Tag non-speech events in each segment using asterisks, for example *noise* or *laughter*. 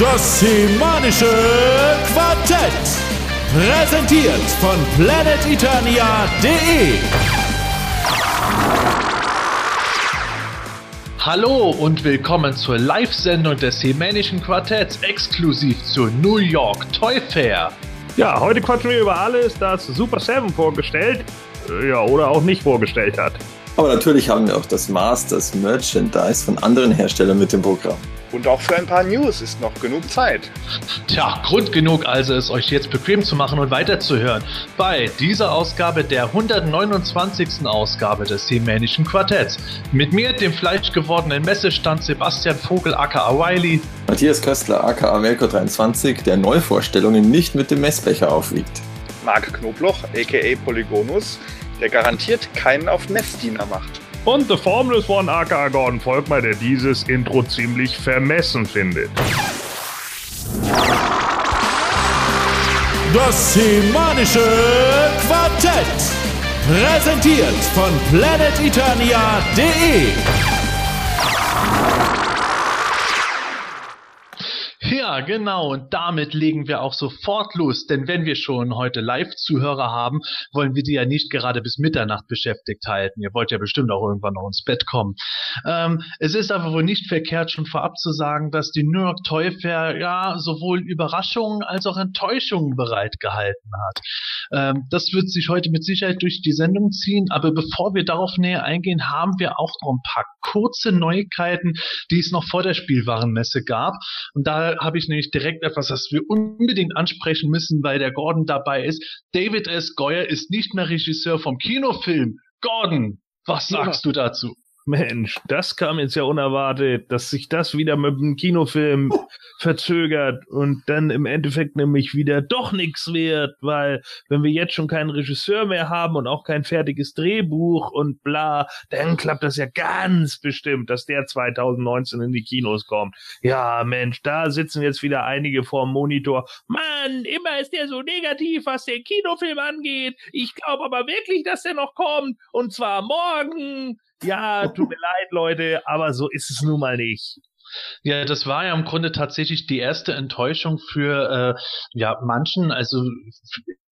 Das semanische Quartett. Präsentiert von planeteternia.de. Hallo und willkommen zur Live-Sendung des Hemänischen Quartetts exklusiv zur New York Toy Fair. Ja, heute quatschen wir über alles, das Super 7 vorgestellt, ja, oder auch nicht vorgestellt hat. Aber natürlich haben wir auch das Masters Merchandise von anderen Herstellern mit dem Programm. Und auch für ein paar News ist noch genug Zeit. Tja, Grund genug also, es euch jetzt bequem zu machen und weiterzuhören. Bei dieser Ausgabe der 129. Ausgabe des Hemänischen Quartetts. Mit mir, dem fleischgewordenen Messestand Sebastian Vogel aka Wiley. Matthias Köstler aka Melko23, der Neuvorstellungen nicht mit dem Messbecher aufwiegt. Marc Knobloch aka Polygonus, der garantiert keinen auf Messdiener macht. Und The Formless One aka Gordon Volkmar, der dieses Intro ziemlich vermessen findet. Das semanische Quartett. Präsentiert von planeteternia.de. Ja, genau. Und damit legen wir auch sofort los. Denn wenn wir schon heute Live-Zuhörer haben, wollen wir die ja nicht gerade bis Mitternacht beschäftigt halten. Ihr wollt ja bestimmt auch irgendwann noch ins Bett kommen. Ähm, es ist aber wohl nicht verkehrt, schon vorab zu sagen, dass die New York Toy Fair ja sowohl Überraschungen als auch Enttäuschungen bereitgehalten hat. Ähm, das wird sich heute mit Sicherheit durch die Sendung ziehen. Aber bevor wir darauf näher eingehen, haben wir auch noch ein paar kurze Neuigkeiten, die es noch vor der Spielwarenmesse gab. Und da habe ich nämlich direkt etwas, das wir unbedingt ansprechen müssen, weil der Gordon dabei ist. David S. Goyer ist nicht mehr Regisseur vom Kinofilm. Gordon, was sagst ja. du dazu? Mensch, das kam jetzt ja unerwartet, dass sich das wieder mit dem Kinofilm verzögert und dann im Endeffekt nämlich wieder doch nichts wird, weil wenn wir jetzt schon keinen Regisseur mehr haben und auch kein fertiges Drehbuch und bla, dann klappt das ja ganz bestimmt, dass der 2019 in die Kinos kommt. Ja, Mensch, da sitzen jetzt wieder einige vorm Monitor. Mann, immer ist der so negativ, was den Kinofilm angeht. Ich glaube aber wirklich, dass der noch kommt und zwar morgen. Ja, tut mir leid, Leute, aber so ist es nun mal nicht. Ja, das war ja im Grunde tatsächlich die erste Enttäuschung für äh, ja manchen. Also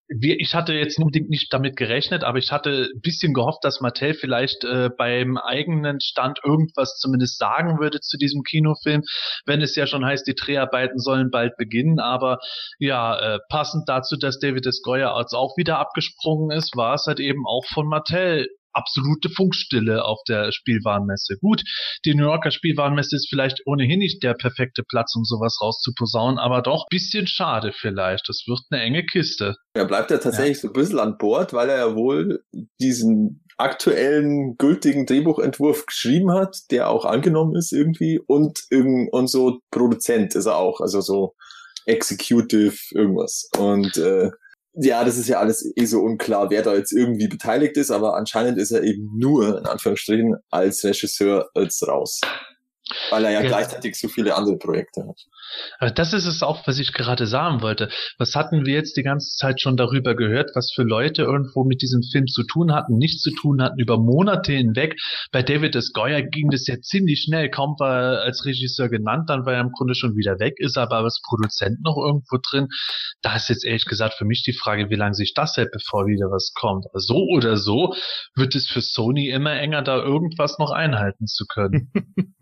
wir, ich hatte jetzt unbedingt nicht damit gerechnet, aber ich hatte ein bisschen gehofft, dass Mattel vielleicht äh, beim eigenen Stand irgendwas zumindest sagen würde zu diesem Kinofilm, wenn es ja schon heißt, die Dreharbeiten sollen bald beginnen. Aber ja, äh, passend dazu, dass David S. Goyer auch wieder abgesprungen ist, war es halt eben auch von Mattel absolute Funkstille auf der Spielwarenmesse. Gut, die New Yorker Spielwarenmesse ist vielleicht ohnehin nicht der perfekte Platz, um sowas rauszuposaunen, aber doch bisschen schade vielleicht. Das wird eine enge Kiste. Er bleibt ja tatsächlich ja. so ein bisschen an Bord, weil er ja wohl diesen aktuellen gültigen Drehbuchentwurf geschrieben hat, der auch angenommen ist irgendwie und, und so Produzent ist er auch, also so Executive irgendwas. Und äh, ja, das ist ja alles eh so unklar, wer da jetzt irgendwie beteiligt ist, aber anscheinend ist er eben nur, in Anführungsstrichen, als Regisseur jetzt raus. Weil er ja, ja, gleichzeitig so viele andere Projekte hat. Aber das ist es auch, was ich gerade sagen wollte. Was hatten wir jetzt die ganze Zeit schon darüber gehört, was für Leute irgendwo mit diesem Film zu tun hatten, nicht zu tun hatten, über Monate hinweg. Bei David S. Goyer ging das ja ziemlich schnell. Kaum war er als Regisseur genannt, dann war er im Grunde schon wieder weg, ist aber als Produzent noch irgendwo drin. Da ist jetzt ehrlich gesagt für mich die Frage, wie lange sich das hält, bevor wieder was kommt. Aber so oder so wird es für Sony immer enger, da irgendwas noch einhalten zu können. *laughs*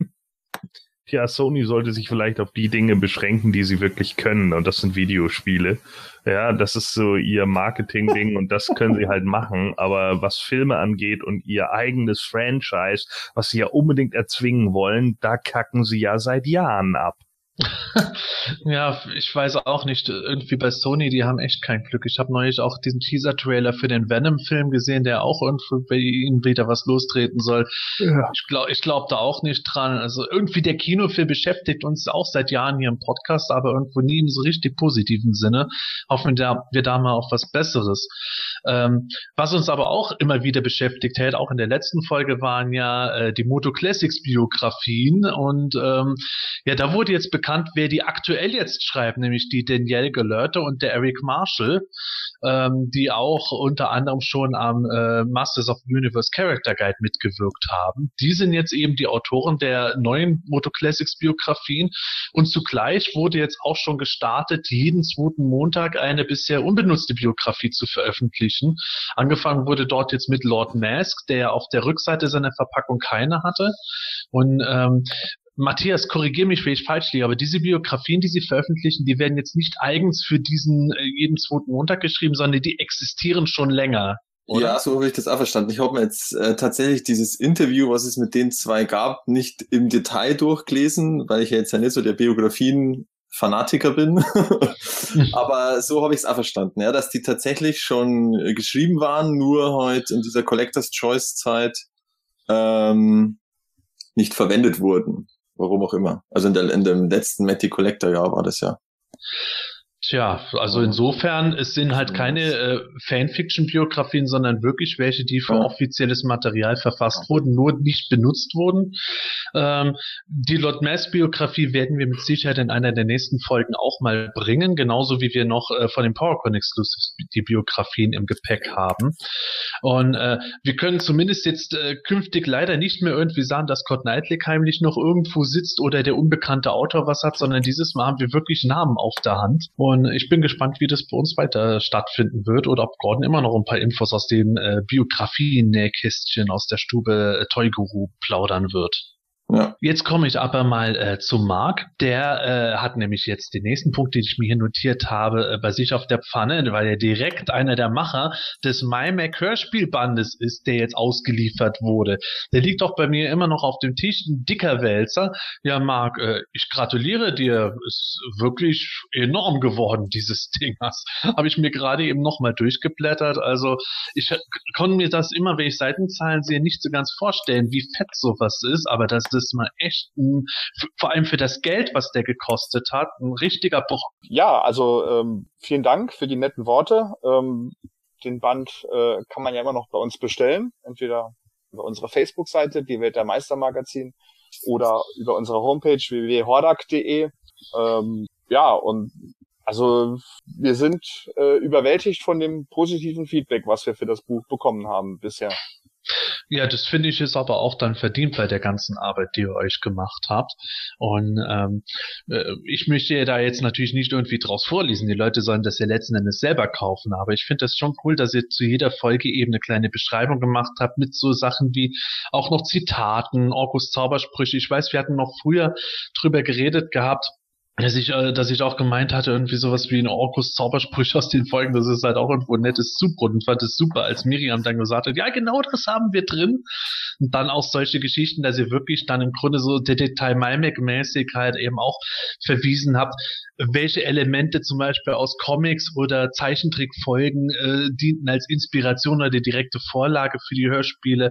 Tja, Sony sollte sich vielleicht auf die Dinge beschränken, die sie wirklich können. Und das sind Videospiele. Ja, das ist so ihr Marketing-Ding und das können sie halt machen. Aber was Filme angeht und ihr eigenes Franchise, was sie ja unbedingt erzwingen wollen, da kacken sie ja seit Jahren ab. *laughs* ja, ich weiß auch nicht. Irgendwie bei Sony, die haben echt kein Glück. Ich habe neulich auch diesen Teaser-Trailer für den Venom-Film gesehen, der auch irgendwie bei ihnen wieder was lostreten soll. Ja. Ich glaube ich glaub da auch nicht dran. Also irgendwie der Kinofilm beschäftigt uns auch seit Jahren hier im Podcast, aber irgendwo nie im so richtig positiven Sinne. Hoffen wir, da mal auf was Besseres. Ähm, was uns aber auch immer wieder beschäftigt hält, auch in der letzten Folge waren ja äh, die Moto Classics Biografien und ähm, ja, da wurde jetzt bekannt, bekannt, wer die aktuell jetzt schreibt, nämlich die Danielle Gelörte und der Eric Marshall, ähm, die auch unter anderem schon am äh, Masters of Universe Character Guide mitgewirkt haben. Die sind jetzt eben die Autoren der neuen Moto Classics Biografien und zugleich wurde jetzt auch schon gestartet, jeden zweiten Montag eine bisher unbenutzte Biografie zu veröffentlichen. Angefangen wurde dort jetzt mit Lord Mask, der auf der Rückseite seiner Verpackung keine hatte. Und ähm, Matthias, korrigier mich, wenn ich falsch liege, aber diese Biografien, die Sie veröffentlichen, die werden jetzt nicht eigens für diesen äh, jeden zweiten Montag geschrieben, sondern die existieren schon länger. Oder? Ja, so habe ich das auch verstanden. Ich habe mir jetzt äh, tatsächlich dieses Interview, was es mit den zwei gab, nicht im Detail durchgelesen, weil ich ja jetzt ja nicht so der Biografien-Fanatiker bin. *laughs* Aber so habe ich es auch verstanden, ja, dass die tatsächlich schon äh, geschrieben waren, nur heute in dieser Collectors Choice Zeit ähm, nicht verwendet wurden. Warum auch immer. Also in, der, in dem letzten Matty Collector Jahr war das ja. Tja, also insofern, es sind halt keine äh, Fanfiction-Biografien, sondern wirklich welche, die für offizielles Material verfasst wurden, nur nicht benutzt wurden. Ähm, die Lord Mass-Biografie werden wir mit Sicherheit in einer der nächsten Folgen auch mal bringen, genauso wie wir noch äh, von den PowerCon Exclusives die Biografien im Gepäck haben. Und äh, wir können zumindest jetzt äh, künftig leider nicht mehr irgendwie sagen, dass Scott Knightley heimlich noch irgendwo sitzt oder der unbekannte Autor was hat, sondern dieses Mal haben wir wirklich Namen auf der Hand. Und ich bin gespannt, wie das bei uns weiter stattfinden wird oder ob Gordon immer noch ein paar Infos aus dem äh, Biografien-Nähkästchen aus der Stube äh, Toy Guru plaudern wird. Ja. Jetzt komme ich aber mal äh, zu Marc. Der äh, hat nämlich jetzt den nächsten Punkt, den ich mir hier notiert habe, äh, bei sich auf der Pfanne, weil er direkt einer der Macher des MyMac Hörspielbandes ist, der jetzt ausgeliefert wurde. Der liegt auch bei mir immer noch auf dem Tisch, ein dicker Wälzer. Ja, Marc, äh, ich gratuliere dir. Ist wirklich enorm geworden, *laughs* dieses Ding. Das habe ich mir gerade eben nochmal durchgeblättert. Also ich konnte mir das immer, wenn ich Seitenzahlen sehe, nicht so ganz vorstellen, wie fett sowas ist, aber das ist mal echt ein, vor allem für das Geld, was der gekostet hat, ein richtiger Bruch. Ja, also ähm, vielen Dank für die netten Worte. Ähm, den Band äh, kann man ja immer noch bei uns bestellen, entweder über unsere Facebook-Seite, die Welt der Meistermagazin, oder über unsere Homepage www.hordak.de. Ähm, ja, und also wir sind äh, überwältigt von dem positiven Feedback, was wir für das Buch bekommen haben bisher. Ja, das finde ich ist aber auch dann verdient bei der ganzen Arbeit, die ihr euch gemacht habt. Und ähm, äh, ich möchte da jetzt natürlich nicht irgendwie draus vorlesen. Die Leute sollen das ja letzten Endes selber kaufen. Aber ich finde das schon cool, dass ihr zu jeder Folge eben eine kleine Beschreibung gemacht habt mit so Sachen wie auch noch Zitaten, Orkus Zaubersprüche. Ich weiß, wir hatten noch früher drüber geredet gehabt, dass ich, äh, dass ich auch gemeint hatte, irgendwie sowas wie ein Orkus Zauberspruch aus den Folgen, das ist halt auch irgendwo ein nettes Zubrot und fand es super, als Miriam dann gesagt hat, ja, genau das haben wir drin. Und dann auch solche Geschichten, dass ihr wirklich dann im Grunde so Detail mäßig halt eben auch verwiesen habt, welche Elemente zum Beispiel aus Comics oder Zeichentrickfolgen äh, dienten als Inspiration oder die direkte Vorlage für die Hörspiele.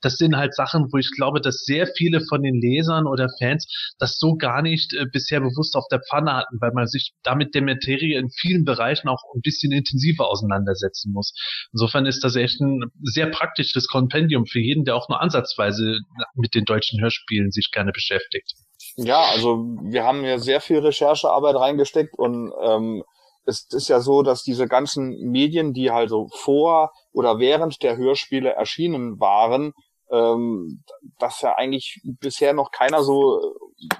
Das sind halt Sachen, wo ich glaube, dass sehr viele von den Lesern oder Fans das so gar nicht äh, bisher bewusst auf der Pfanne hatten, weil man sich damit der Materie in vielen Bereichen auch ein bisschen intensiver auseinandersetzen muss. Insofern ist das echt ein sehr praktisches Kompendium für jeden, der auch nur ansatzweise mit den deutschen Hörspielen sich gerne beschäftigt. Ja, also wir haben ja sehr viel Recherchearbeit reingesteckt und ähm, es ist ja so, dass diese ganzen Medien, die halt so vor oder während der Hörspiele erschienen waren, ähm, dass ja eigentlich bisher noch keiner so,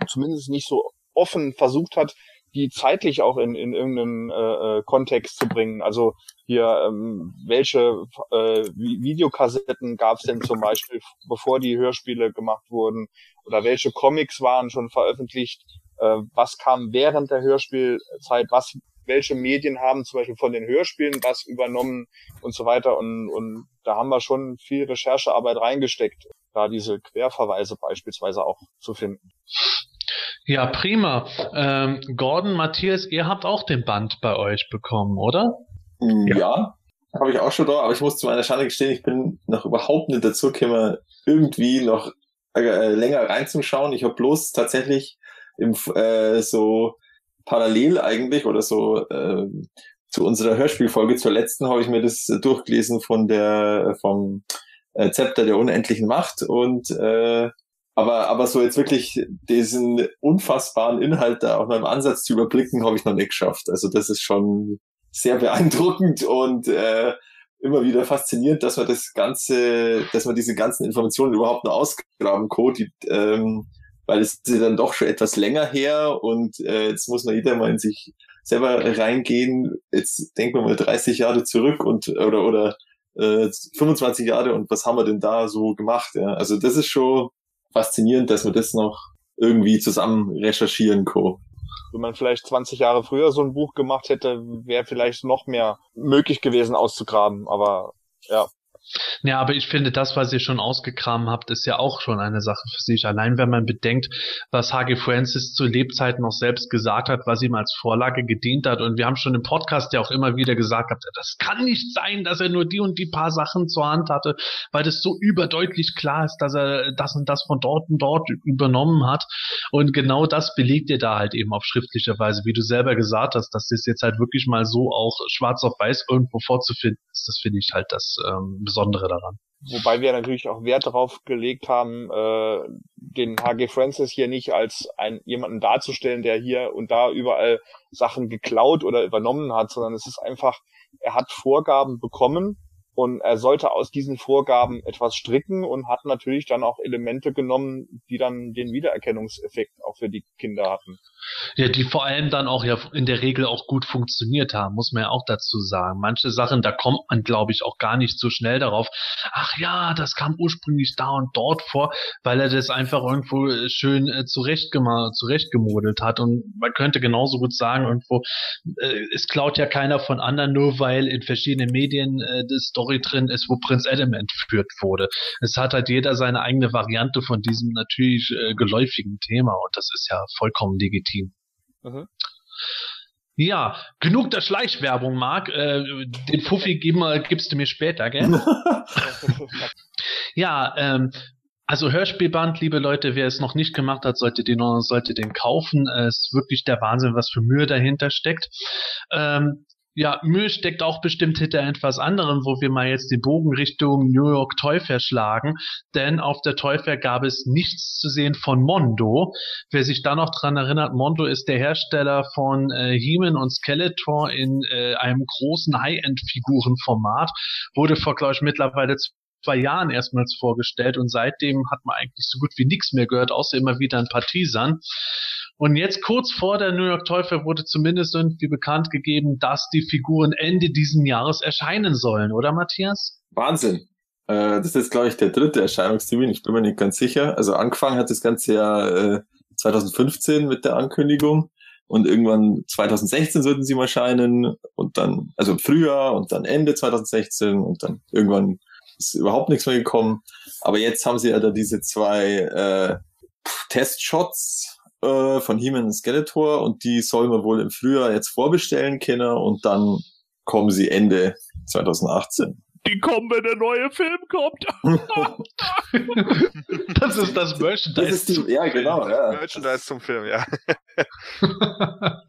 zumindest nicht so offen versucht hat, die zeitlich auch in, in irgendeinen äh, äh, Kontext zu bringen. Also hier, ähm, welche äh, Vi- Videokassetten gab es denn zum Beispiel, bevor die Hörspiele gemacht wurden? Oder welche Comics waren schon veröffentlicht? Äh, was kam während der Hörspielzeit? Was, welche Medien haben zum Beispiel von den Hörspielen was übernommen und so weiter? Und, und da haben wir schon viel Recherchearbeit reingesteckt, da diese Querverweise beispielsweise auch zu finden. Ja, prima. Ähm, Gordon, Matthias, ihr habt auch den Band bei euch bekommen, oder? Ja, ja habe ich auch schon da, aber ich muss zu meiner Schande gestehen, ich bin noch überhaupt nicht dazu gekommen, irgendwie noch äh, länger reinzuschauen. Ich habe bloß tatsächlich im, äh, so parallel eigentlich oder so äh, zu unserer Hörspielfolge zur letzten habe ich mir das durchgelesen von der vom äh, Zepter der unendlichen Macht und äh, Aber, aber so jetzt wirklich diesen unfassbaren Inhalt da auch noch im Ansatz zu überblicken, habe ich noch nicht geschafft. Also das ist schon sehr beeindruckend und äh, immer wieder faszinierend, dass man das Ganze, dass man diese ganzen Informationen überhaupt noch ausgraben kann, die, ähm, weil es ist dann doch schon etwas länger her und äh, jetzt muss man jeder mal in sich selber reingehen. Jetzt denken wir mal 30 Jahre zurück und oder oder äh, 25 Jahre und was haben wir denn da so gemacht? Ja? Also das ist schon faszinierend, dass man das noch irgendwie zusammen recherchieren kann wenn man vielleicht 20 Jahre früher so ein Buch gemacht hätte, wäre vielleicht noch mehr möglich gewesen auszugraben. Aber ja, ja, aber ich finde, das, was ihr schon ausgekramt habt, ist ja auch schon eine Sache für sich. Allein wenn man bedenkt, was H.G. Francis zu Lebzeiten noch selbst gesagt hat, was ihm als Vorlage gedient hat. Und wir haben schon im Podcast ja auch immer wieder gesagt, das kann nicht sein, dass er nur die und die paar Sachen zur Hand hatte, weil das so überdeutlich klar ist, dass er das und das von dort und dort übernommen hat. Und genau das belegt ihr da halt eben auf schriftlicher Weise, wie du selber gesagt hast, dass das jetzt halt wirklich mal so auch schwarz auf weiß irgendwo vorzufinden ist. Das finde ich halt das ähm, Besondere daran. Wobei wir natürlich auch Wert darauf gelegt haben, äh, den HG Francis hier nicht als ein, jemanden darzustellen, der hier und da überall Sachen geklaut oder übernommen hat, sondern es ist einfach, er hat Vorgaben bekommen und er sollte aus diesen Vorgaben etwas stricken und hat natürlich dann auch Elemente genommen, die dann den Wiedererkennungseffekt auch für die Kinder hatten. Ja, die vor allem dann auch ja in der Regel auch gut funktioniert haben, muss man ja auch dazu sagen. Manche Sachen, da kommt man, glaube ich, auch gar nicht so schnell darauf. Ach ja, das kam ursprünglich da und dort vor, weil er das einfach irgendwo schön äh, zurechtgemodelt hat. Und man könnte genauso gut sagen, irgendwo, äh, es klaut ja keiner von anderen, nur weil in verschiedenen Medien äh, das Story drin ist, wo Prinz Adam entführt wurde. Es hat halt jeder seine eigene Variante von diesem natürlich äh, geläufigen Thema und das ist ja vollkommen legitim. Mhm. Ja, genug der Schleichwerbung, Marc. Äh, den Fuffi gib mal, gibst du mir später, gell? *laughs* ja, ähm, also Hörspielband, liebe Leute, wer es noch nicht gemacht hat, sollte den, sollte den kaufen. Es ist wirklich der Wahnsinn, was für Mühe dahinter steckt. Ähm, ja, Mühe steckt auch bestimmt hinter etwas anderem, wo wir mal jetzt den Bogen Richtung New York Toy Fair schlagen, denn auf der Toy Fair gab es nichts zu sehen von Mondo. Wer sich da noch dran erinnert, Mondo ist der Hersteller von äh, He-Man und Skeletor in äh, einem großen High-End-Figurenformat, wurde vor, glaube ich, mittlerweile zwei Jahren erstmals vorgestellt und seitdem hat man eigentlich so gut wie nichts mehr gehört, außer immer wieder ein paar Teasern. Und jetzt kurz vor der New York Teufel wurde zumindest irgendwie bekannt gegeben, dass die Figuren Ende diesen Jahres erscheinen sollen, oder Matthias? Wahnsinn. Äh, das ist, glaube ich, der dritte Erscheinungstermin. Ich bin mir nicht ganz sicher. Also angefangen hat das Ganze ja äh, 2015 mit der Ankündigung. Und irgendwann 2016 sollten sie mal erscheinen und dann, also Frühjahr und dann Ende 2016 und dann irgendwann ist überhaupt nichts mehr gekommen. Aber jetzt haben sie ja da diese zwei äh, Testshots äh, von He-Man Skeletor und die soll man wohl im Frühjahr jetzt vorbestellen können und dann kommen sie Ende 2018. Die kommen, wenn der neue Film kommt. *laughs* *laughs* das ist das Merchandise. Das ist die, ja, genau. Ja. Merchandise zum Film, ja. *laughs*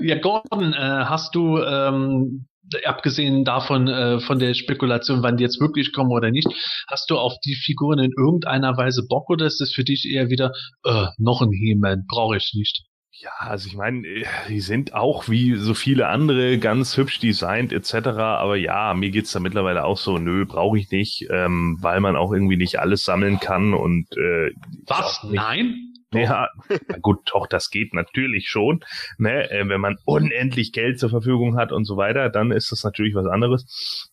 ja, Gordon, äh, hast du ähm, abgesehen davon, äh, von der Spekulation, wann die jetzt wirklich kommen oder nicht, hast du auf die Figuren in irgendeiner Weise Bock oder ist das für dich eher wieder, äh, noch ein He-Man, brauche ich nicht? Ja, also ich meine, äh, die sind auch wie so viele andere ganz hübsch designt etc. Aber ja, mir geht's da mittlerweile auch so, nö, brauche ich nicht, ähm, weil man auch irgendwie nicht alles sammeln kann und äh, Was? Nein? Ja, gut, doch, das geht natürlich schon. Ne? Äh, wenn man unendlich Geld zur Verfügung hat und so weiter, dann ist das natürlich was anderes.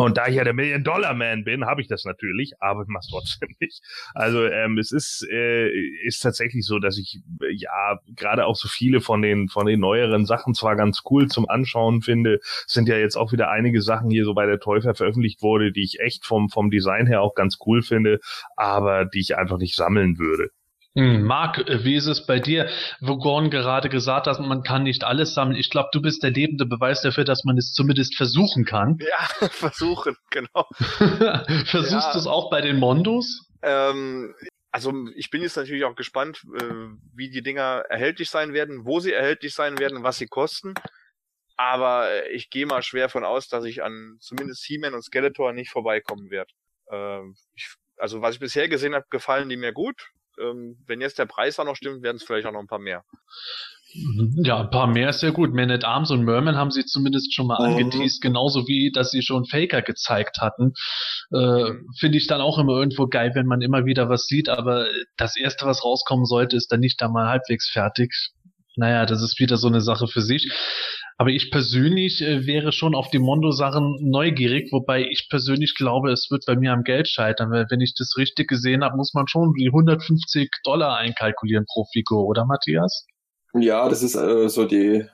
Und da ich ja der Million-Dollar-Man bin, habe ich das natürlich, aber ich mache trotzdem *laughs* nicht. Also ähm, es ist, äh, ist tatsächlich so, dass ich äh, ja gerade auch so viele von den von den neueren Sachen zwar ganz cool zum Anschauen finde, sind ja jetzt auch wieder einige Sachen hier so bei der Teufel veröffentlicht wurde, die ich echt vom vom Design her auch ganz cool finde, aber die ich einfach nicht sammeln würde. Hm, Marc, äh, wie ist es bei dir, wo Gorn gerade gesagt hat, man kann nicht alles sammeln. Ich glaube, du bist der lebende Beweis dafür, dass man es zumindest versuchen kann. Ja, *laughs* versuchen, genau. *laughs* Versuchst ja. du es auch bei den Mondos? Ähm, also ich bin jetzt natürlich auch gespannt, äh, wie die Dinger erhältlich sein werden, wo sie erhältlich sein werden, was sie kosten. Aber äh, ich gehe mal schwer von aus, dass ich an zumindest He-Man und Skeletor nicht vorbeikommen werde. Ähm, ich, also was ich bisher gesehen habe, gefallen die mir gut ähm, wenn jetzt der Preis auch noch stimmt, werden es vielleicht auch noch ein paar mehr. Ja, ein paar mehr ist ja gut. Man at Arms und Merman haben sie zumindest schon mal Mhm. angeteased, genauso wie, dass sie schon Faker gezeigt hatten. Äh, Mhm. Finde ich dann auch immer irgendwo geil, wenn man immer wieder was sieht, aber das erste, was rauskommen sollte, ist dann nicht da mal halbwegs fertig. Naja, das ist wieder so eine Sache für sich. Aber ich persönlich äh, wäre schon auf die Mondo-Sachen neugierig, wobei ich persönlich glaube, es wird bei mir am Geld scheitern, weil wenn ich das richtig gesehen habe, muss man schon die 150 Dollar einkalkulieren pro Figur, oder Matthias? Ja, das ist äh, so die,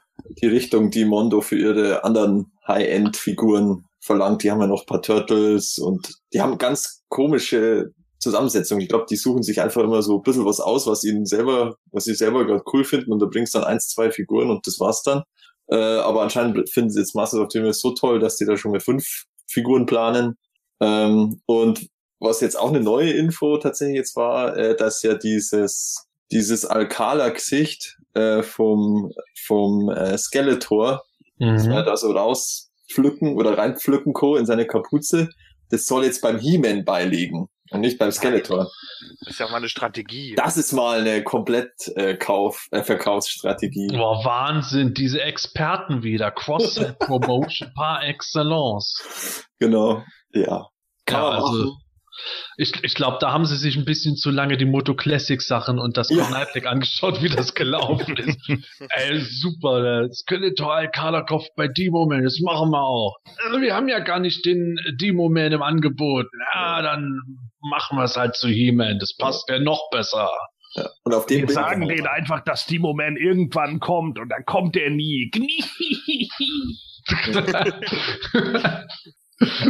die Richtung, die Mondo für ihre anderen High-End-Figuren verlangt. Die haben ja noch ein paar Turtles und die haben ganz komische Zusammensetzungen. Ich glaube, die suchen sich einfach immer so ein bisschen was aus, was ihnen selber, was sie selber gerade cool finden und da bringst dann eins, zwei Figuren und das war's dann. Äh, aber anscheinend finden sie jetzt Masters of the Universe so toll, dass die da schon mit fünf Figuren planen. Ähm, und was jetzt auch eine neue Info tatsächlich jetzt war, äh, dass ja dieses dieses Alcala-Gesicht äh, vom vom äh, Skeletor, das Mhm. er da so rauspflücken oder reinpflücken Co. in seine Kapuze, das soll jetzt beim He-Man beiliegen und nicht beim Skeletor. Das ist ja mal eine Strategie. Das ist mal eine komplett äh, Kauf äh, Verkaufsstrategie. Boah, Wahnsinn, diese Experten wieder. Cross-Promotion *laughs* par excellence. Genau, ja. Kann Ja, man also, ich, ich glaube, da haben sie sich ein bisschen zu lange die Moto Classic Sachen und das Ja. ja. Angeschaut, wie das gelaufen ist. *laughs* Ey, super, Skeletor Alcala Kopf bei Demo-Man, das machen wir auch. Also, wir haben ja gar nicht den Demo-Man im Angebot. Na, dann machen wir es halt zu He-Man, das passt ja noch besser. Ja. Und auf den Wir sagen denen einfach, dass Timo Man irgendwann kommt und dann kommt er nie. *laughs*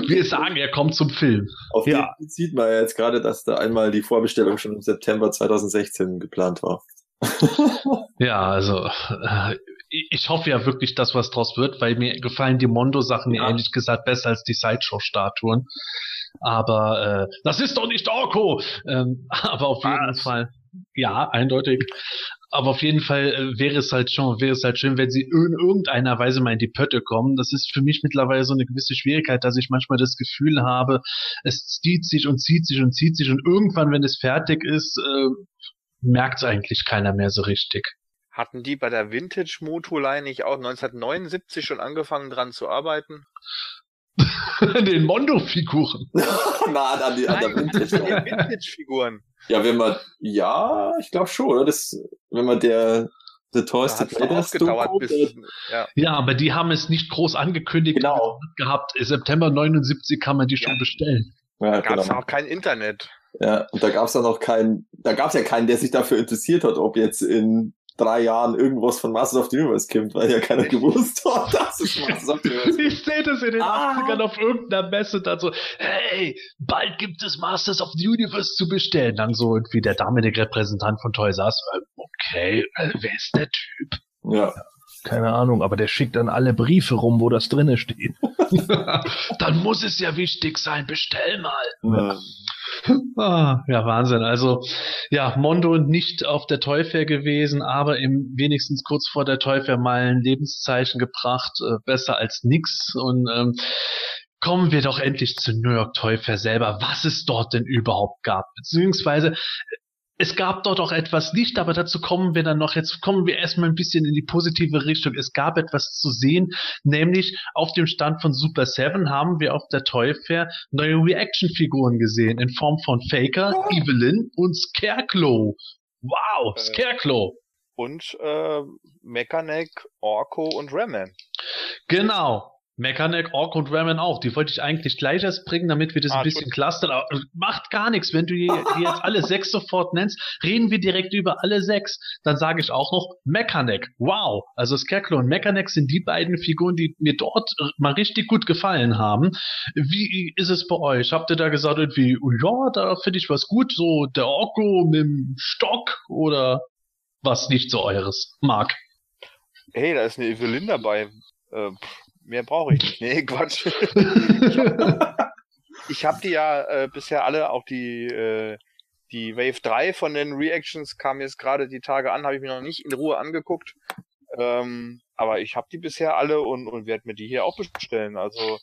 wir sagen, er kommt zum Film. Auf Ja. den sieht man ja jetzt gerade, dass da einmal die Vorbestellung schon im September 2016 geplant war. *laughs* Ja, also äh, ich ich hoffe ja wirklich, dass was draus wird, weil mir gefallen die Mondo-Sachen Ja. ehrlich gesagt besser als die Sideshow-Statuen. Aber äh, das ist doch nicht Orko! Ähm, *laughs* aber auf jeden Was? Fall, ja, eindeutig. Aber auf jeden Fall äh, wäre es halt schon, wäre es halt schön, wenn sie in irgendeiner Weise mal in die Pötte kommen. Das ist für mich mittlerweile so eine gewisse Schwierigkeit, dass ich manchmal das Gefühl habe, es zieht sich und zieht sich und zieht sich und irgendwann, wenn es fertig ist, äh, merkt es eigentlich keiner mehr so richtig. Hatten die bei der Vintage Moto-Line nicht auch 1979 schon angefangen dran zu arbeiten? *laughs* den Mondo-Figuren. *laughs* Na, an, die, an der Nein, Vintage. an den Vintage-Figuren. Ja, wenn man, ja, ich glaube schon, oder? Das, wenn man der, The Toys Da bis, der- ja. Ja, aber die haben es nicht groß angekündigt Genau. gehabt. September 79 kann man die schon Ja. bestellen. Ja, Gab es genau. auch kein Internet. Ja, und da gab's dann noch keinen, da gab's ja keinen, der sich dafür interessiert hat, ob jetzt in drei Jahren irgendwas von Masters of the Universe kommt, weil ja keiner gewusst hat, dass es Masters of the Universe *laughs* Ich sehe das in den Ah. 80ern auf irgendeiner Messe dann so, hey, bald gibt es Masters of the Universe zu bestellen. Dann so irgendwie der damalige Repräsentant von Toys R Us. äh, Okay, äh, wer ist der Typ? Ja, Keine Ahnung, aber der schickt dann alle Briefe rum, wo das drinne steht. *laughs* dann muss es ja wichtig sein, bestell mal. ja. Ah, ja, Wahnsinn. Also, ja, Mondo nicht auf der Toy Fair gewesen, aber im wenigstens kurz vor der Toy Fair mal ein Lebenszeichen gebracht, äh, besser als nix. Und ähm, kommen wir doch endlich zur New York Toy Fair selber, was es dort denn überhaupt gab. Beziehungsweise es gab dort auch etwas nicht, aber dazu kommen wir dann noch. Jetzt kommen wir erstmal ein bisschen in die positive Richtung. Es gab etwas zu sehen, nämlich auf dem Stand von Super 7 haben wir auf der Toy Fair neue Reaction-Figuren gesehen in Form von Faker, Evelyn und Scarecrow. Wow, Äh. Scarecrow. Und äh, Mechanic, Orko und Raman. Genau. Mechanic, Ork und Ramen auch. Die wollte ich eigentlich gleich erst bringen, damit wir das Ah, ein bisschen clustern. Aber macht gar nichts. Wenn du die, die jetzt alle sechs sofort nennst, reden wir direkt über alle sechs. Dann sage ich auch noch Mechanic. Wow. Also Scarecrow und Mechanic sind die beiden Figuren, die mir dort mal richtig gut gefallen haben. Wie ist es bei euch? Habt ihr da gesagt irgendwie, oh ja, da finde ich was gut, so der Orko mit dem Stock oder was nicht so eures? Mark. Hey, da ist eine Evelyn dabei. Äh, pff, mehr brauche ich nicht. Nee, Quatsch. *laughs* ich habe die ja äh, bisher alle, auch die, äh, die Wave 3 von den Reactions kam jetzt gerade die Tage an, habe ich mir noch nicht in Ruhe angeguckt. Ähm, aber ich habe die bisher alle und, und werde mir die hier auch bestellen. Also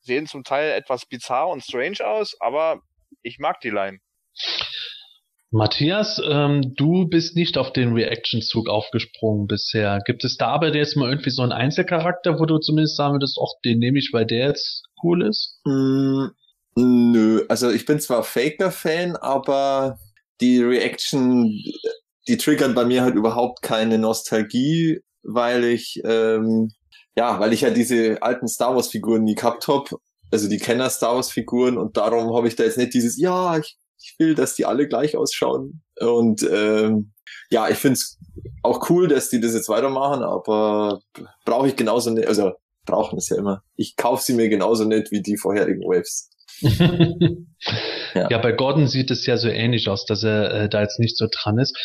sehen zum Teil etwas bizarr und strange aus, aber ich mag die Line. Matthias, ähm, du bist nicht auf den Reaction-Zug aufgesprungen bisher. Gibt es da aber jetzt mal irgendwie so einen Einzelcharakter, wo du zumindest sagen würdest, ach, den nehme ich, weil der jetzt cool ist? Mm, nö, also ich bin zwar Faker-Fan, aber die Reaction, die triggern bei mir halt überhaupt keine Nostalgie, weil ich, ähm, ja, weil ich ja diese alten Star Wars-Figuren nie gehabt hab, also die Kenner Star Wars-Figuren und darum habe ich da jetzt nicht dieses, ja, ich ich will, dass die alle gleich ausschauen. Und ähm, ja, ich finde es auch cool, dass die das jetzt weitermachen, aber brauche ich genauso nicht, also brauchen es ja immer. Ich kaufe sie mir genauso nicht wie die vorherigen Waves. *laughs* Ja. ja. bei Gordon sieht es ja so ähnlich aus, dass er äh, da jetzt nicht so dran ist.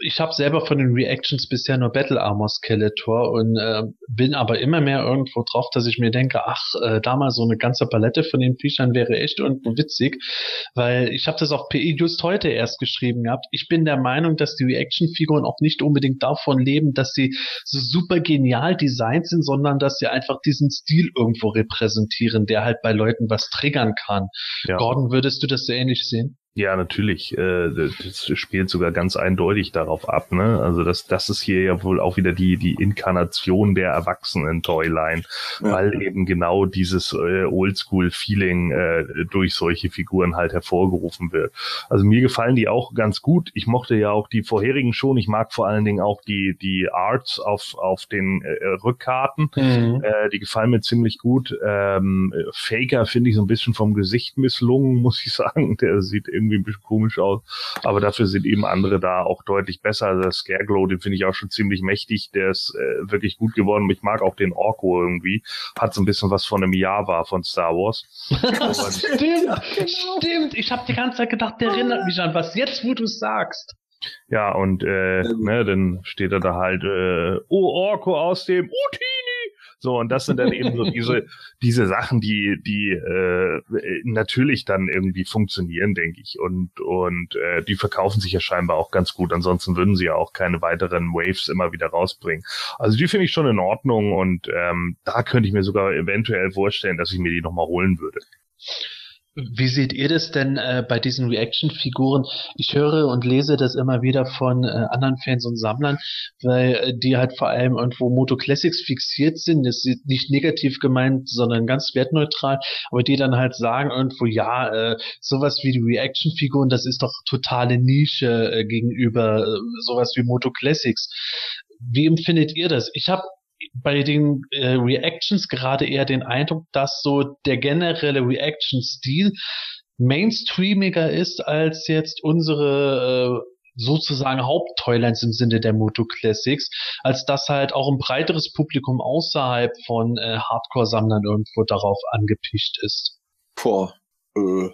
Ich habe selber von den Reactions bisher nur Battle Armor Skeletor und äh, bin aber immer mehr irgendwo drauf, dass ich mir denke, ach, äh, da mal so eine ganze Palette von den Viechern wäre echt irgendwo witzig, weil ich habe das auf PE just heute erst geschrieben gehabt. Ich bin der Meinung, dass die Reaction-Figuren auch nicht unbedingt davon leben, dass sie so super genial designt sind, sondern dass sie einfach diesen Stil irgendwo repräsentieren, der halt bei Leuten was triggern kann. Ja. Gordon, würdest du das so ähnlich sehen? Ja, natürlich. Äh, das spielt sogar ganz eindeutig darauf ab. Ne? Also das, das ist hier ja wohl auch wieder die die Inkarnation der Erwachsenen-Toyline, ja. weil eben genau dieses äh, Oldschool-Feeling äh, durch solche Figuren halt hervorgerufen wird. Also mir gefallen die auch ganz gut. Ich mochte ja auch die vorherigen schon. Ich mag vor allen Dingen auch die die Arts auf auf den äh, Rückkarten. Mhm. Äh, die gefallen mir ziemlich gut. Ähm, Faker finde ich so ein bisschen vom Gesicht misslungen, *laughs* muss ich sagen. Der sieht irgendwie ein bisschen komisch aus. Aber dafür sind eben andere da auch deutlich besser. Also der Scareglow, den finde ich auch schon ziemlich mächtig. Der ist äh, wirklich gut geworden. Ich mag auch den Orko irgendwie. Hat so ein bisschen was von einem Java von Star Wars. *laughs* stimmt, ja, genau. stimmt. Ich habe die ganze Zeit gedacht, der erinnert mich an was. Jetzt, wo du sagst. Ja, und äh, ne, dann steht er da halt, äh, oh Orko aus dem Utini so, und das sind dann eben so *laughs* diese, diese Sachen, die, die äh, natürlich dann irgendwie funktionieren, denke ich. Und, und äh, die verkaufen sich ja scheinbar auch ganz gut. Ansonsten würden sie ja auch keine weiteren Waves immer wieder rausbringen. Also die finde ich schon in Ordnung und ähm, da könnte ich mir sogar eventuell vorstellen, dass ich mir die nochmal holen würde. Wie seht ihr das denn äh, bei diesen Reaction-Figuren? Ich höre und lese das immer wieder von äh, anderen Fans und Sammlern, weil äh, die halt vor allem irgendwo Moto Classics fixiert sind. Das ist nicht negativ gemeint, sondern ganz wertneutral, aber die dann halt sagen irgendwo, ja, äh, sowas wie die Reaction-Figuren, das ist doch totale Nische äh, gegenüber äh, sowas wie Moto Classics. Wie empfindet ihr das? Ich habe bei den äh, Reactions gerade eher den Eindruck, dass so der generelle Reaction-Stil mainstreamiger ist als jetzt unsere äh, sozusagen Haupttoylines im Sinne der Moto Classics, als dass halt auch ein breiteres Publikum außerhalb von äh, Hardcore-Sammlern irgendwo darauf angepischt ist. Boah, äh,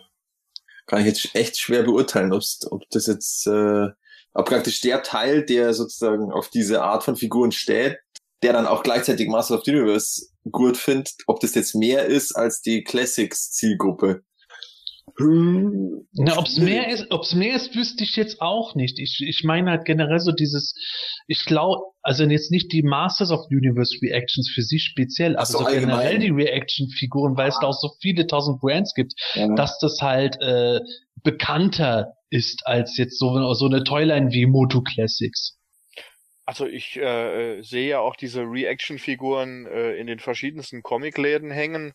kann ich jetzt echt schwer beurteilen, ob's, ob das jetzt, äh, ob praktisch der Teil, der sozusagen auf diese Art von Figuren steht, der dann auch gleichzeitig Master of the Universe gut findet, ob das jetzt mehr ist als die Classics Zielgruppe. Na, ob's mehr ist, ob's mehr ist, wüsste ich jetzt auch nicht. Ich, ich meine halt generell so dieses, ich glaube, also jetzt nicht die Masters of Universe Reactions für sich speziell, aber so, so generell die Reaction-Figuren, weil es da auch so viele tausend Brands gibt, ja. dass das halt äh, bekannter ist als jetzt so, so eine Toyline wie Moto Classics. Also ich äh, sehe ja auch diese Reaction-Figuren äh, in den verschiedensten Comicläden hängen.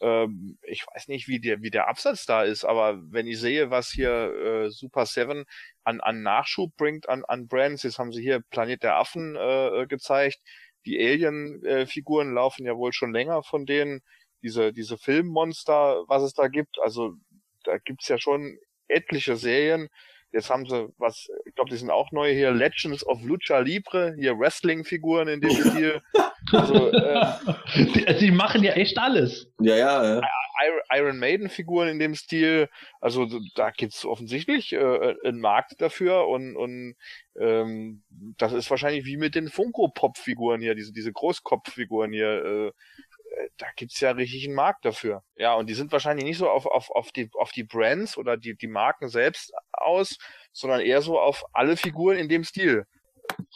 Ähm, ich weiß nicht, wie der, wie der Absatz da ist, aber wenn ich sehe, was hier äh, Super Seven an, an Nachschub bringt an, an Brands, jetzt haben sie hier Planet der Affen äh, gezeigt, die Alien-Figuren laufen ja wohl schon länger von denen, diese, diese Filmmonster, was es da gibt, also da gibt's ja schon etliche Serien, Jetzt haben sie was, ich glaube, die sind auch neu hier, Legends of Lucha Libre, hier Wrestling-Figuren in dem Stil. Also, ähm, die, die, machen ja echt alles. Ja, ja, ja. Iron Maiden-Figuren in dem Stil. Also da gibt's offensichtlich äh, einen Markt dafür und, und ähm, das ist wahrscheinlich wie mit den Funko-Pop-Figuren hier, diese, diese Großkopf-Figuren hier. Äh, äh, da gibt's ja richtig einen Markt dafür. Ja, und die sind wahrscheinlich nicht so auf, auf, auf, die, auf die Brands oder die, die Marken selbst aus, sondern eher so auf alle Figuren in dem Stil.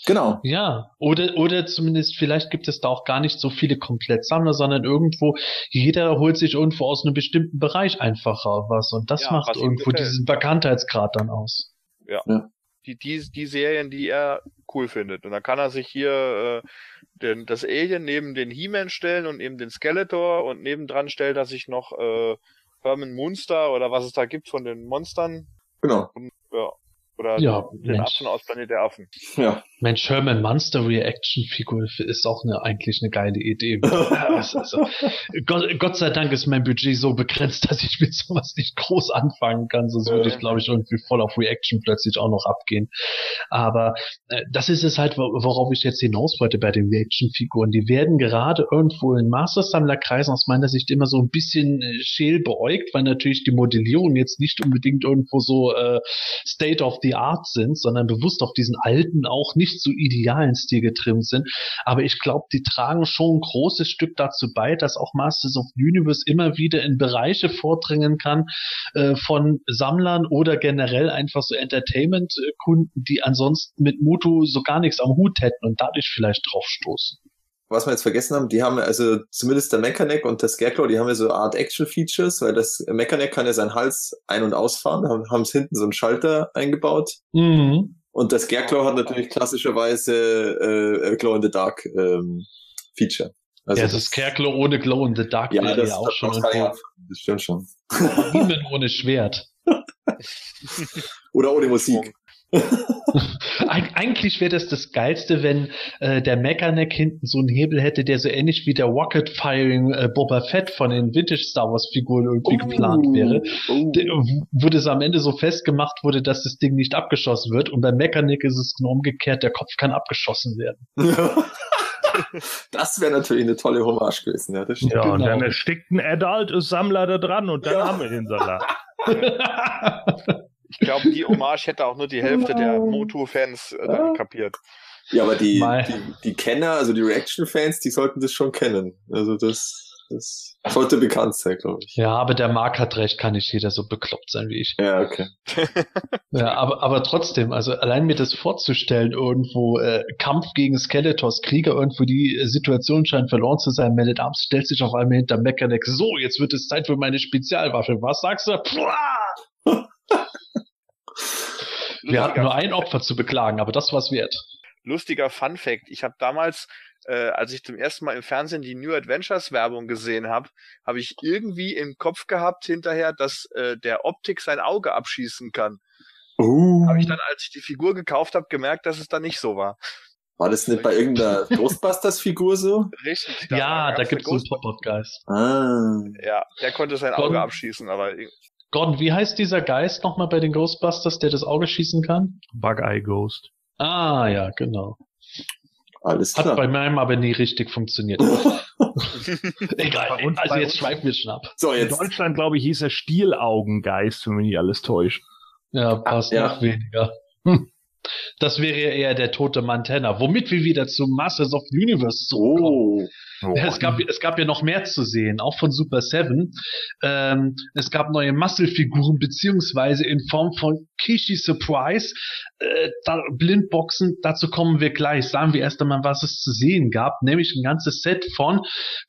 Genau. Ja, oder, oder zumindest vielleicht gibt es da auch gar nicht so viele Komplettsammler, sondern irgendwo, jeder holt sich irgendwo aus einem bestimmten Bereich einfacher was und das ja, macht was irgendwo diesen Bekanntheitsgrad dann aus. ja. Ja. Die, die, die Serien, die er cool findet. Und dann kann er sich hier äh, den, das Alien neben den He-Man stellen und eben den Skeletor und nebendran stellt er sich noch äh, Herman Munster oder was es da gibt von den Monstern. Genau. Ja. Oder Ja, den Mensch. Affen aus Planet der Affen. Ja. Mensch, Herman Monster Reaction Figur ist auch eine, eigentlich eine geile Idee. Das ist so- Gott, Gott sei Dank ist mein Budget so begrenzt, dass ich mit sowas nicht groß anfangen kann. Sonst würde ich, glaube ich, irgendwie voll auf Reaction plötzlich auch noch abgehen. Aber äh, das ist es halt, wo- worauf ich jetzt hinaus wollte bei den Reaction-Figuren. Die werden gerade irgendwo in Mastersammlerkreisen aus meiner Sicht immer so ein bisschen äh, scheel beäugt, weil natürlich die Modellierungen jetzt nicht unbedingt irgendwo so äh, State of the Art sind, sondern bewusst auf diesen alten, auch nicht so idealen Stil getrimmt sind. Aber ich glaube, die tragen schon ein großes Stück dazu bei, dass auch Masters of the Universe immer wieder in Bereiche vordringen kann äh, von Sammlern oder generell einfach so Entertainment-Kunden, die ansonsten mit Moto so gar nichts am Hut hätten und dadurch vielleicht draufstoßen. Was wir jetzt vergessen haben, die haben also zumindest der Mechanic und der Scarecrow, die haben ja so Art Action-Features, weil das Mechanic kann ja seinen Hals ein- und ausfahren, haben, haben es hinten so einen Schalter eingebaut. Mhm. Und der Scarecrow hat natürlich klassischerweise äh, äh, Glow in the Dark ähm, Feature. Also ja, das Scarecrow ohne Glow in the Dark ja, wäre das, ja auch das, schon ja, das stimmt schon. Demon ohne Schwert. *laughs* *laughs* Oder ohne Musik. *laughs* Eig eigentlich wäre das das Geilste, wenn äh, der Mechaneck hinten so einen Hebel hätte, der so ähnlich wie der Rocket Firing äh, Boba Fett von den Vintage Star Wars Figuren irgendwie geplant wäre. Oh. Der- Wo das am Ende so festgemacht wurde, dass das Ding nicht abgeschossen wird. Und beim Mechaneck ist es genau umgekehrt, der Kopf kann abgeschossen werden. *laughs* das wäre natürlich eine tolle Hommage gewesen, ja, das stimmt. Ja, und Genau. dann erstickt ein Adult-Sammler da dran und dann Ja. haben wir den Salat. *laughs* Ich glaube, die Hommage hätte auch nur die Hälfte der Moto-Fans äh, dann kapiert. Ja, aber die, die, die Kenner, also die Reaction-Fans, die sollten das schon kennen. Also das, das sollte bekannt sein, glaube ich. ja, aber der Mark hat recht, kann nicht jeder so bekloppt sein wie ich. Ja, okay. *laughs* Ja, aber, aber trotzdem, also allein mir das vorzustellen, irgendwo äh, Kampf gegen Skeletors, Krieger, irgendwo die äh, Situation scheint verloren zu sein, Man at Arms stellt sich auf einmal hinter Mechanic, so, jetzt wird es Zeit für meine Spezialwaffe. Was sagst du? *laughs* Pua! Wir hatten nur ein Opfer zu beklagen, aber das war's wert. lustiger Fun Fact. Ich habe damals, äh, als ich zum ersten Mal im Fernsehen die New Adventures Werbung gesehen habe, habe ich irgendwie im Kopf gehabt hinterher, dass äh, der Optik sein Auge abschießen kann. Uh, Habe ich dann, als ich die Figur gekauft habe, gemerkt, dass es dann nicht so war. war das nicht bei irgendeiner *laughs* Ghostbusters-Figur so? Richtig. ja, da gab's gibt's eine so einen Pop-Up-Geist. Ah. Ja, der konnte sein Auge abschießen, aber Gordon, wie heißt dieser Geist nochmal bei den Ghostbusters, der das Auge schießen kann? Bug-Eye Ghost. Ah, ja, genau. Alles Hat klar. bei meinem aber nie richtig funktioniert. *laughs* Egal, Bei uns- also bei jetzt schweifen wir schon ab. So, In jetzt. Deutschland, glaube ich, hieß er Stielaugengeist, wenn mich nicht alles täuscht. Ja, passt ja. noch weniger. Hm. Das wäre ja eher der tote Montana, womit wir wieder zu Masters of the Universe zurückkommen. Oh. Ja, es, gab, es gab ja noch mehr zu sehen, auch von Super Seven. Ähm, es gab neue Muscle-Figuren, beziehungsweise in Form von Kishi Surprise, äh, da, Blindboxen, dazu kommen wir gleich. Sagen wir erst einmal, was es zu sehen gab, nämlich ein ganzes Set von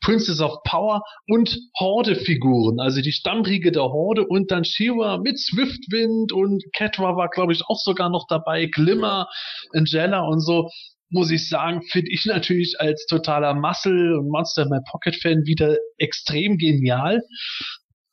Princess of Power und Horde-Figuren, also die Stammriege der Horde und dann Shiva mit Swiftwind und Catra war, glaube ich, auch sogar noch dabei, Glimmer, Angela und so muss ich sagen, finde ich natürlich als totaler Muscle und Monster in My Pocket Fan wieder extrem genial.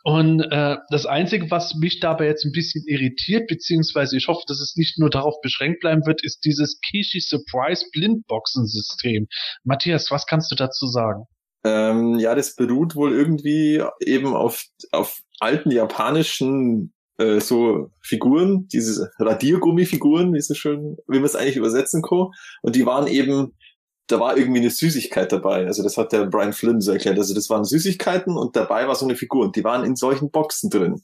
Und äh, das Einzige, was mich dabei jetzt ein bisschen irritiert, beziehungsweise ich hoffe, dass es nicht nur darauf beschränkt bleiben wird, ist dieses Kishi Surprise Blindboxen-System. Matthias, was kannst du dazu sagen? Ähm, ja, das beruht wohl irgendwie eben auf, auf alten japanischen äh, so Figuren, diese Radiergummifiguren, wie so schön, wie man es eigentlich übersetzen kann. Und die waren eben, da war irgendwie eine Süßigkeit dabei. Also das hat der Brian Flynn so erklärt. Also das waren Süßigkeiten und dabei war so eine Figur und die waren in solchen Boxen drin.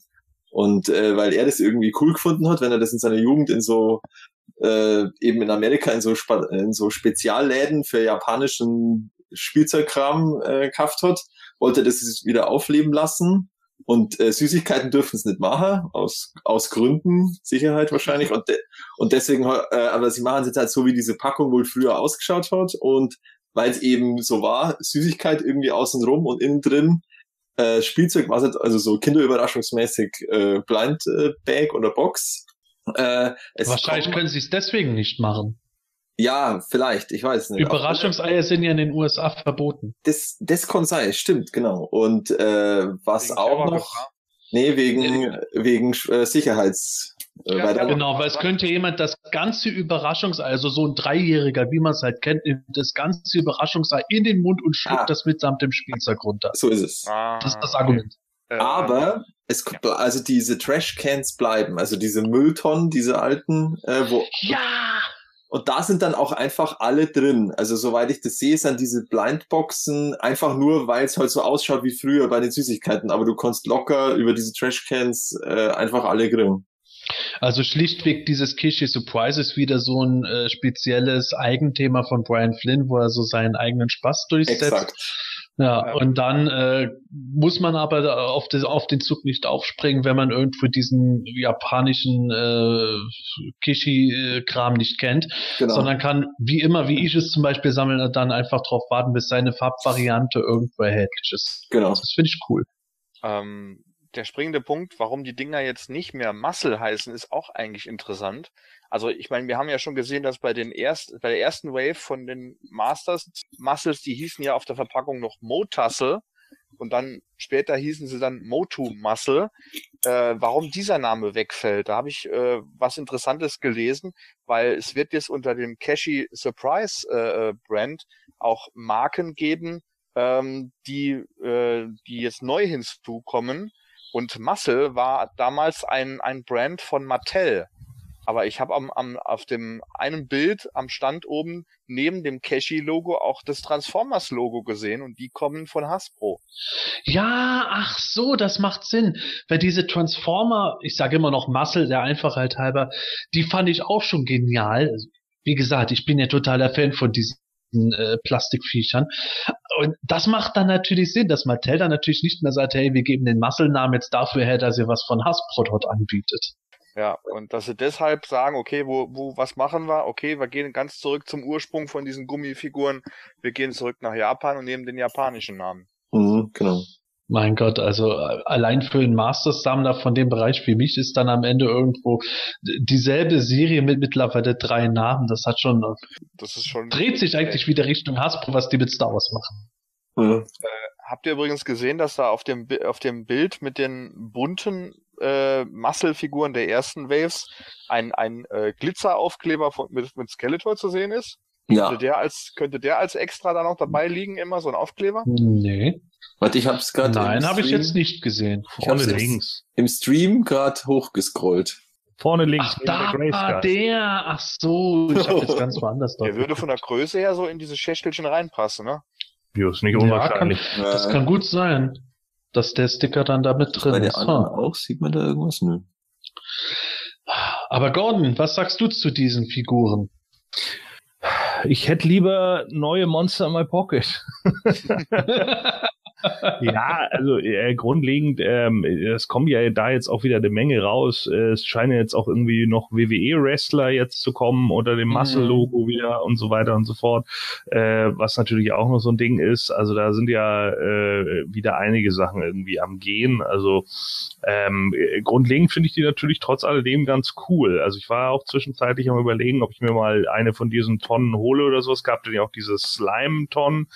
Und äh, weil er das irgendwie cool gefunden hat, wenn er das in seiner Jugend in so äh, eben in Amerika in so, in so Spezialläden für japanischen Spielzeugkram äh, gekauft hat, wollte er das wieder aufleben lassen. Und äh, Süßigkeiten dürfen es nicht machen, aus, aus Gründen, Sicherheit wahrscheinlich. Und, de und deswegen, äh, aber sie machen es jetzt halt so, wie diese Packung wohl früher ausgeschaut hat. Und weil es eben so war, Süßigkeit irgendwie außenrum und innen drin äh, Spielzeug, was halt, also so kinderüberraschungsmäßig äh, Blind äh, Bag oder Box. Äh, es Wahrscheinlich kommen- können sie es deswegen nicht machen. Ja, vielleicht, ich weiß nicht. Überraschungseier sind ja in den USA verboten. Das, das kann sein, stimmt, genau. Und äh, was Wegen auch noch, nee, wegen, wegen äh, Sicherheits. Äh, Ja, weil Genau, weil es könnte jemand das ganze Überraschungsei, also so ein Dreijähriger, wie man es halt kennt, nimmt das ganze Überraschungsei in den Mund und schluckt Ah. das mitsamt dem Spielzeug runter. So ist es. Ah, Das ist das Argument. äh, Aber es also diese Trashcans bleiben, also diese Mülltonnen, diese alten, äh, wo Ja! Und da sind dann auch einfach alle drin. Also soweit ich das sehe, sind diese Blindboxen einfach nur, weil es halt so ausschaut wie früher bei den Süßigkeiten. Aber du kannst locker über diese Trashcans äh, einfach alle grillen. Also schlichtweg dieses Kishi Surprise ist wieder so ein äh, spezielles Eigenthema von Brian Flynn, wo er so seinen eigenen Spaß durchsetzt. Exakt. Ja, Ja. und dann äh, muss man aber auf, das, auf den Zug nicht aufspringen, wenn man irgendwo diesen japanischen äh, Kishi-Kram nicht kennt, Genau. sondern kann, wie immer, wie ich es zum Beispiel sammeln, dann einfach drauf warten, bis seine Farbvariante irgendwo erhältlich ist. genau. Das finde ich cool. Ähm, der springende Punkt, warum die Dinger jetzt nicht mehr Muscle heißen, ist auch eigentlich interessant. Also ich meine, wir haben ja schon gesehen, dass bei den erst, bei der ersten Wave von den Masters Muscles, die hießen ja auf der Verpackung noch Motussle und dann später hießen sie dann Motu Muscle. Äh, warum dieser Name wegfällt, da habe ich äh, was Interessantes gelesen, weil es wird jetzt unter dem Cashy Surprise äh, äh, Brand auch Marken geben, ähm, die, äh, die jetzt neu hinzukommen. Und Muscle war damals ein, ein Brand von Mattel. Aber ich habe am, am, auf dem einen Bild am Stand oben neben dem Cashy-Logo auch das Transformers-Logo gesehen und die kommen von Hasbro. Ja, ach so, das macht Sinn. Weil diese Transformer, ich sage immer noch Muscle, der Einfachheit halber, die fand ich auch schon genial. Wie gesagt, ich bin ja totaler Fan von diesen äh, Plastikviechern. Und das macht dann natürlich Sinn, dass Mattel dann natürlich nicht mehr sagt, hey, wir geben den Muscle-Namen jetzt dafür her, dass ihr was von Hasbro dort anbietet. Ja, und dass sie deshalb sagen, okay, wo, wo, was machen wir? Okay, wir gehen ganz zurück zum Ursprung von diesen Gummifiguren. Wir gehen zurück nach Japan und nehmen den japanischen Namen. Mhm, genau. Mein Gott, also äh, allein für einen Masters-Sammler von dem Bereich wie mich ist dann am Ende irgendwo dieselbe Serie mit mittlerweile drei Namen. Das hat schon, Das ist schon. dreht sich eigentlich wieder Richtung Hasbro, was die mit Star Wars machen. Mhm. Habt ihr übrigens gesehen, dass da auf dem, Bi- auf dem Bild mit den bunten äh, Muscle-Figuren der ersten Waves ein, ein äh, Glitzeraufkleber von, mit, mit Skeletor zu sehen ist? Ja, Könnte, der als, könnte der als extra da noch dabei liegen, immer so ein Aufkleber? Nee. warte, ich hab's gerade Nein, habe ich jetzt nicht gesehen. Vorne links. im Stream gerade hochgescrollt. Vorne links. Ach, neben der da war der. Ach so, ich habe jetzt *laughs* ganz woanders Der würde von der Größe her so in diese Schächtelchen reinpassen, ne? Ja, ist nicht Ja, unwahrscheinlich. Das kann gut sein, dass der Sticker dann da mit Bei drin der ist. anderen Ha. auch, sieht man da irgendwas? Nö. Aber Gordon, was sagst du zu diesen Figuren? Ich hätte lieber neue Monster in my Pocket. *laughs* *laughs* ja, also äh, grundlegend, ähm, es kommen ja da jetzt auch wieder eine Menge raus. Äh, Es scheinen jetzt auch irgendwie noch WWE-Wrestler jetzt zu kommen unter dem Mhm. Muscle-Logo wieder und so weiter und so fort. Äh, was natürlich auch noch so ein Ding ist. Also da sind ja äh, wieder einige Sachen irgendwie am Gehen. Also ähm, äh, grundlegend finde ich die natürlich trotz alledem ganz cool. Also ich war auch zwischenzeitlich am überlegen, ob ich mir mal eine von diesen Tonnen hole oder sowas. Gab dann ja auch diese Slime-Tonnen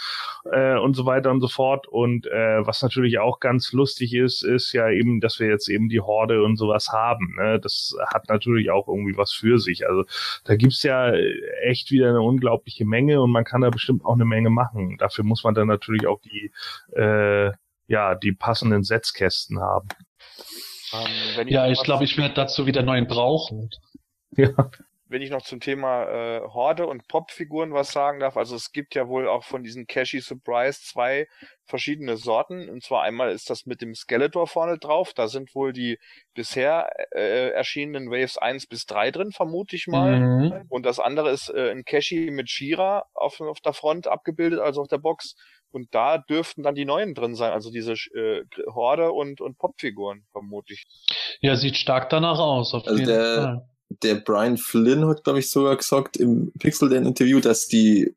äh, und so weiter und so fort. Und äh, was natürlich auch ganz lustig ist, ist ja eben, dass wir jetzt eben die Horde und sowas haben. Ne? Das hat natürlich auch irgendwie was für sich. Also da gibt's ja echt wieder eine unglaubliche Menge und man kann da bestimmt auch eine Menge machen. Dafür muss man dann natürlich auch die äh, ja die passenden Setzkästen haben. Ähm, wenn Ja, ich glaube, ich werde dazu wieder neuen brauchen. Ja. Wenn ich noch zum Thema äh, Horde und Popfiguren was sagen darf, also es gibt ja wohl auch von diesen Cashy Surprise zwei verschiedene Sorten. Und zwar einmal ist das mit dem Skeletor vorne drauf. Da sind wohl die bisher äh, erschienenen Waves 1 bis 3 drin, vermute ich mal. Mhm. Und das andere ist äh, ein Cashy mit Shira auf, auf der Front abgebildet, also auf der Box. Und da dürften dann die neuen drin sein, also diese äh, Horde und, und Popfiguren, vermute ich. Ja, sieht stark danach aus, auf Also jeden der- Fall. Der Brian Flynn hat, glaube ich, sogar gesagt im Pixel Dan Interview, dass die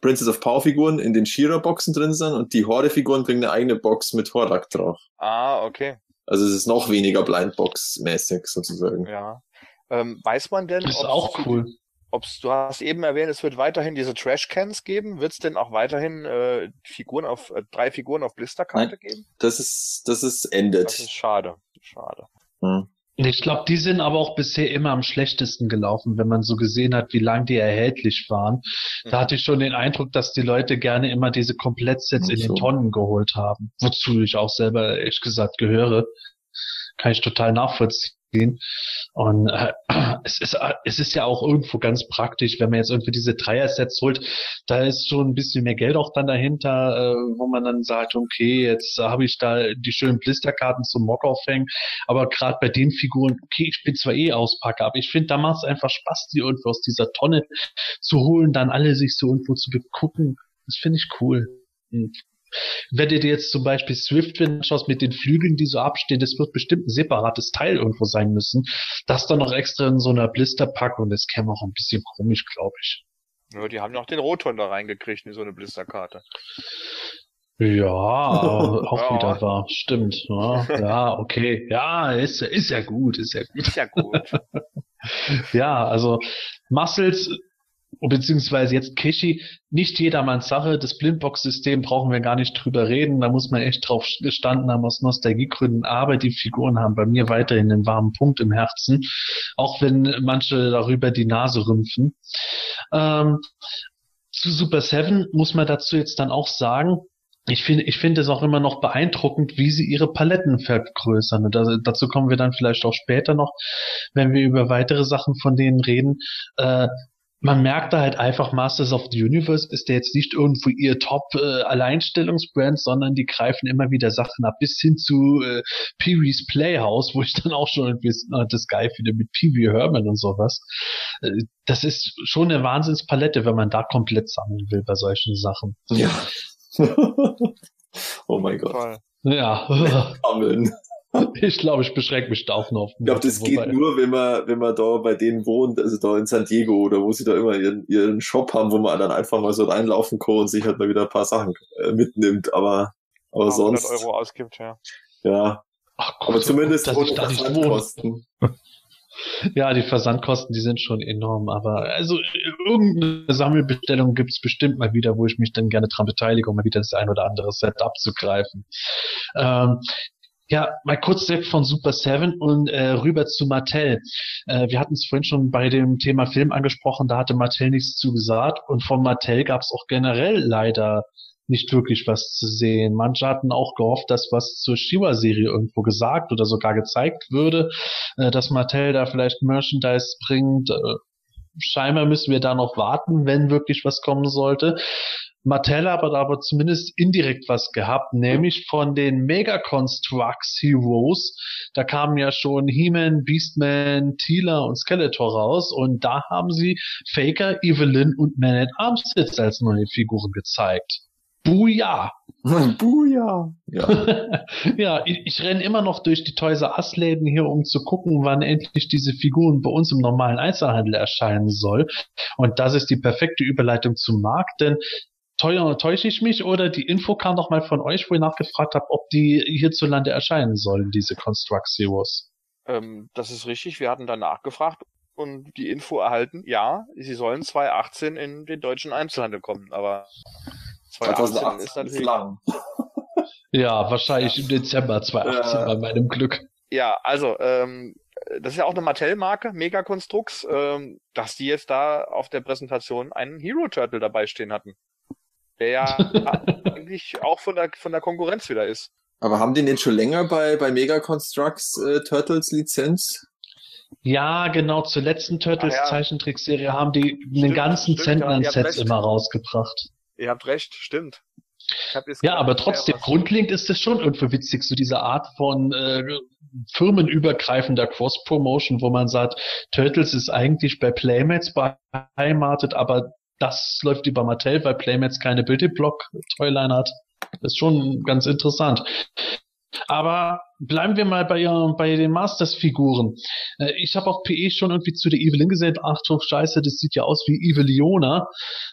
Princess of Power Figuren in den Shira-Boxen drin sind und die Horde-Figuren bringen eine eigene Box mit Horak drauf. Ah, okay. Also es ist noch weniger Blindbox-mäßig sozusagen. Ja. Ähm, weiß man denn, Ist ob's auch cool. Ob's, du hast eben erwähnt, es wird weiterhin diese Trashcans geben. Wird es denn auch weiterhin äh, Figuren auf äh, drei Figuren auf Blisterkarte geben? Das ist, das ist endet. Das ist schade. Schade. Hm. Ich glaube, die sind aber auch bisher immer am schlechtesten gelaufen, wenn man so gesehen hat, wie lang die erhältlich waren. Da hatte ich schon den Eindruck, dass die Leute gerne immer diese Komplettsets in Ach den so. Tonnen geholt haben. Wozu ich auch selber, ehrlich gesagt, gehöre. Kann ich total nachvollziehen. Und äh, es, ist, äh, es ist ja auch irgendwo ganz praktisch, wenn man jetzt irgendwie diese Dreier-Sets holt, da ist schon ein bisschen mehr Geld auch dann dahinter, äh, wo man dann sagt, okay, jetzt habe ich da die schönen Blisterkarten zum Mock aufhängen, aber gerade bei den Figuren, okay, ich bin zwar eh Auspacker, aber ich finde, da macht es einfach Spaß, die irgendwo aus dieser Tonne zu holen, dann alle sich so irgendwo zu begucken. Das finde ich cool. Und wenn du dir jetzt zum Beispiel Swift anschaust mit den Flügeln, die so abstehen, das wird bestimmt ein separates Teil irgendwo sein müssen. Das dann noch extra in so einer Blisterpackung, das käme auch ein bisschen komisch, glaube ich. Ja, die haben noch den Roton da reingekriegt in so eine Blisterkarte. Ja, *laughs* auch Ja. wieder wahr. Stimmt. Ja, ja, okay. Ja, ist, ist ja gut, ist ja gut. Ist ja gut. *laughs* Ja, also Muscles, beziehungsweise jetzt Kishi, nicht jedermanns Sache. Das Blindbox-System brauchen wir gar nicht drüber reden. Da muss man echt drauf gestanden haben aus Nostalgiegründen. Aber die Figuren haben bei mir weiterhin einen warmen Punkt im Herzen. Auch wenn manche darüber die Nase rümpfen. Ähm, zu Super Seven muss man dazu jetzt dann auch sagen, ich finde, ich finde es auch immer noch beeindruckend, wie sie ihre Paletten vergrößern. Und da, dazu kommen wir dann vielleicht auch später noch, wenn wir über weitere Sachen von denen reden. Äh, man merkt da halt einfach, Masters of the Universe ist ja jetzt nicht irgendwo ihr Top-Alleinstellungsbrand, sondern die greifen immer wieder Sachen ab, bis hin zu äh, Pee-wee's Playhouse, wo ich dann auch schon irgendwie äh, das geil finde mit Pee-wee Herman und sowas. Äh, das ist schon eine Wahnsinnspalette, wenn man da komplett sammeln will bei solchen Sachen. Ja. *laughs* oh mein Gott. Ja, *laughs* Sammeln. *laughs* ich glaube, ich beschränke mich da auch noch Ich glaube, das geht nur, wenn man, wenn man da bei denen wohnt, also da in San Diego oder wo sie da immer ihren, ihren Shop haben, wo man dann einfach mal so reinlaufen kann und sich halt mal wieder ein paar Sachen äh, mitnimmt. Aber, aber Ja, sonst, 100 Euro ausgibt, ja. ja. Ach Gott, Aber zumindest dass ich da nicht wohne. Versandkosten. *laughs* Ja, die Versandkosten, die sind schon enorm, aber also irgendeine Sammelbestellung gibt's bestimmt mal wieder, wo ich mich dann gerne dran beteilige, um mal wieder das ein oder andere Set abzugreifen. Ähm, ja, mal kurz weg von Super Seven und äh, rüber zu Mattel. Äh, wir hatten es vorhin schon bei dem Thema Film angesprochen, da hatte Mattel nichts zu gesagt und von Mattel gab's auch generell leider nicht wirklich was zu sehen. Manche hatten auch gehofft, dass was zur Shiva-Serie irgendwo gesagt oder sogar gezeigt würde, äh, dass Mattel da vielleicht Merchandise bringt. Äh, scheinbar müssen wir da noch warten, wenn wirklich was kommen sollte. Mattel hat aber zumindest indirekt was gehabt, nämlich von den Mega Constructs Heroes. Da kamen ja schon He-Man, Beastman, Teela und Skeletor raus und da haben sie Faker, Evelyn und Man at Arms jetzt als neue Figuren gezeigt. Buja! *laughs* Buja. Ja. *laughs* ja, ich, ich renne immer noch durch die Toys R Us Läden hier, um zu gucken, wann endlich diese Figuren bei uns im normalen Einzelhandel erscheinen soll. Und das ist die perfekte Überleitung zum Markt, denn teuer täusche ich mich oder die Info kam doch mal von euch, wo ihr nachgefragt habt, ob die hierzulande erscheinen sollen, diese Construct Zeros. Ähm, das ist richtig, wir hatten da nachgefragt und die Info erhalten, ja, sie sollen 2018 in den deutschen Einzelhandel kommen, aber 2018 ist 2018 ist natürlich... lang. *laughs* Ja, wahrscheinlich im Dezember 2018 Ja. bei meinem Glück. Ja, also, ähm, das ist ja auch eine Mattel-Marke, Megaconstrux, ähm, dass die jetzt da auf der Präsentation einen Hero Turtle dabei stehen hatten. Der ja *laughs* eigentlich auch von der, von der Konkurrenz wieder ist. Aber haben die nicht schon länger bei, bei Mega Constructs äh, Turtles Lizenz? Ja, genau, zur letzten Turtles Ach ja. Zeichentrickserie haben die den Stimmt, ganzen recht. immer rausgebracht. Ihr habt recht, stimmt. Ja, aber trotzdem, grundlegend ist es schon irgendwie witzig, so diese Art von äh, firmenübergreifender Cross-Promotion, wo man sagt, Turtles ist eigentlich bei Playmates beheimatet, aber das läuft über Mattel, weil Playmates keine Building-Block-Toyline hat. Das ist schon ganz interessant. Aber bleiben wir mal bei, ihr- bei den Masters-Figuren. Äh, ich habe auf PE schon irgendwie zu der Evelyn gesehen, ach du Scheiße, das sieht ja aus wie Eveliona,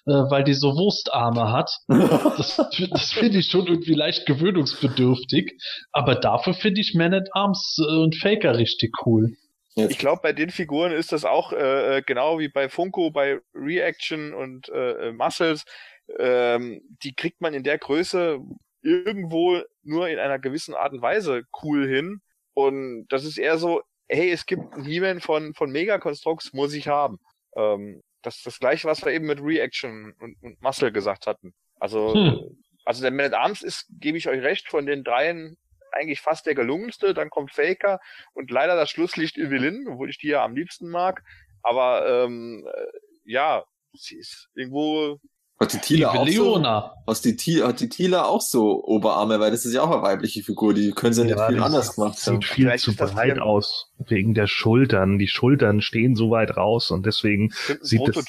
äh, weil die so Wurstarme hat. *laughs* Das, das finde ich schon irgendwie leicht gewöhnungsbedürftig. Aber dafür finde ich Man at Arms äh, und Faker richtig cool. Ich glaube, bei den Figuren ist das auch äh, äh, genau wie bei Funko, bei Reaction und äh, Muscles. Ähm, die kriegt man in der Größe irgendwo nur in einer gewissen Art und Weise cool hin. Und das ist eher so, hey, es gibt ein He-Man von, von Mega Constructs, muss ich haben. Ähm, das ist das gleiche, was wir eben mit Reaction und, und Muscle gesagt hatten. Also, hm. also der Man at Arms ist, gebe ich euch recht, von den dreien eigentlich fast der gelungenste. Dann kommt Faker und leider das Schlusslicht Evelyn, obwohl ich die ja am liebsten mag. Aber ähm, äh, ja, sie ist irgendwo hat die Tila auch so, hat die, hat die Tila auch so Oberarme, weil das ist ja auch eine weibliche Figur, die können sie ja, nicht viel anders gemacht haben. Sieht viel Vielleicht zu breit aus, wegen der Schultern. Die Schultern stehen so weit raus und deswegen sieht es,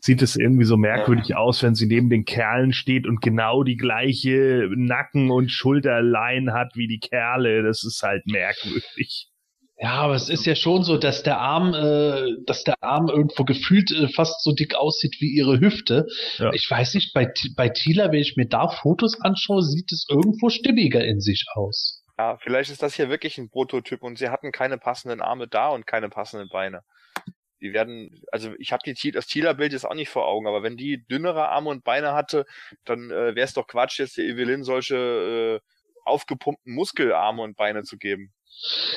sieht es irgendwie so merkwürdig ja. aus, wenn sie neben den Kerlen steht und genau die gleiche Nacken- und Schulterlein hat wie die Kerle. Das ist halt merkwürdig. Ja, aber es ist ja schon so, dass der Arm, äh, dass der Arm irgendwo gefühlt äh, fast so dick aussieht wie ihre Hüfte. Ja. Ich weiß nicht, bei, bei Tila, wenn ich mir da Fotos anschaue, sieht es irgendwo stimmiger in sich aus. Ja, vielleicht ist das hier wirklich ein Prototyp und sie hatten keine passenden Arme da und keine passenden Beine. Die werden, also ich habe das Tila-Bild jetzt auch nicht vor Augen, aber wenn die dünnere Arme und Beine hatte, dann äh, wäre es doch Quatsch, jetzt der Evelyn solche äh, aufgepumpten Muskelarme und Beine zu geben.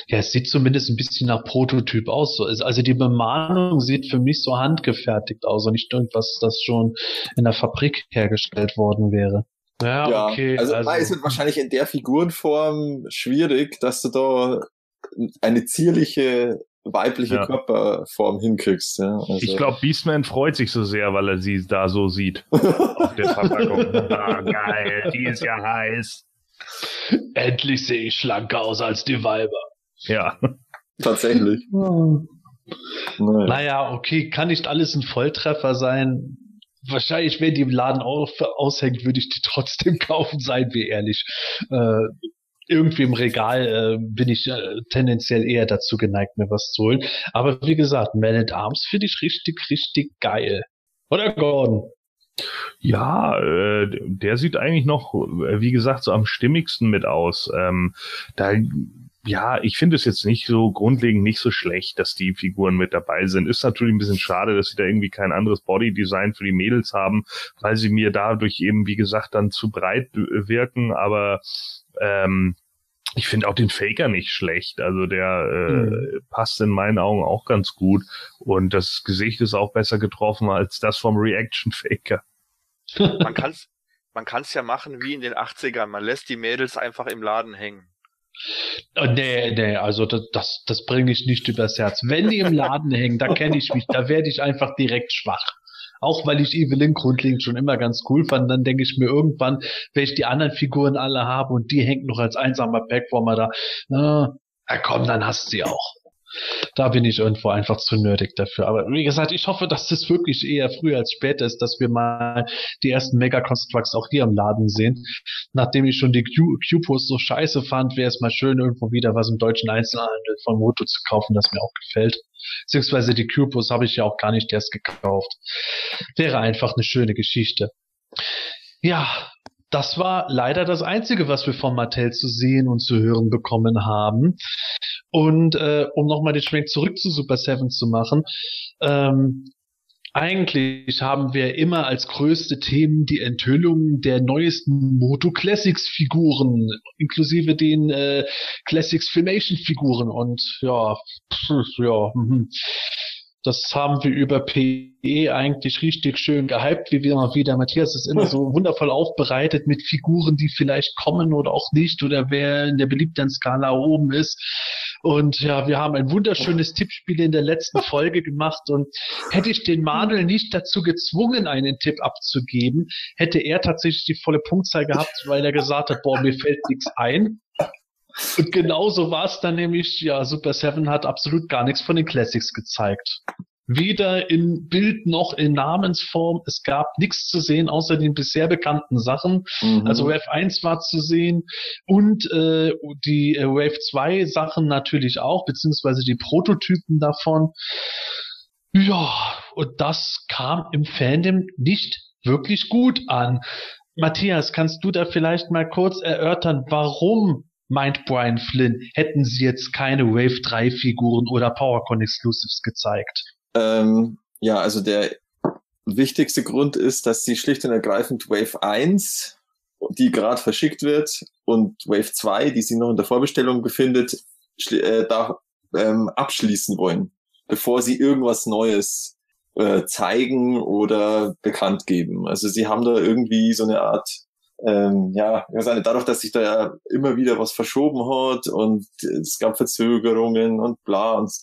Ja, es sieht zumindest ein bisschen nach Prototyp aus. Also die Bemalung sieht für mich so handgefertigt aus und nicht irgendwas, das schon in der Fabrik hergestellt worden wäre. Ja, ja okay. Also, also es wird wahrscheinlich in der Figurenform schwierig, dass du da eine zierliche weibliche ja. Körperform hinkriegst. Ja, also. Ich glaube, Beastman freut sich so sehr, weil er sie da so sieht. *laughs* auf der Verpackung. ah, geil, die ist ja heiß. Endlich sehe ich schlanker aus als die Weiber. Ja. Tatsächlich. *laughs* naja. naja, okay, kann nicht alles ein Volltreffer sein. Wahrscheinlich, wenn die im Laden auf, aushängt, würde ich die trotzdem *laughs* kaufen, seien wir ehrlich. Äh, irgendwie im Regal äh, bin ich äh, tendenziell eher dazu geneigt, mir was zu holen. Aber wie gesagt, Man at Arms finde ich richtig, richtig geil. Oder Gordon? Ja, äh, der sieht eigentlich noch, äh, wie gesagt, so am stimmigsten mit aus. Ähm, da ja, ich finde es jetzt nicht so grundlegend nicht so schlecht, dass die Figuren mit dabei sind. Ist natürlich ein bisschen schade, dass sie da irgendwie kein anderes Bodydesign für die Mädels haben, weil sie mir dadurch eben, wie gesagt, dann zu breit wirken. Aber ähm, ich finde auch den Faker nicht schlecht. Also der äh, mhm. passt in meinen Augen auch ganz gut. Und das Gesicht ist auch besser getroffen als das vom Reaction Faker. Man kann's, man kann's ja machen wie in den 80ern. Man lässt die Mädels einfach im Laden hängen. Oh, nee, nee, also das, das, das bringe ich nicht übers Herz. Wenn die im Laden hängen, da kenne ich mich, da werde ich einfach direkt schwach. Auch weil ich Evelyn grundlegend schon immer ganz cool fand, dann denke ich mir irgendwann, wenn ich die anderen Figuren alle habe und die hängt noch als einsamer Backwarmer da, na, na komm, dann hast du sie auch. Da bin ich irgendwo einfach zu nötig dafür. Aber wie gesagt, ich hoffe, dass das wirklich eher früher als später ist, dass wir mal die ersten Mega-Constructs auch hier im Laden sehen. Nachdem ich schon die Q-Post so scheiße fand, wäre es mal schön, irgendwo wieder was im deutschen Einzelhandel von Moto zu kaufen, das mir auch gefällt. Beziehungsweise die Q-Post habe ich ja auch gar nicht erst gekauft. Wäre einfach eine schöne Geschichte. Ja, das war leider das Einzige, was wir von Mattel zu sehen und zu hören bekommen haben. Und äh, um nochmal den Schwenk zurück zu Super Seven zu machen, ähm, eigentlich haben wir immer als größte Themen die Enthüllung der neuesten Moto Classics Figuren, inklusive den äh, Classics Filmation Figuren und ja, pff, ja, mhm. Das haben wir über PE eigentlich richtig schön gehypt, wie wir mal wieder. Matthias ist immer so *laughs* wundervoll aufbereitet mit Figuren, die vielleicht kommen oder auch nicht oder wer in der beliebten Skala oben ist. Und ja, wir haben ein wunderschönes Tippspiel in der letzten *laughs* Folge gemacht und hätte ich den Manuel nicht dazu gezwungen, einen Tipp abzugeben, hätte er tatsächlich die volle Punktzahl gehabt, weil er gesagt hat, boah, mir fällt nichts ein. Und genauso war es dann nämlich, ja, Super Seven hat absolut gar nichts von den Classics gezeigt. Weder in Bild noch in Namensform. Es gab nichts zu sehen, außer den bisher bekannten Sachen. Mhm. Also Wave 1 war zu sehen und äh, die äh, Wave 2 Sachen natürlich auch, beziehungsweise die Prototypen davon. Ja, und das kam im Fandom nicht wirklich gut an. Matthias, kannst du da vielleicht mal kurz erörtern, warum meint Brian Flynn, hätten sie jetzt keine Wave 3 Figuren oder PowerCon Exclusives gezeigt? Ähm, ja, also der wichtigste Grund ist, dass sie schlicht und ergreifend Wave 1, die gerade verschickt wird, und Wave 2, die sich noch in der Vorbestellung befindet, äh, da ähm, abschließen wollen, bevor sie irgendwas Neues äh, zeigen oder bekannt geben. Also sie haben da irgendwie so eine Art ähm, ja, dadurch, dass sich da ja immer wieder was verschoben hat und es gab Verzögerungen und bla und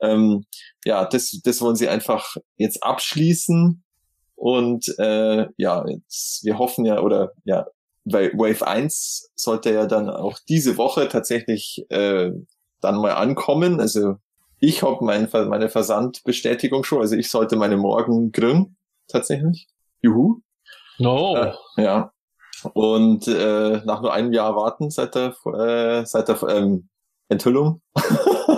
ähm, ja, das, das wollen sie einfach jetzt abschließen und äh, ja, jetzt, wir hoffen ja, oder ja, weil Wave 1 sollte ja dann auch diese Woche tatsächlich äh, dann mal ankommen. Also ich habe mein, meine Versandbestätigung schon, also ich sollte meine morgen kriegen, tatsächlich. Juhu. No. Äh, ja, und äh, nach nur einem Jahr warten seit der, äh, seit der ähm, Enthüllung. *laughs*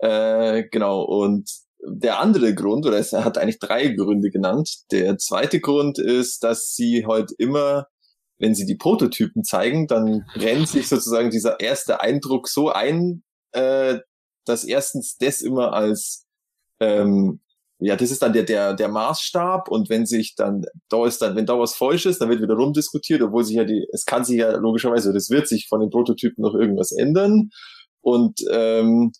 äh, genau, und der andere Grund, oder es hat eigentlich drei Gründe genannt. Der zweite Grund ist, dass sie heute immer, wenn sie die Prototypen zeigen, dann rennt sich sozusagen dieser erste Eindruck so ein, äh, dass erstens das immer als ähm, ja, das ist dann der, der, der Maßstab und wenn sich dann, da ist dann, wenn da was falsch ist, dann wird wieder rumdiskutiert, obwohl sich ja die, es kann sich ja logischerweise, das wird sich von den Prototypen noch irgendwas ändern und ähm,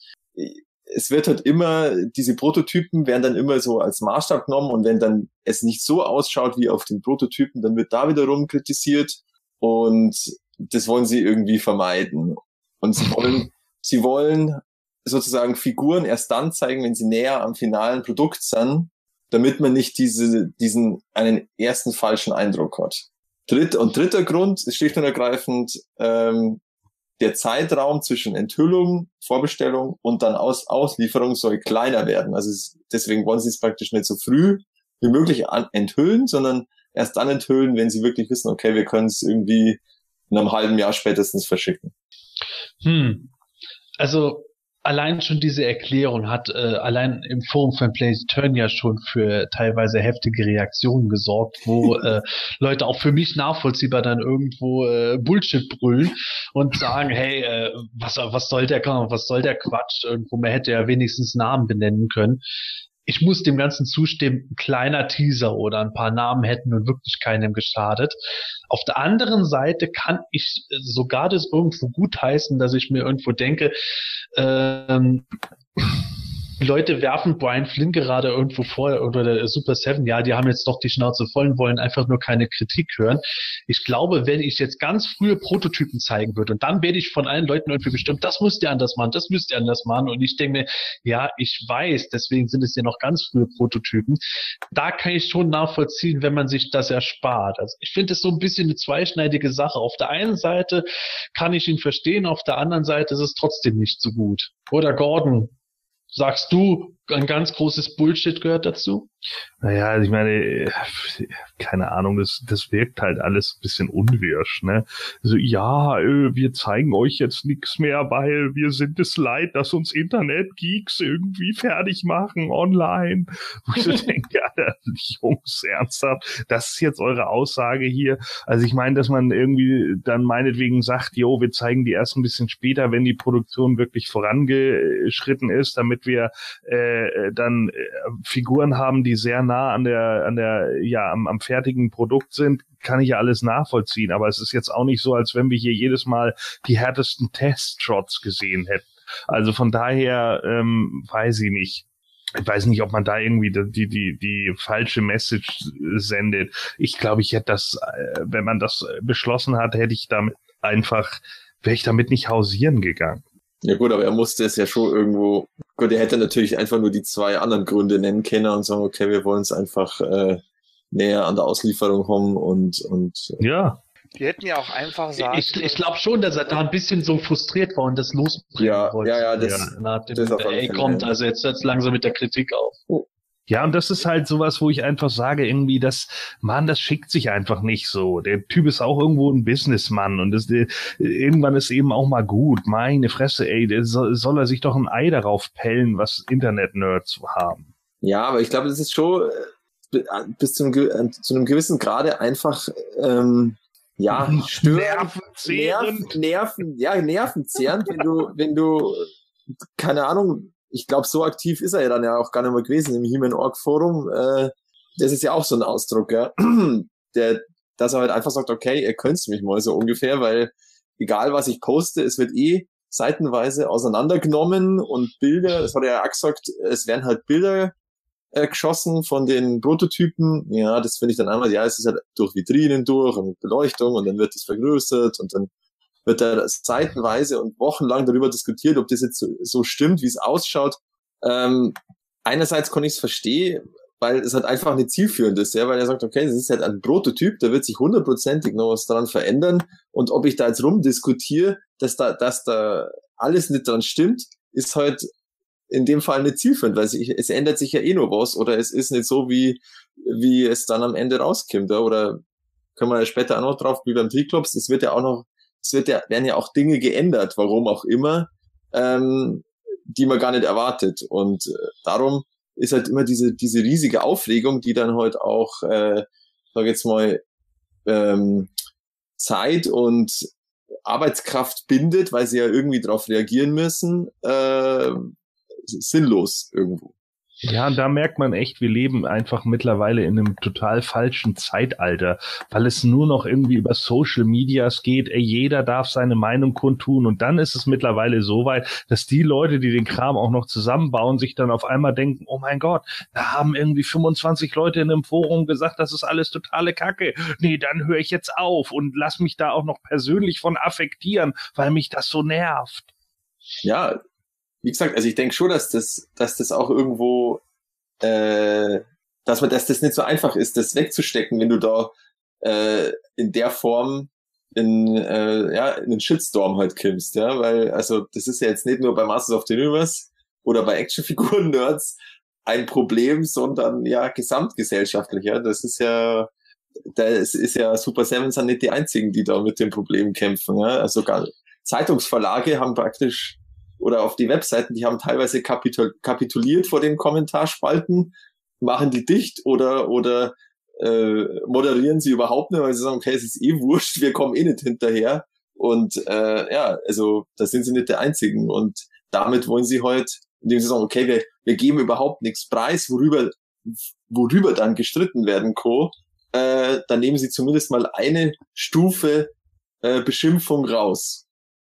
es wird halt immer, diese Prototypen werden dann immer so als Maßstab genommen und wenn dann es nicht so ausschaut wie auf den Prototypen, dann wird da wiederum kritisiert und das wollen sie irgendwie vermeiden. Und sie wollen, *laughs* sie wollen sozusagen Figuren erst dann zeigen, wenn sie näher am finalen Produkt sind, damit man nicht diese, diesen einen ersten falschen Eindruck hat. Dritt, und dritter Grund ist schlicht und ergreifend ähm, der Zeitraum zwischen Enthüllung, Vorbestellung und dann Aus, Auslieferung soll kleiner werden. Also es, deswegen wollen sie es praktisch nicht so früh wie möglich enthüllen, sondern erst dann enthüllen, wenn sie wirklich wissen, okay, wir können es irgendwie in einem halben Jahr spätestens verschicken. Hm. Also allein schon diese Erklärung hat äh, allein im Forum von Turn ja schon für teilweise heftige Reaktionen gesorgt, wo *laughs* äh, Leute auch für mich nachvollziehbar dann irgendwo äh, Bullshit brüllen und sagen, hey, äh, was, was soll der was soll der Quatsch? Irgendwo man hätte ja wenigstens Namen benennen können. Ich muss dem Ganzen zustimmen, ein kleiner Teaser oder ein paar Namen hätten nun wirklich keinem geschadet. Auf der anderen Seite kann ich sogar das irgendwo gutheißen, dass ich mir irgendwo denke, ähm, Leute werfen Brian Flynn gerade irgendwo vor oder der Super Seven, ja, die haben jetzt doch die Schnauze voll und wollen einfach nur keine Kritik hören. Ich glaube, wenn ich jetzt ganz frühe Prototypen zeigen würde und dann werde ich von allen Leuten irgendwie bestimmt, das müsst ihr anders machen, das müsst ihr anders machen und ich denke mir, ja, ich weiß, deswegen sind es ja noch ganz frühe Prototypen. Da kann ich schon nachvollziehen, wenn man sich das erspart. Also ich finde es so ein bisschen eine zweischneidige Sache. Auf der einen Seite kann ich ihn verstehen, auf der anderen Seite ist es trotzdem nicht so gut. Oder Gordon, Sagst du, ein ganz großes Bullshit gehört dazu? Naja, also ich meine, keine Ahnung, das, das wirkt halt alles ein bisschen unwirsch, ne? So, ja, äh, wir zeigen euch jetzt nichts mehr, weil wir sind es leid, dass uns Internet-Geeks irgendwie fertig machen online. *laughs* Wo ich so denke, Alter, Jungs, ernsthaft, das ist jetzt eure Aussage hier. Also ich meine, dass man irgendwie dann meinetwegen sagt, jo, wir zeigen die erst ein bisschen später, wenn die Produktion wirklich vorangeschritten ist, damit wir äh, dann äh, Figuren haben, die sehr nah an der, an der, ja, am, am fertigen Produkt sind, kann ich ja alles nachvollziehen. Aber es ist jetzt auch nicht so, als wenn wir hier jedes Mal die härtesten Testshots gesehen hätten. Also von daher ähm, weiß ich nicht. Ich weiß nicht, ob man da irgendwie die, die, die falsche Message sendet. Ich glaube, ich hätte das, äh, wenn man das beschlossen hat, hätte ich damit einfach, wäre ich damit nicht hausieren gegangen. Ja gut, aber er musste es ja schon irgendwo. Gut, er hätte natürlich einfach nur die zwei anderen Gründe nennen können und sagen, okay, wir wollen es einfach äh, näher an der Auslieferung haben und und. Äh, ja. Die hätten ja auch einfach sagen. Ich, ich glaube schon, dass er da ein bisschen so frustriert war und das losbringen ja, wollte. Ja, ja, das, ja, nach dem, das ey, kommt, also jetzt jetzt langsam mit der Kritik auf. Oh. Ja, und das ist halt sowas, wo ich einfach sage, irgendwie, das, Mann, das schickt sich einfach nicht so. Der Typ ist auch irgendwo ein Businessmann und das, irgendwann ist eben auch mal gut. Meine Fresse, ey, der soll, soll er sich doch ein Ei darauf pellen, was Internet-Nerds haben. Ja, aber ich glaube, das ist schon äh, bis zu einem, äh, zu einem gewissen Grade einfach, ähm, ja, *laughs* störend. nervenzehrend. Nerven, Nerven, ja, nervenzehrend, wenn du, wenn du, keine Ahnung, ich glaube, so aktiv ist er ja dann ja auch gar nicht mehr gewesen im Human Org Forum. Äh, das ist ja auch so ein Ausdruck, ja. *clears throat* Der, dass er halt einfach sagt, okay, ihr könnt mich mal so ungefähr, weil egal was ich poste, es wird eh seitenweise auseinandergenommen und Bilder, das hat er ja auch gesagt, es werden halt Bilder äh, geschossen von den Prototypen. Ja, das finde ich dann einmal, ja, es ist halt durch Vitrinen durch und Beleuchtung und dann wird es vergrößert und dann wird da seitenweise und wochenlang darüber diskutiert, ob das jetzt so, so stimmt, wie es ausschaut. Ähm, einerseits kann ich es verstehen, weil es halt einfach nicht zielführend ist, ja, weil er sagt, okay, das ist halt ein Prototyp, da wird sich hundertprozentig noch was dran verändern und ob ich da jetzt rumdiskutiere, dass da, dass da alles nicht dran stimmt, ist halt in dem Fall nicht zielführend, weil sich, es ändert sich ja eh nur was oder es ist nicht so, wie, wie es dann am Ende rauskommt, ja, oder können wir ja später auch noch drauf, wie beim Triclops, es wird ja auch noch, es wird ja, werden ja auch Dinge geändert, warum auch immer, ähm, die man gar nicht erwartet und äh, darum ist halt immer diese, diese riesige Aufregung, die dann halt auch, äh, sag jetzt mal, ähm, Zeit und Arbeitskraft bindet, weil sie ja irgendwie darauf reagieren müssen, äh, sinnlos irgendwo. Ja, und da merkt man echt, wir leben einfach mittlerweile in einem total falschen Zeitalter, weil es nur noch irgendwie über Social Medias geht. Ey, jeder darf seine Meinung kundtun und dann ist es mittlerweile so weit, dass die Leute, die den Kram auch noch zusammenbauen, sich dann auf einmal denken, oh mein Gott, da haben irgendwie 25 Leute in einem Forum gesagt, das ist alles totale Kacke. Nee, dann höre ich jetzt auf und lass mich da auch noch persönlich von affektieren, weil mich das so nervt. Ja, wie gesagt, also ich denke schon, dass das, dass das auch irgendwo, äh, dass man, dass das nicht so einfach ist, das wegzustecken, wenn du da äh, in der Form in, äh, ja, in den Shitstorm halt kimmst, ja, weil, also das ist ja jetzt nicht nur bei Masters of the Universe oder bei Actionfiguren-Nerds ein Problem, sondern ja gesamtgesellschaftlich, ja, das ist ja, das ist ja Super Seven sind nicht die einzigen, die da mit dem Problem kämpfen, ja, also gar, Zeitungsverlage haben praktisch oder auf die Webseiten, die haben teilweise kapitul kapituliert vor den Kommentarspalten, machen die dicht oder oder äh, moderieren sie überhaupt nicht, weil sie sagen, okay, es ist eh wurscht, wir kommen eh nicht hinterher. Und äh, ja, also da sind sie nicht der Einzigen. Und damit wollen sie heute, indem sie sagen, okay, wir, wir geben überhaupt nichts preis, worüber, worüber dann gestritten werden co, äh, dann nehmen sie zumindest mal eine Stufe äh, Beschimpfung raus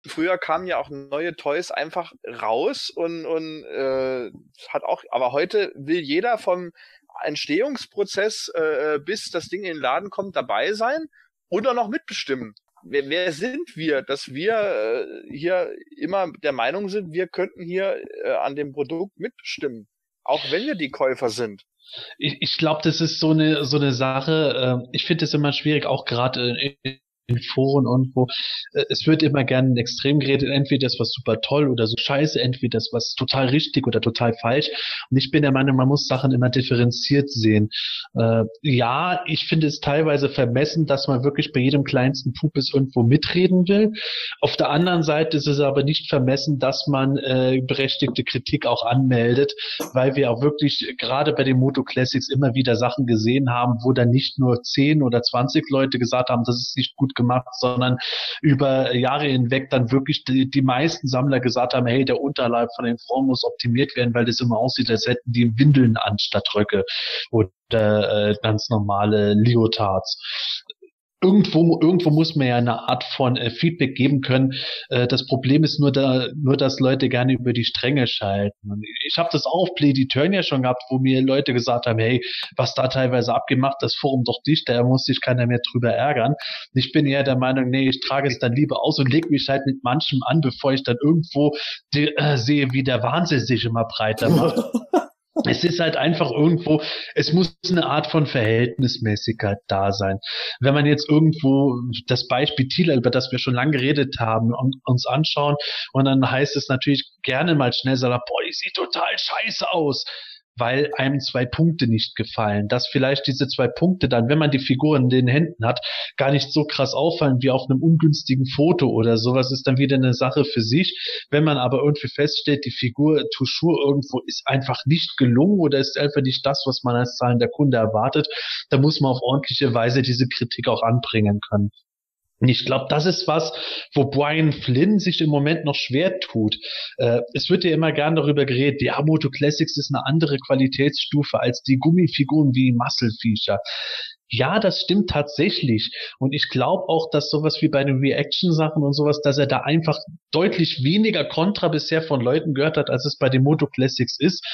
früher kamen ja auch neue Toys einfach raus und, und äh, hat auch, aber heute will jeder vom Entstehungsprozess äh, äh, bis das Ding in den Laden kommt dabei sein oder noch mitbestimmen. Wer, wer sind wir, dass wir äh, hier immer der Meinung sind, wir könnten hier äh, an dem Produkt mitbestimmen, auch wenn wir die Käufer sind? Ich, ich glaube, das ist so eine so eine Sache. Äh, ich finde es immer schwierig, auch gerade in Foren irgendwo, äh, es wird immer gerne ein Extrem geredet, entweder das was super toll oder so scheiße, entweder das was total richtig oder total falsch. Und ich bin der Meinung, man muss Sachen immer differenziert sehen. Äh, ja, ich finde es teilweise vermessen, dass man wirklich bei jedem kleinsten Pupis irgendwo mitreden will. Auf der anderen Seite ist es aber nicht vermessen, dass man äh, berechtigte Kritik auch anmeldet, weil wir auch wirklich gerade bei den Moto Classics immer wieder Sachen gesehen haben, wo dann nicht nur 10 oder 20 Leute gesagt haben, das ist nicht gut gemacht, sondern über Jahre hinweg dann wirklich die, die meisten Sammler gesagt haben, hey, der Unterleib von den Frauen muss optimiert werden, weil das immer aussieht, als hätten die Windeln anstatt Röcke oder äh, ganz normale Leotards irgendwo, irgendwo muss man ja eine Art von äh, Feedback geben können. Äh, das Problem ist nur, da, nur, dass Leute gerne über die Stränge schalten. Und ich habe das auch auf Play the Turn ja schon gehabt, wo mir Leute gesagt haben, hey, was da teilweise abgemacht, das Forum doch dicht, da muss sich keiner mehr drüber ärgern. Und ich bin eher der Meinung, nee, ich trage es dann lieber aus und leg mich halt mit manchem an, bevor ich dann irgendwo die, äh, sehe, wie der Wahnsinn sich immer breiter macht. *laughs* es ist halt einfach irgendwo, es muss eine Art von Verhältnismäßigkeit da sein. Wenn man jetzt irgendwo das Beispiel Thiel, über das wir schon lange geredet haben, uns anschauen und dann heißt es natürlich gerne mal schnell, boah, die sieht total scheiße aus weil einem zwei Punkte nicht gefallen. Dass vielleicht diese zwei Punkte dann, wenn man die Figur in den Händen hat, gar nicht so krass auffallen wie auf einem ungünstigen Foto oder sowas, ist dann wieder eine Sache für sich. Wenn man aber irgendwie feststellt, die Figur Touchur irgendwo ist einfach nicht gelungen oder ist einfach nicht das, was man als zahlender Kunde erwartet, dann muss man auf ordentliche Weise diese Kritik auch anbringen können. Und ich glaube, das ist was, wo Brian Flynn sich im Moment noch schwer tut. Äh, es wird ja immer gern darüber geredet, ja, Moto Classics ist eine andere Qualitätsstufe als die Gummifiguren wie Muscle Feature. Ja, das stimmt tatsächlich. Und ich glaube auch, dass sowas wie bei den Reaction-Sachen und sowas, dass er da einfach deutlich weniger Kontra bisher von Leuten gehört hat, als es bei den Moto Classics ist,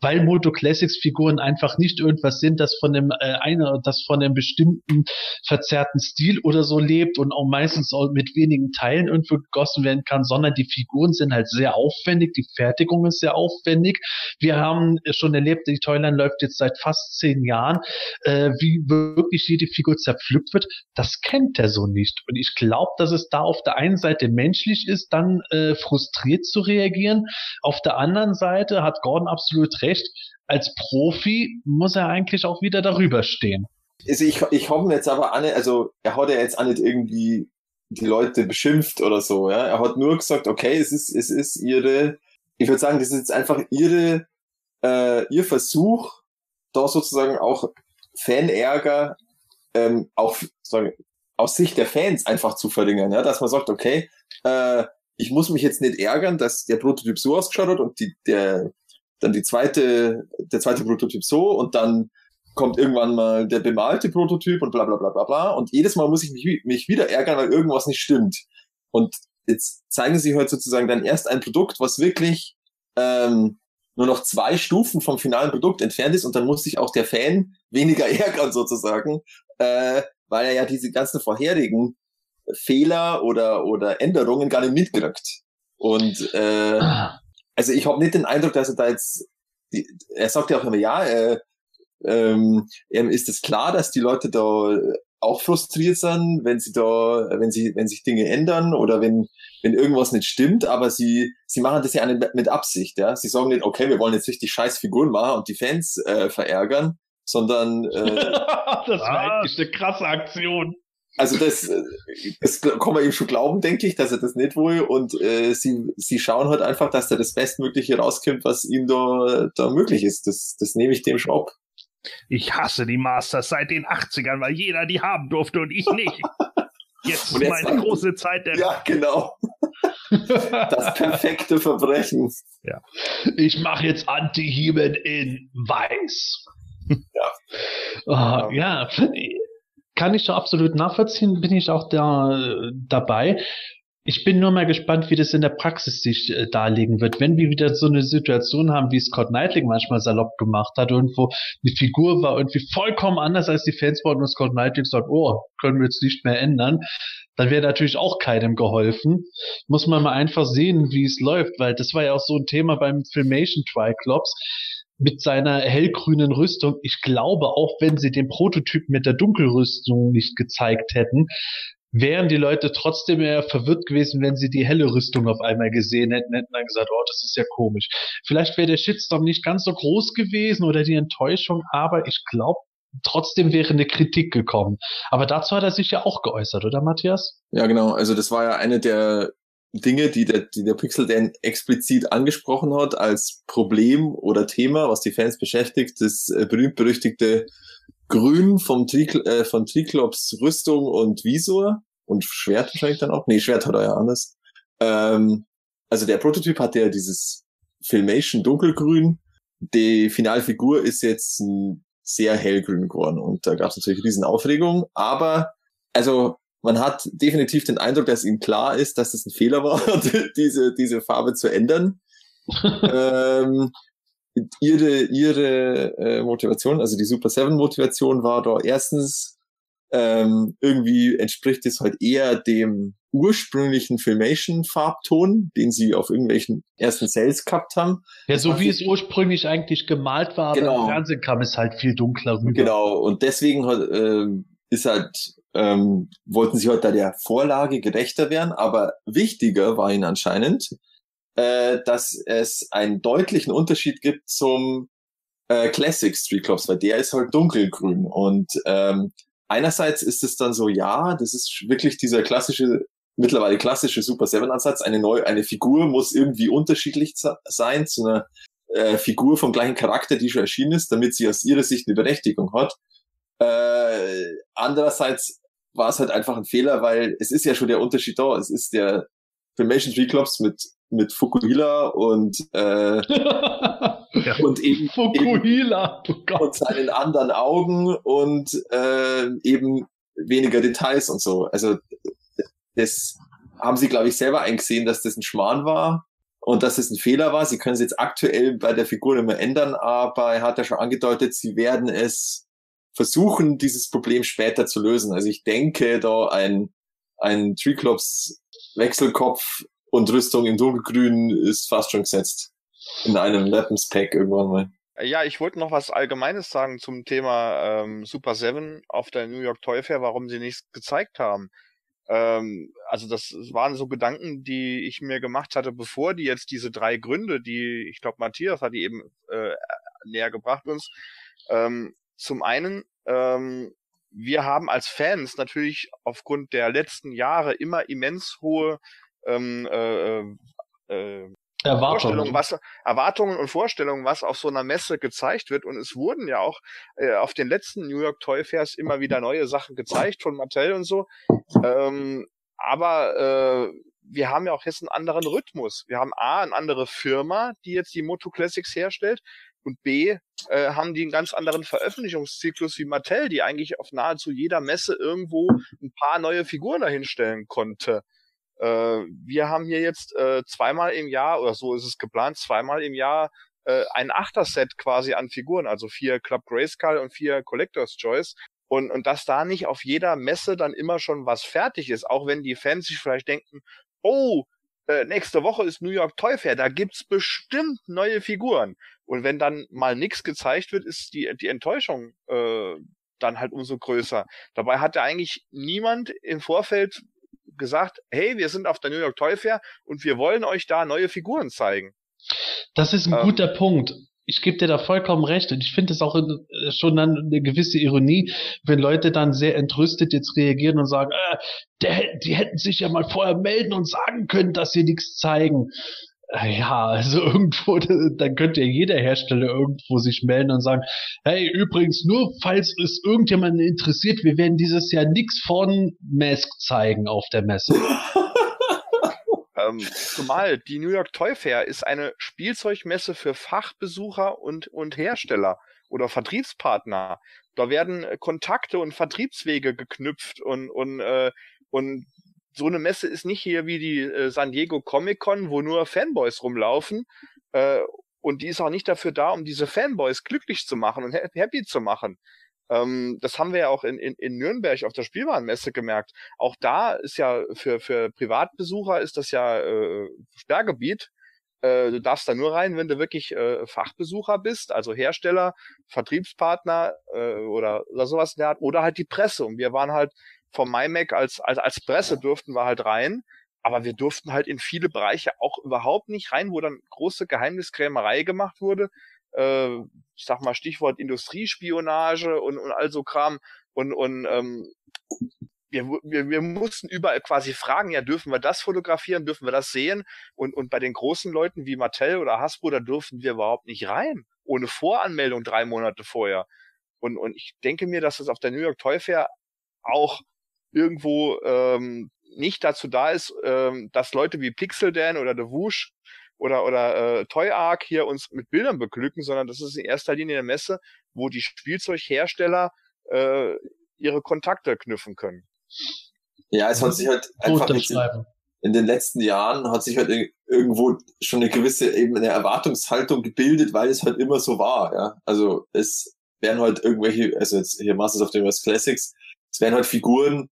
weil Moto Classics Figuren einfach nicht irgendwas sind, das von dem äh, einer, das von einem bestimmten verzerrten Stil oder so lebt und auch meistens auch mit wenigen Teilen irgendwo gegossen werden kann, sondern die Figuren sind halt sehr aufwendig, die Fertigung ist sehr aufwendig. Wir haben schon erlebt, die Toyline läuft jetzt seit fast zehn Jahren, äh, wie wirklich jede Figur zerpflückt wird, das kennt er so nicht. Und ich glaube, dass es da auf der einen Seite menschlich ist, dann äh, frustriert zu reagieren. Auf der anderen Seite hat Gordon absolut recht. Als Profi muss er eigentlich auch wieder darüber stehen. Also ich, ich hoffe jetzt aber an, also er hat ja jetzt auch nicht irgendwie die Leute beschimpft oder so, ja. Er hat nur gesagt, okay, es ist, es ist ihre, ich würde sagen, das ist jetzt einfach ihre, äh, ihr Versuch, da sozusagen auch Fanärger ähm, auch sagen, aus Sicht der Fans einfach zu verringern, ja, dass man sagt, okay, äh, ich muss mich jetzt nicht ärgern, dass der Prototyp so ausgeschaut hat und die, der, dann die zweite, der zweite Prototyp so und dann kommt irgendwann mal der bemalte Prototyp und bla bla bla bla bla und jedes Mal muss ich mich, mich wieder ärgern, weil irgendwas nicht stimmt. Und jetzt zeigen sie heute sozusagen dann erst ein Produkt, was wirklich ähm, nur noch zwei Stufen vom finalen Produkt entfernt ist und dann muss sich auch der Fan weniger *laughs* ärgern sozusagen, äh, weil er ja diese ganzen vorherigen Fehler oder, oder Änderungen gar nicht mitkriegt. Und äh, ah. also ich habe nicht den Eindruck, dass er da jetzt, die, er sagt ja auch immer, ja, äh, ähm, ist es klar, dass die Leute da auch frustriert sind, wenn sie da, wenn sie, wenn sich Dinge ändern oder wenn, wenn irgendwas nicht stimmt, aber sie, sie machen das ja nicht mit Absicht, ja. Sie sagen nicht, okay, wir wollen jetzt richtig scheiß Figuren machen und die Fans äh, verärgern, sondern äh, *laughs* das war eigentlich eine krasse Aktion. Also das, das kann man ihm schon glauben, denke ich, dass er das nicht will. Und äh, sie, sie schauen halt einfach, dass da das Bestmögliche rauskommt, was ihm da, da möglich ist. Das, das nehme ich dem schon ab. Ich hasse die Masters seit den 80ern, weil jeder die haben durfte und ich nicht. *laughs* Jetzt, ist meine große Zeit der. Ja, genau. *laughs* Das perfekte Verbrechen. Ja. Ich mache jetzt Anti-Human in weiß. Ja. Uh, *laughs* ja, kann ich so absolut nachvollziehen, bin ich auch da dabei. Ich bin nur mal gespannt, wie das in der Praxis sich äh, darlegen wird. Wenn wir wieder so eine Situation haben, wie Scott Knightley manchmal salopp gemacht hat, irgendwo die Figur war irgendwie vollkommen anders als die Fans wollten und Scott Knightley sagt, oh, können wir jetzt nicht mehr ändern, dann wäre natürlich auch keinem geholfen. Muss man mal einfach sehen, wie es läuft, weil das war ja auch so ein Thema beim Filmation Triclops mit seiner hellgrünen Rüstung. Ich glaube, auch wenn sie den Prototyp mit der Dunkelrüstung nicht gezeigt hätten, wären die Leute trotzdem eher verwirrt gewesen, wenn sie die helle Rüstung auf einmal gesehen hätten, hätten dann gesagt, oh, das ist ja komisch. Vielleicht wäre der Shitstorm nicht ganz so groß gewesen oder die Enttäuschung, aber ich glaube, trotzdem wäre eine Kritik gekommen. Aber dazu hat er sich ja auch geäußert, oder Matthias? Ja, genau. Also das war ja eine der Dinge, die der, die der Pixel Dan explizit angesprochen hat als Problem oder Thema, was die Fans beschäftigt, das äh, berühmt-berüchtigte Grün vom Tri äh, von Triklops Rüstung und Visor und Schwert wahrscheinlich dann auch. Nee, Schwert hat er ja anders. Ähm, also der Prototyp hat ja dieses Filmation dunkelgrün. Die Finalfigur ist jetzt ein sehr hellgrün geworden und da gab es natürlich riesen Aufregung. Aber also man hat definitiv den Eindruck, dass ihm klar ist, dass es das ein Fehler war, *laughs* diese, diese Farbe zu ändern. *laughs* ähm, ihre, ihre äh, Motivation, also die Super Seven Motivation war da erstens, ähm, irgendwie entspricht es halt eher dem ursprünglichen Filmation-Farbton, den sie auf irgendwelchen ersten Sales gehabt haben. Ja, so wie es ursprünglich eigentlich gemalt war, genau. aber im Fernsehen kam es halt viel dunkler rüber. Genau, und deswegen hat, äh, ist halt, ähm, wollten sie halt da der Vorlage gerechter werden, aber wichtiger war ihnen anscheinend, äh, dass es einen deutlichen Unterschied gibt zum äh, Classic Street Clubs, weil der ist halt dunkelgrün. Und ähm, einerseits ist es dann so, ja, das ist wirklich dieser klassische, mittlerweile klassische Super Seven Ansatz. Eine neue, eine Figur muss irgendwie unterschiedlich sein zu einer äh, Figur vom gleichen Charakter, die schon erschienen ist, damit sie aus ihrer Sicht eine Berechtigung hat. Äh, andererseits war es halt einfach ein Fehler, weil es ist ja schon der Unterschied da. Es ist der Filmation Clubs mit mit Fukuhila und äh, und eben, Fukuhila eben oh und seinen anderen Augen und äh, eben weniger Details und so. Also das haben sie, glaube ich, selber eingesehen, dass das ein Schmarrn war und dass es ein Fehler war. Sie können es jetzt aktuell bei der Figur nicht mehr ändern, aber er hat ja schon angedeutet, sie werden es versuchen, dieses Problem später zu lösen. Also ich denke, da ein, ein Triclops Wechselkopf und Rüstung im Dunkelgrün ist fast schon gesetzt. In einem Weapons Pack irgendwann mal. Ja, ich wollte noch was Allgemeines sagen zum Thema ähm, Super Seven auf der New York Toy Fair, warum sie nichts gezeigt haben. Ähm, also das waren so Gedanken, die ich mir gemacht hatte, bevor die jetzt diese drei Gründe, die ich glaube Matthias hat die eben äh, näher gebracht uns. Ähm, zum einen, ähm, wir haben als Fans natürlich aufgrund der letzten Jahre immer immens hohe ähm, äh, äh, äh Erwartungen. was, Erwartungen und Vorstellungen, was auf so einer Messe gezeigt wird. Und es wurden ja auch äh, auf den letzten New York Toy Fairs immer wieder neue Sachen gezeigt von Mattel und so. Ähm, aber äh, wir haben ja auch jetzt einen anderen Rhythmus. Wir haben A, eine andere Firma, die jetzt die Moto Classics herstellt. Und B, äh, haben die einen ganz anderen Veröffentlichungszyklus wie Mattel, die eigentlich auf nahezu jeder Messe irgendwo ein paar neue Figuren dahinstellen konnte. Äh, wir haben hier jetzt äh, zweimal im Jahr, oder so ist es geplant, zweimal im Jahr äh, ein Achterset quasi an Figuren, also vier Club Grayskull und vier Collector's Choice. Und, und dass da nicht auf jeder Messe dann immer schon was fertig ist, auch wenn die Fans sich vielleicht denken, oh, äh, nächste Woche ist New York Toy Fair, da gibt's bestimmt neue Figuren. Und wenn dann mal nichts gezeigt wird, ist die, die Enttäuschung äh, dann halt umso größer. Dabei hat ja eigentlich niemand im Vorfeld gesagt, hey, wir sind auf der New York Toy Fair und wir wollen euch da neue Figuren zeigen. Das ist ein ähm, guter Punkt. Ich gebe dir da vollkommen recht und ich finde es auch äh, schon dann eine gewisse Ironie, wenn Leute dann sehr entrüstet jetzt reagieren und sagen, äh, der, die hätten sich ja mal vorher melden und sagen können, dass sie nichts zeigen. Ja, also *laughs* irgendwo, dann könnte ja jeder Hersteller irgendwo sich melden und sagen, hey, übrigens, nur falls es irgendjemanden interessiert, wir werden dieses Jahr nichts von Mask zeigen auf der Messe. *laughs* ähm, zumal die New York Toy Fair ist eine Spielzeugmesse für Fachbesucher und, und Hersteller oder Vertriebspartner. Da werden Kontakte und Vertriebswege geknüpft und, und, äh, und so eine Messe ist nicht hier wie die äh, San Diego Comic Con, wo nur Fanboys rumlaufen. Äh, und die ist auch nicht dafür da, um diese Fanboys glücklich zu machen und happy zu machen. Ähm, das haben wir ja auch in, in, in Nürnberg auf der Spielwarenmesse gemerkt. Auch da ist ja für, für Privatbesucher ist das ja äh, Sperrgebiet. Äh, du darfst da nur rein, wenn du wirklich äh, Fachbesucher bist, also Hersteller, Vertriebspartner äh, oder, oder sowas in der Art, oder halt die Presse. Und wir waren halt vom MyMac als, als, als Presse durften wir halt rein. Aber wir durften halt in viele Bereiche auch überhaupt nicht rein, wo dann große Geheimniskrämerei gemacht wurde. Äh, ich sag mal Stichwort Industriespionage und, und all so Kram. Und, und ähm, wir, wir, wir mussten überall quasi fragen, ja, dürfen wir das fotografieren, dürfen wir das sehen? Und, und bei den großen Leuten wie Mattel oder Hasbro, da durften wir überhaupt nicht rein. Ohne Voranmeldung drei Monate vorher. Und, und ich denke mir, dass das auf der New York Toy Fair auch irgendwo ähm, nicht dazu da ist, ähm, dass Leute wie Pixel Dan oder The Woosh oder, oder äh, Toy Arc hier uns mit Bildern beglücken, sondern das ist in erster Linie eine Messe, wo die Spielzeughersteller äh, ihre Kontakte knüpfen können. Ja, es hat sich halt einfach in, in, den letzten Jahren hat sich halt irgendwo schon eine gewisse eben eine Erwartungshaltung gebildet, weil es halt immer so war. Ja, also es werden halt irgendwelche, also jetzt hier Masters of the Universe Classics, es werden halt Figuren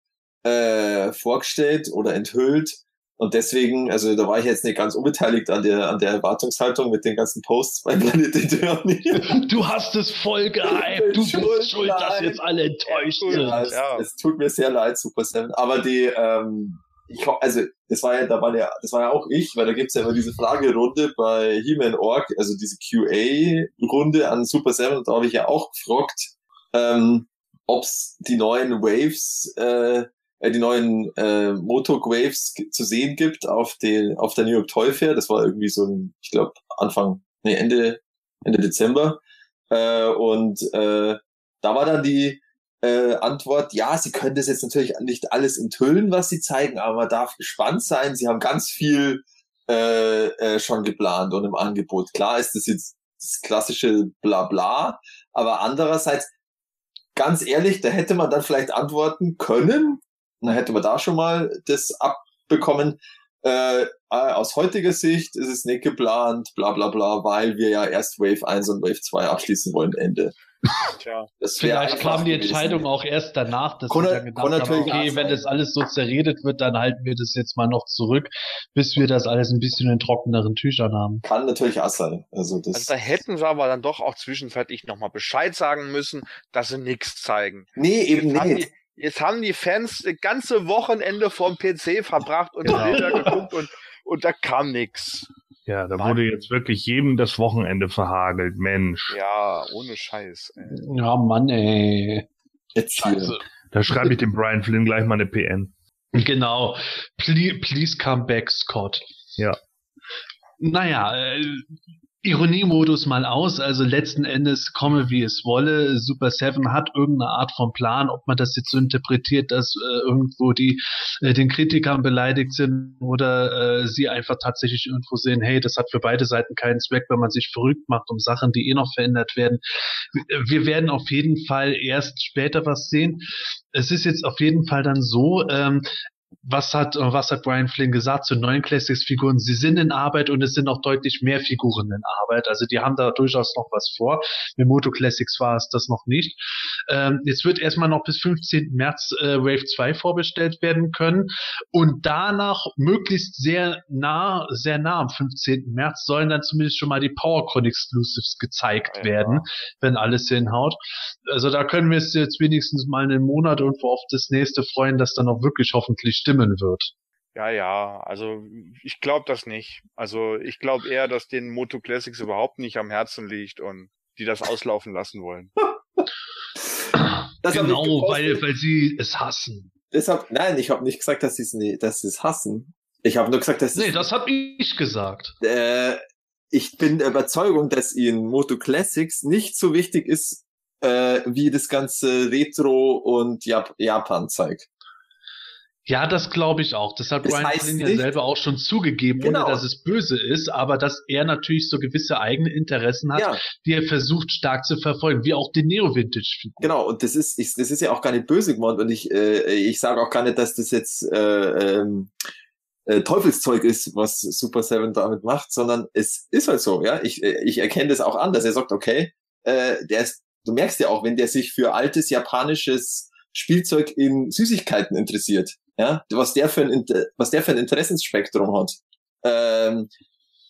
äh, vorgestellt oder enthüllt. Und deswegen, also da war ich jetzt nicht ganz unbeteiligt an der, an der Erwartungshaltung mit den ganzen Posts bei *laughs* Planet Eternity. Du hast es voll gehypt. Du bist schuld, dass jetzt alle enttäuscht sind. Ja, es, ja. es tut mir sehr leid, Super Seven. Aber die, ähm, ich also das war ja, da war ja, das war ja auch ich, weil da gibt's ja immer diese Fragerunde bei He-Man Org, also diese QA-Runde an Super Seven, da habe ich ja auch gefragt, ähm, ob's die neuen Waves äh, äh, die neuen äh, Motok Waves zu sehen gibt auf, den, auf der New York Toy Fair. Das war irgendwie so ein, ich glaube, Anfang, nee, Ende, Ende Dezember. Äh, und äh, da war dann die, äh, Antwort, ja, sie können das jetzt natürlich nicht alles enthüllen, was sie zeigen, aber man darf gespannt sein. Sie haben ganz viel äh, äh, schon geplant und im Angebot. Klar ist das jetzt das klassische Blabla, aber andererseits, ganz ehrlich, da hätte man dann vielleicht antworten können, dann hätte man da schon mal das abbekommen. Äh, aus heutiger Sicht ist es nicht geplant, bla bla bla, weil wir ja erst Wave 1 und Wave 2 abschließen wollen, Ende. Tja. Vielleicht kam die Entscheidung gewesen. auch erst danach, dass Konrad, sie dann gedacht haben, okay, wenn das alles so zerredet wird, dann halten wir das jetzt mal noch zurück, bis wir das alles ein bisschen in trockeneren Tüchern haben. Kann natürlich auch sein. Also, das also da hätten sie aber dann doch auch zwischenzeitlich nochmal Bescheid sagen müssen, dass sie nichts zeigen. Nee, eben jetzt nicht. Jetzt haben die Fans das ganze Wochenende vorm PC verbracht und genau. Bilder geguckt und, und da kam nichts. Ja, da Mann. wurde jetzt wirklich jedem das Wochenende verhagelt, Mensch. Ja, ohne Scheiß. Ey. Ja, Mann, ey. Jetzt Scheiße. Da schreibe ich dem Brian Flynn gleich mal eine PN. Genau. Please, please come back, Scott. Ja. Naja, äh, Ironiemodus mal aus. Also letzten Endes komme wie es wolle. Super Seven hat irgendeine Art von Plan, ob man das jetzt so interpretiert, dass äh, irgendwo die äh, den Kritikern beleidigt sind oder äh, sie einfach tatsächlich irgendwo sehen, hey, das hat für beide Seiten keinen Zweck, wenn man sich verrückt macht um Sachen, die eh noch verändert werden. Wir werden auf jeden Fall erst später was sehen. Es ist jetzt auf jeden Fall dann so, ähm, was hat, was hat Brian Flynn gesagt zu neuen Classics-Figuren? Sie sind in Arbeit und es sind auch deutlich mehr Figuren in Arbeit. Also die haben da durchaus noch was vor. Mit Moto Classics war es das noch nicht. Ähm, jetzt wird erstmal noch bis 15. März äh, Wave 2 vorbestellt werden können und danach möglichst sehr nah, sehr nah am 15. März sollen dann zumindest schon mal die PowerCon Exclusives gezeigt ja. werden, wenn alles hinhaut. Also da können wir es jetzt wenigstens mal einen Monat irgendwo auf das nächste freuen, dass dann auch wirklich hoffentlich stimmen wird. Ja, ja, also ich glaube das nicht. Also ich glaube eher, dass den Moto Classics überhaupt nicht am Herzen liegt und die das auslaufen lassen wollen. Das genau, weil, weil sie es hassen. Deshalb, nein, ich habe nicht gesagt, dass sie dass es hassen. Ich habe nur gesagt, dass Nee, das habe ich gesagt. Äh, ich bin der Überzeugung, dass ihnen Moto Classics nicht so wichtig ist, äh, wie das ganze Retro und Jap Japan-Zeug. Ja, das glaube ich auch. Das hat das Brian Flynn ja selber auch schon zugegeben, genau. ohne dass es böse ist, aber dass er natürlich so gewisse eigene Interessen hat, ja. die er versucht stark zu verfolgen, wie auch die Neo-Vintage-Figur. Genau, und das ist, ich, das ist ja auch gar nicht böse gemeint und ich, äh, ich sage auch gar nicht, dass das jetzt äh, ähm, äh, Teufelszeug ist, was Super Seven damit macht, sondern es ist halt so, ja. Ich, äh, ich erkenne das auch an, dass er sagt, okay, äh, der ist, du merkst ja auch, wenn der sich für altes japanisches Spielzeug in Süßigkeiten interessiert, ja, was der für ein, was der für ein Interessensspektrum hat, ähm,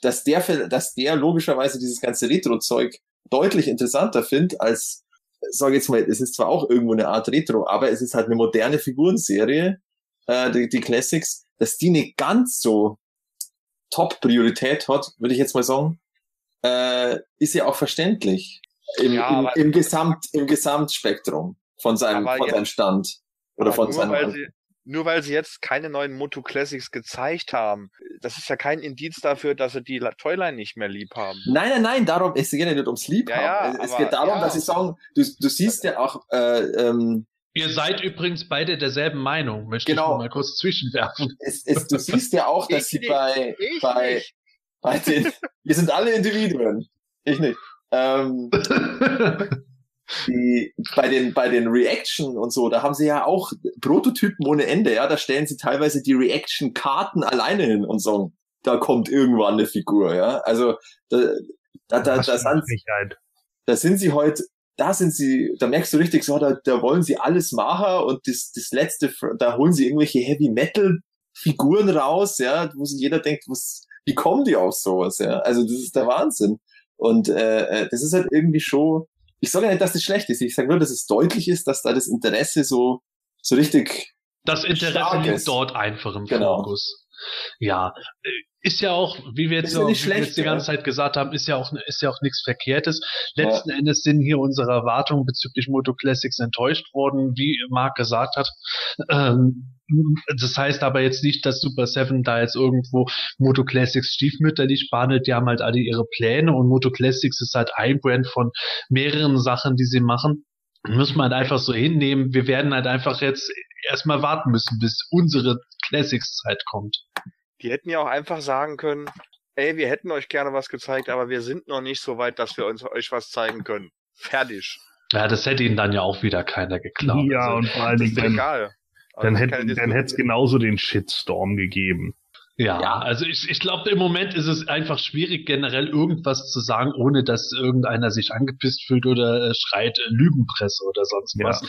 dass der, für, dass der logischerweise dieses ganze Retro-Zeug deutlich interessanter findet als, sage jetzt mal, es ist zwar auch irgendwo eine Art Retro, aber es ist halt eine moderne Figurenserie, äh, die, die Classics, dass die nicht ganz so Top-Priorität hat, würde ich jetzt mal sagen, äh, ist ja auch verständlich im, ja, im, im, Gesamt, im Gesamtspektrum von seinem, von seinem Stand oder von seinem nur weil sie jetzt keine neuen Moto Classics gezeigt haben, das ist ja kein Indiz dafür, dass sie die Toyline nicht mehr lieb haben. Nein, nein, nein, darum, es geht ja nicht ums Lieb ja, haben. Ja, es, es geht darum, ja. dass sie sagen, du, du siehst ja auch, äh, ähm, Ihr seid übrigens beide derselben Meinung, möchte genau. ich mal kurz zwischenwerfen. Es, es, du *laughs* siehst ja auch, dass sie bei, bei, bei den, wir sind alle Individuen. Ich nicht. Ähm, *laughs* die, bei den, bei den Reaction und so, da haben sie ja auch Prototypen ohne Ende, ja, da stellen sie teilweise die Reaction-Karten alleine hin und sagen, da kommt irgendwann eine Figur, ja. Also, da, da, da, da, sind, da sind sie heute, da sind sie, da merkst du richtig so, da, da wollen sie alles machen und das, das letzte, da holen sie irgendwelche Heavy Metal Figuren raus, ja, wo sich jeder denkt, was, wie kommen die auf sowas, ja? Also, das ist der Wahnsinn. Und äh, äh das ist halt irgendwie schon, ich sage ja nicht, dass das schlecht ist. Ich sage nur, dass es deutlich ist, dass da das Interesse so, so richtig. Das Interesse liegt dort einfach im genau. Fokus. Ja, ist ja auch, wie wir jetzt, auch, schlecht, wir jetzt die ganze Zeit gesagt haben, ist ja auch, ist ja auch nichts Verkehrtes. Letzten ja. Endes sind hier unsere Erwartungen bezüglich Moto Classics enttäuscht worden, wie Marc gesagt hat. Ähm, das heißt aber jetzt nicht, dass Super Seven da jetzt irgendwo Moto Classics stiefmütterlich behandelt. Die haben halt alle ihre Pläne und Moto Classics ist halt ein Brand von mehreren Sachen, die sie machen. muss man halt einfach so hinnehmen. Wir werden halt einfach jetzt erstmal warten müssen, bis unsere Classics-Zeit kommt. Die hätten ja auch einfach sagen können, ey, wir hätten euch gerne was gezeigt, aber wir sind noch nicht so weit, dass wir uns euch was zeigen können. Fertig. Ja, das hätte ihnen dann ja auch wieder keiner geklaut. Ja, also, und vor allen Dingen, dann, Egal. dann Also hätte keine dann hätte es genauso den Shitstorm gegeben. Ja, Ja. also ich, ich glaube, im Moment ist es einfach schwierig, generell irgendwas zu sagen, ohne dass irgendeiner sich angepisst fühlt oder äh, schreit äh, Lügenpresse oder sonst Ja. was.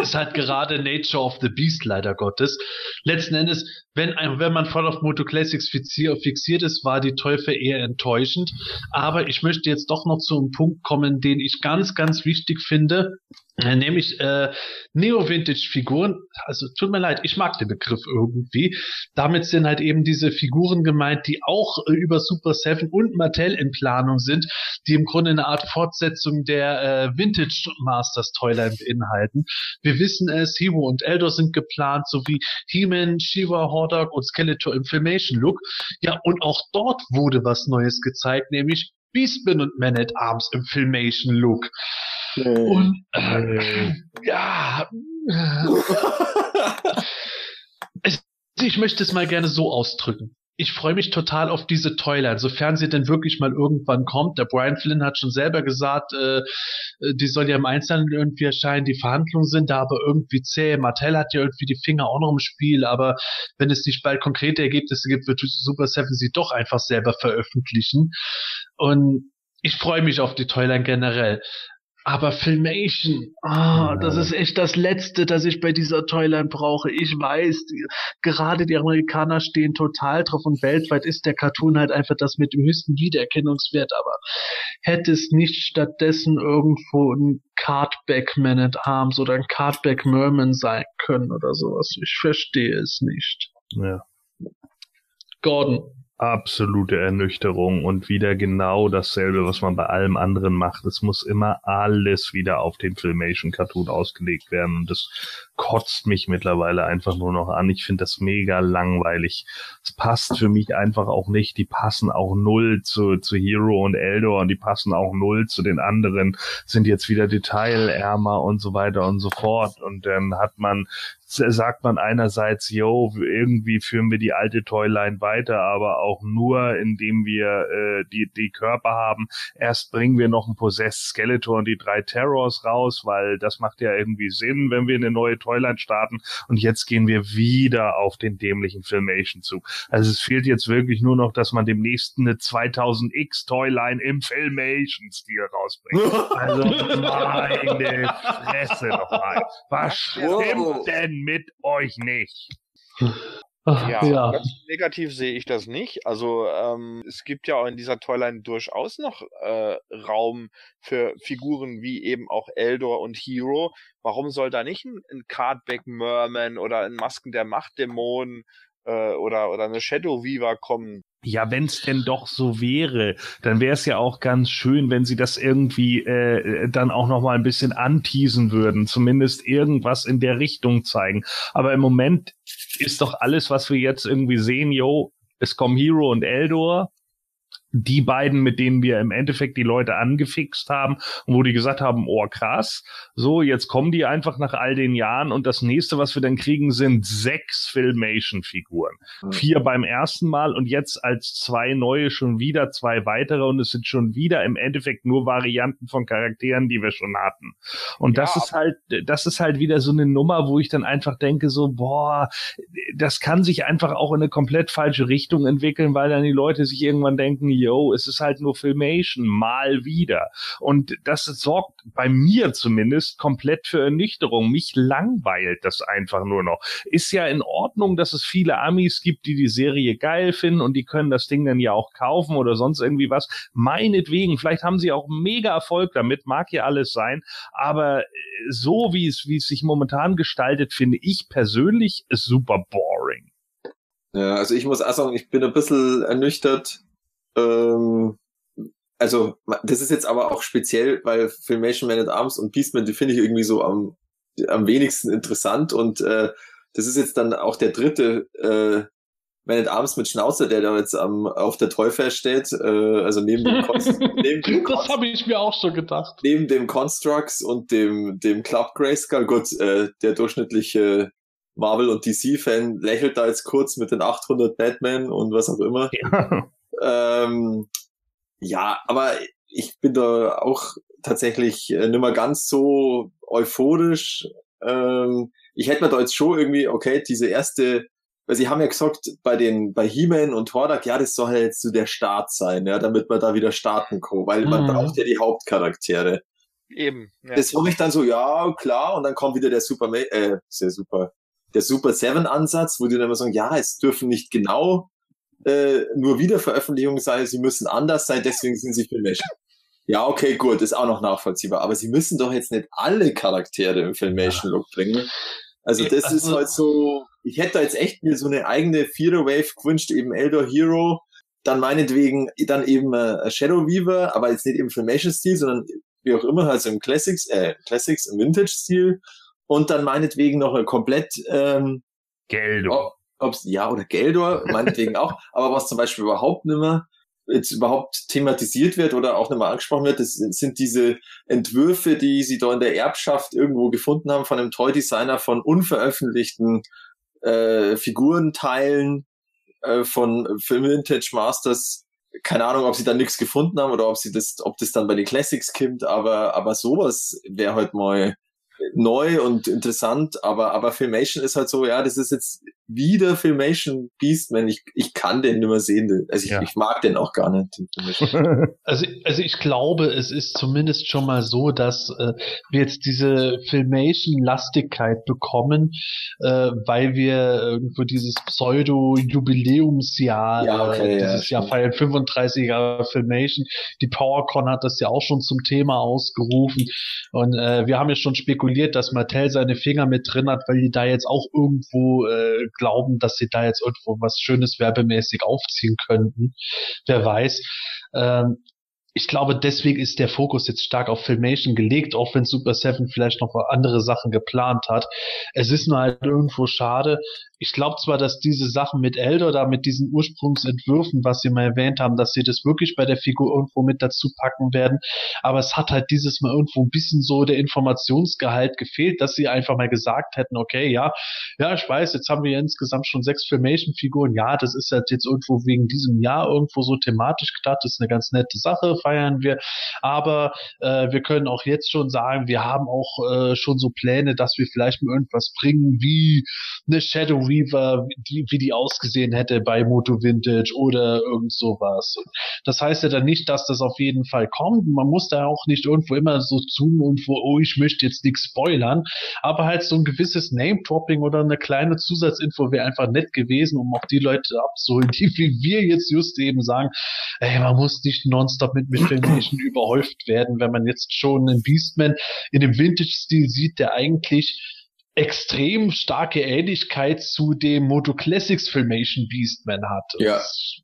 ist halt gerade Nature of the Beast, leider Gottes. Letzten Endes, wenn, wenn man voll auf Moto Classics fixier, fixiert ist, war die Teufel eher enttäuschend. Aber ich möchte jetzt doch noch zu einem Punkt kommen, den ich ganz, ganz wichtig finde. Äh, Nämlich äh, Neo-Vintage-Figuren. Also tut mir leid, ich mag den Begriff irgendwie. Damit sind halt eben diese Figuren gemeint, die auch äh, über Super Seven und Mattel in Planung sind, die im Grunde eine Art Fortsetzung der äh, Vintage Masters Toyline beinhalten. Wir wissen es, Hero und Eldor sind geplant, sowie He-Man, Shiva, Hordak und Skeletor im Filmation Look. Ja, und auch dort wurde was Neues gezeigt, nämlich Beastman und Man at Arms im Filmation Look. Und äh, ja, äh, *laughs* *laughs* ich möchte es mal gerne so ausdrücken. Ich freue mich total auf diese Toyline, sofern sie denn wirklich mal irgendwann kommt. Der Brian Flynn hat schon selber gesagt, äh, äh, die soll ja im Einzelnen irgendwie erscheinen. Die Verhandlungen sind da aber irgendwie zäh. Mattel hat ja irgendwie die Finger auch noch im Spiel, aber wenn es nicht bald konkrete Ergebnisse gibt, wird Super Seven sie doch einfach selber veröffentlichen. Und ich freue mich auf die Toyline generell. Aber Filmation, ah, das ist echt das Letzte, das ich bei dieser Toyline brauche. Ich weiß, die, gerade die Amerikaner stehen total drauf und weltweit ist der Cartoon halt einfach das mit dem höchsten Wiedererkennungswert. Aber hätte es nicht stattdessen irgendwo ein Cardback Man at Arms oder ein Cardback Merman sein können oder sowas? Ich verstehe es nicht. Ja. Gordon. Absolute Ernüchterung und wieder genau dasselbe, was man bei allem anderen macht. Es muss immer alles wieder auf den Filmation-Cartoon ausgelegt werden und das kotzt mich mittlerweile einfach nur noch an. Ich finde das mega langweilig. Es passt für mich einfach auch nicht. Die passen auch null zu, zu Hero und Eldor und die passen auch null zu den anderen, sind jetzt wieder detailärmer und so weiter und so fort. Und dann hat man sagt man einerseits, yo, irgendwie führen wir die alte Toyline weiter, aber auch nur, indem wir äh, die, die Körper haben. Erst bringen wir noch einen Possessed Skeletor und die drei Terrors raus, weil das macht ja irgendwie Sinn, wenn wir eine neue Toyline starten. Und jetzt gehen wir wieder auf den dämlichen Filmation-Zug. Also es fehlt jetzt wirklich nur noch, dass man demnächst eine 2000X Toyline im Filmation-Stil rausbringt. *laughs* Also meine Fresse nochmal. Was stimmt denn mit euch nicht? Ja, ja. ganz negativ sehe ich das nicht. Also ähm, es gibt ja auch in dieser Toyline durchaus noch äh, Raum für Figuren wie eben auch Eldor und Hero. Warum soll da nicht ein, ein Cardback Merman oder ein Masken der Machtdämonen äh, oder oder eine Shadow Weaver kommen? Ja, wenn's denn doch so wäre, dann wäre es ja auch ganz schön, wenn sie das irgendwie äh, dann auch noch mal ein bisschen anteasen würden, zumindest irgendwas in der Richtung zeigen. Aber im Moment ist doch alles, was wir jetzt irgendwie sehen, yo, es kommen Hero und Eldor, die beiden, mit denen wir im Endeffekt die Leute angefixt haben und wo die gesagt haben, oh krass, so jetzt kommen die einfach nach all den Jahren und das nächste, was wir dann kriegen, sind sechs Filmation-Figuren. Mhm. Vier beim ersten Mal und jetzt als zwei neue schon wieder zwei weitere und es sind schon wieder im Endeffekt nur Varianten von Charakteren, die wir schon hatten. Und Ja, das ist halt, das ist halt wieder so eine Nummer, wo ich dann einfach denke so, boah, das kann sich einfach auch in eine komplett falsche Richtung entwickeln, weil dann die Leute sich irgendwann denken, yo, es ist halt nur Filmation, mal wieder. Und das sorgt bei mir zumindest komplett für Ernüchterung. Mich langweilt das einfach nur noch. Ist ja in Ordnung, dass es viele Amis gibt, die die Serie geil finden und die können das Ding dann ja auch kaufen oder sonst irgendwie was. Meinetwegen, vielleicht haben sie auch mega Erfolg damit, mag ja alles sein, aber so wie es, wie es sich momentan gestaltet, finde ich persönlich super boring. Ja, also ich muss auch sagen, ich bin ein bisschen ernüchtert. Ähm, also, das ist jetzt aber auch speziell, weil Filmation Man at Arms und Beastman, die finde ich irgendwie so am, am wenigsten interessant und äh, das ist jetzt dann auch der dritte äh, Man at Arms mit Schnauzer, der da jetzt am, auf der Toyfair steht, äh, also neben dem, Const *laughs* neben dem Das habe ich mir auch schon gedacht. neben dem Constructs und dem, dem Club Grayskull, gut, äh, der durchschnittliche Marvel- und DC-Fan lächelt da jetzt kurz mit den 800 Batman und was auch immer. Ja. Ähm, ja, aber ich bin da auch tatsächlich äh, nicht mehr ganz so euphorisch. Ähm, ich hätte mir da jetzt schon irgendwie, okay, diese erste, weil sie haben ja gesagt, bei den, bei He-Man und Hordak, ja, das soll ja jetzt so der Start sein, ja, damit man da wieder starten kann, weil man Mhm. braucht ja die Hauptcharaktere. Eben. Ja. Das habe ich dann so, ja, klar, und dann kommt wieder der Super, äh, sehr super, der Super Seven Ansatz, wo die dann immer sagen, ja, es dürfen nicht genau äh, nur Wiederveröffentlichungen sein, sie müssen anders sein, deswegen sind sie Filmation. Ja, okay, gut, ist auch noch nachvollziehbar, aber sie müssen doch jetzt nicht alle Charaktere im Filmation-Look bringen. Also das ist also- halt so, ich hätte da jetzt echt mir so eine eigene Vierer-Wave gewünscht, eben Eldor Hero, dann meinetwegen dann eben äh, Shadow Weaver, aber jetzt nicht im Filmation-Stil, sondern wie auch immer, also im Classics, äh, Classics im Vintage-Stil und dann meinetwegen noch eine komplett, ähm, Geld. Ob, ob's, ja, oder Geldor, meinetwegen auch, *laughs* aber was zum Beispiel überhaupt nicht mehr jetzt überhaupt thematisiert wird oder auch nicht mehr angesprochen wird, das sind diese Entwürfe, die sie da in der Erbschaft irgendwo gefunden haben von einem Toy-Designer von unveröffentlichten äh, Figurenteilen äh, von Film Vintage Masters. Keine Ahnung, ob sie da nichts gefunden haben oder ob sie das, ob das dann bei den Classics kommt, aber, aber sowas wäre halt mal neu und interessant, aber, aber Filmation ist halt so, ja, das ist jetzt wieder Filmation Beastman. Ich, ich kann den nicht mehr sehen. Also ich, Ja. ich mag den auch gar nicht. *laughs* Also, also ich glaube, es ist zumindest schon mal so, dass äh, wir jetzt diese Filmation-Lastigkeit bekommen, äh, weil wir irgendwo dieses Pseudo-Jubiläumsjahr, Ja, okay, äh, ja, dieses Jahr stimmt. feiern 35 Jahre Filmation. Die PowerCon hat das ja auch schon zum Thema ausgerufen. Und äh, wir haben ja schon spekuliert, dass Mattel seine Finger mit drin hat, weil die da jetzt auch irgendwo äh, glauben, dass sie da jetzt irgendwo was Schönes werbemäßig aufziehen könnten. Wer weiß. Ähm, ich glaube, deswegen ist der Fokus jetzt stark auf Filmation gelegt, auch wenn Super Seven vielleicht noch andere Sachen geplant hat. Es ist nur halt irgendwo schade. Ich glaube zwar, dass diese Sachen mit Elder da mit diesen Ursprungsentwürfen, was sie mal erwähnt haben, dass sie das wirklich bei der Figur irgendwo mit dazu packen werden, aber es hat halt dieses Mal irgendwo ein bisschen so der Informationsgehalt gefehlt, dass sie einfach mal gesagt hätten, okay, ja, ja, ich weiß, jetzt haben wir ja insgesamt schon sechs Filmation-Figuren. Ja, das ist halt jetzt irgendwo wegen diesem Jahr irgendwo so thematisch gedacht. Das ist eine ganz nette Sache, feiern wir. Aber äh, wir können auch jetzt schon sagen, wir haben auch äh, schon so Pläne, dass wir vielleicht mal irgendwas bringen, wie eine Shadow Weaver, die, wie die ausgesehen hätte bei Moto Vintage oder irgend sowas. Das heißt ja dann nicht, dass das auf jeden Fall kommt. Man muss da auch nicht irgendwo immer so tun und wo, oh, ich möchte jetzt nichts spoilern, aber halt so ein gewisses Name-Dropping oder eine kleine Zusatzinfo wäre einfach nett gewesen, um auch die Leute abzuholen, *laughs* die wie wir jetzt just eben sagen, ey, man muss nicht nonstop mit Filmation überhäuft werden, wenn man jetzt schon einen Beastman in dem Vintage-Stil sieht, der eigentlich extrem starke Ähnlichkeit zu dem Moto Classics Filmation Beastman hat. Ja. Das-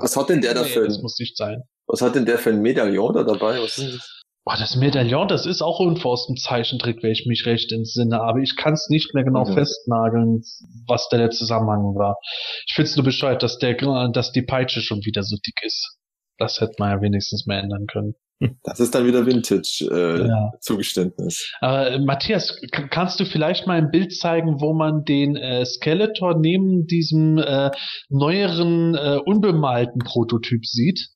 was hat denn der nee, dafür? Das muss nicht sein. Was hat denn der für ein Medaillon da dabei? Was ist das? Boah, das Medaillon, das ist auch irgendwo aus dem Zeichentrick, wenn ich mich recht entsinne, aber ich kann es nicht mehr genau Mhm. festnageln, was da der Zusammenhang war. Ich find's nur bescheuert, dass der, dass die Peitsche schon wieder so dick ist. Das hätte man ja wenigstens mal ändern können. Das ist dann wieder Vintage äh, Ja. Äh, Matthias, kannst du vielleicht mal ein Bild zeigen, wo man den äh, Skeletor neben diesem äh, neueren, äh, unbemalten Prototyp sieht?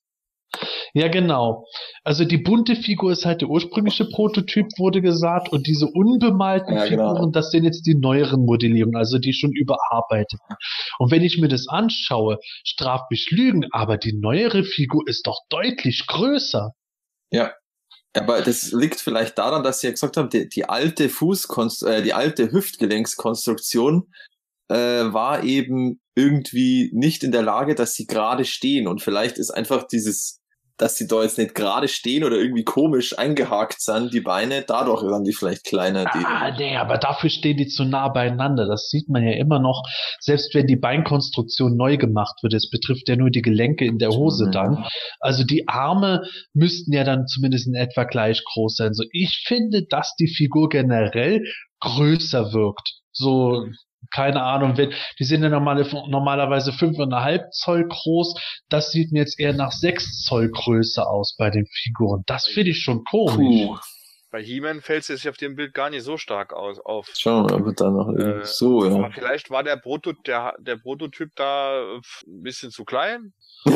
Ja, genau. Also die bunte Figur ist halt der ursprüngliche Prototyp, wurde gesagt, und diese unbemalten Ja, genau. Figuren, das sind jetzt die neueren Modellierungen, also die schon überarbeiteten. Und wenn ich mir das anschaue, straf mich Lügen, aber die neuere Figur ist doch deutlich größer. Aber das liegt vielleicht daran, dass sie ja gesagt haben, die, die alte Fußkonst äh, die alte Hüftgelenkskonstruktion äh, war eben irgendwie nicht in der Lage, dass sie gerade stehen. Und vielleicht ist einfach dieses, dass sie da jetzt nicht gerade stehen oder irgendwie komisch eingehakt sind, die Beine, dadurch waren die vielleicht kleiner. Die, Ah, nee, aber dafür stehen die zu nah beieinander. Das sieht man ja immer noch, selbst wenn die Beinkonstruktion neu gemacht wird. Es betrifft ja nur die Gelenke in der Hose Mhm. dann. Also die Arme müssten ja dann zumindest in etwa gleich groß sein. So, ich finde, dass die Figur generell größer wirkt. So keine Ahnung, wenn, die sind ja normale, normalerweise fünfeinhalb Zoll groß. Das sieht mir jetzt eher nach sechs Zoll Größe aus bei den Figuren. Das finde ich schon komisch. Puh. Bei He-Man fällt es jetzt auf dem Bild gar nicht so stark aus, auf. Schauen wir mal, aber dann noch Äh, so, Aber ja. vielleicht war der, Proto, der, der Prototyp da ein bisschen zu klein. *laughs*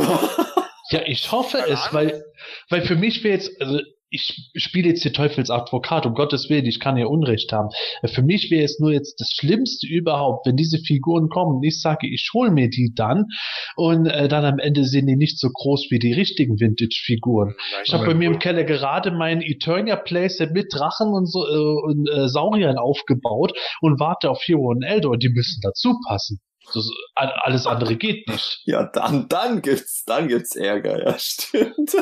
Ja, ich hoffe Keine es, weil, weil für mich wäre jetzt, also ich spiele jetzt hier Teufelsadvokat, um Gottes Willen, ich kann ja Unrecht haben. Für mich wäre es nur jetzt das Schlimmste überhaupt, wenn diese Figuren kommen ich sage, ich hol mir die dann und äh, dann am Ende sind die nicht so groß wie die richtigen Vintage-Figuren. Ich habe bei mir im Keller gerade mein Eternia Playset mit Drachen und so äh, und äh, Sauriern aufgebaut und warte auf Hero und Eldor, die müssen dazu passen. Das, alles andere geht nicht. Ja, dann, dann gibt's, dann gibt's Ärger, ja, *laughs* stimmt.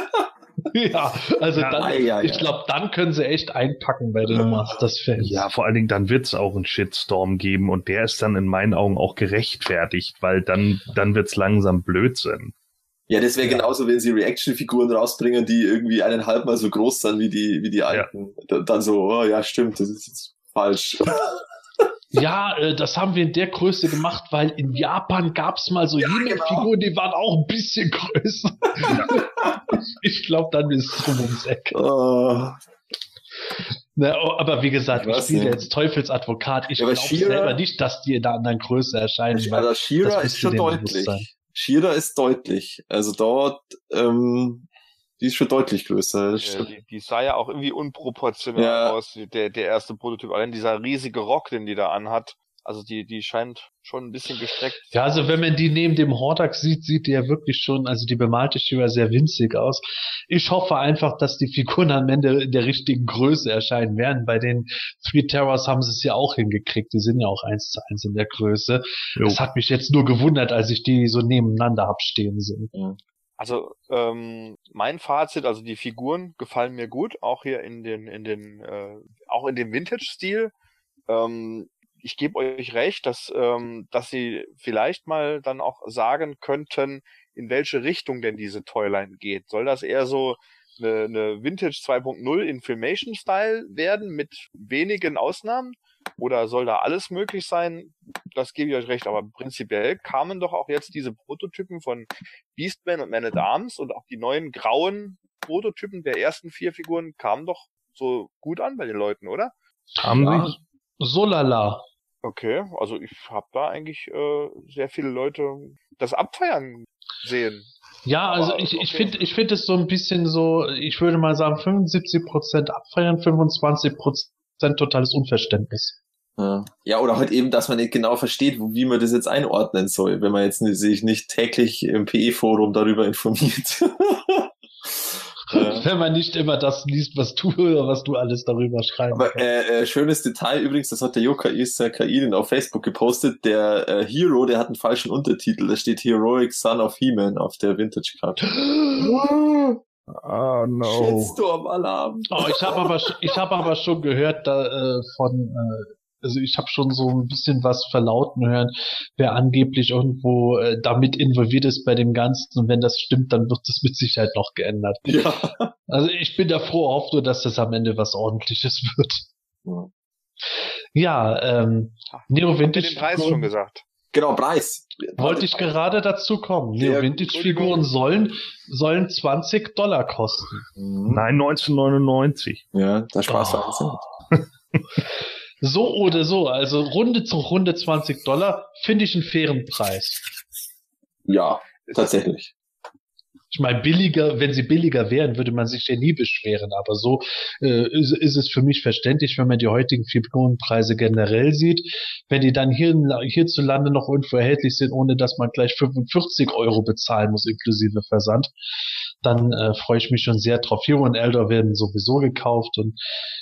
*laughs* Ja, also Ja, dann, ei, ei, ich glaube, dann können sie echt einpacken bei den Ja. Masters-Fans. Ja, vor allen Dingen, dann wird's auch einen Shitstorm geben und der ist dann in meinen Augen auch gerechtfertigt, weil dann, dann wird's langsam Blödsinn. Ja, das wäre genauso, wenn sie Reaction-Figuren rausbringen, die irgendwie eineinhalb Mal so groß sind wie die, wie die alten. Da- Dann so, oh ja, stimmt, das ist jetzt falsch. *laughs* Ja, äh, das haben wir in der Größe gemacht, weil in Japan gab's mal so Ja, He-Man-Figuren, die waren auch ein bisschen größer. *laughs* ich glaube, dann ist es rum ums Eck. Oh, Na, oh, aber wie gesagt, Ich ich spiele nicht. jetzt Teufelsadvokat. Ich Ja, glaube selber nicht, dass die in einer anderen Größe erscheinen. weil- also Shira ist schon deutlich. Shira ist deutlich. Also dort, ähm, die ist schon deutlich größer. Ja, die, die sah ja auch irgendwie unproportional Ja. aus, der, der erste Prototyp. Allein dieser riesige Rock, den die da anhat. Also die, die scheint schon ein bisschen gestreckt. zu Ja, also wenn man die neben dem Hordak sieht, sieht die ja wirklich schon, also die bemalte Shiva sehr winzig aus. Ich hoffe einfach, dass die Figuren am Ende in der richtigen Größe erscheinen werden. Bei den Three Terrors haben sie es ja auch hingekriegt. Die sind ja auch eins zu eins in der Größe. Jo. Das hat mich jetzt nur gewundert, als ich die so nebeneinander hab stehen sehen. Also ähm, mein Fazit, also die Figuren gefallen mir gut, auch hier in den in den äh, auch in dem Vintage-Stil. Ähm, ich gebe euch recht, dass ähm, dass sie vielleicht mal dann auch sagen könnten, in welche Richtung denn diese Toyline geht. Soll das eher so eine, eine Vintage 2.0 in Filmation-Style werden mit wenigen Ausnahmen? Oder soll da alles möglich sein? Das gebe ich euch recht. Aber prinzipiell kamen doch auch jetzt diese Prototypen von Beastman und Man at Arms und auch die neuen grauen Prototypen der ersten vier Figuren kamen doch so gut an bei den Leuten, oder? Haben Ja. sie? So lala. Okay, also ich habe da eigentlich äh, sehr viele Leute das abfeiern sehen. Ja, also Aber ich, ich okay. finde ich finde es so ein bisschen so, ich würde mal sagen 75% abfeiern, 25% totales Unverständnis. Ja. ja, oder halt eben, dass man nicht genau versteht, wie man das jetzt einordnen soll, wenn man jetzt nicht- sich nicht täglich im PE-Forum darüber informiert. *laughs* ja. Wenn man nicht immer das liest, was du oder was du alles darüber schreibst. Aber äh, äh, schönes Detail übrigens, das hat der Joka Isa Kaiden auf Facebook gepostet. Der äh, Hero, der hat einen falschen Untertitel. Da steht Heroic Son of He-Man auf der Vintage-Karte. *gasps* *gasps* *gasps* Oh no. Shitstorm-Alarm. Oh, ich habe aber, ich habe aber schon gehört da, äh, von, äh, also ich habe schon so ein bisschen was verlauten hören, wer angeblich irgendwo äh, damit involviert ist bei dem Ganzen. Und wenn das stimmt, dann wird das mit Sicherheit noch geändert. Ja. Also ich bin da froh, hoffe nur, dass das am Ende was Ordentliches wird. Ja. Ja, ähm, Neo Habt ihr Vintage den Preis schon gesagt? Genau, Preis. wollte ich gerade dazu kommen. Neo. Vintage Figuren sollen sollen 20 Dollar kosten. Mhm. Nein, 1999. Ja, da Spaß war Oh. So oder so, also Runde zu Runde 20 Dollar finde ich einen fairen Preis. Ja, tatsächlich. Ich meine, billiger, wenn sie billiger wären, würde man sich ja nie beschweren. Aber so äh, ist, ist es für mich verständlich, wenn man die heutigen Figurenpreise generell sieht. Wenn die dann hier, hierzulande noch irgendwo erhältlich sind, ohne dass man gleich 45 Euro bezahlen muss, inklusive Versand, dann äh, freue ich mich schon sehr drauf. Hero und Elder werden sowieso gekauft und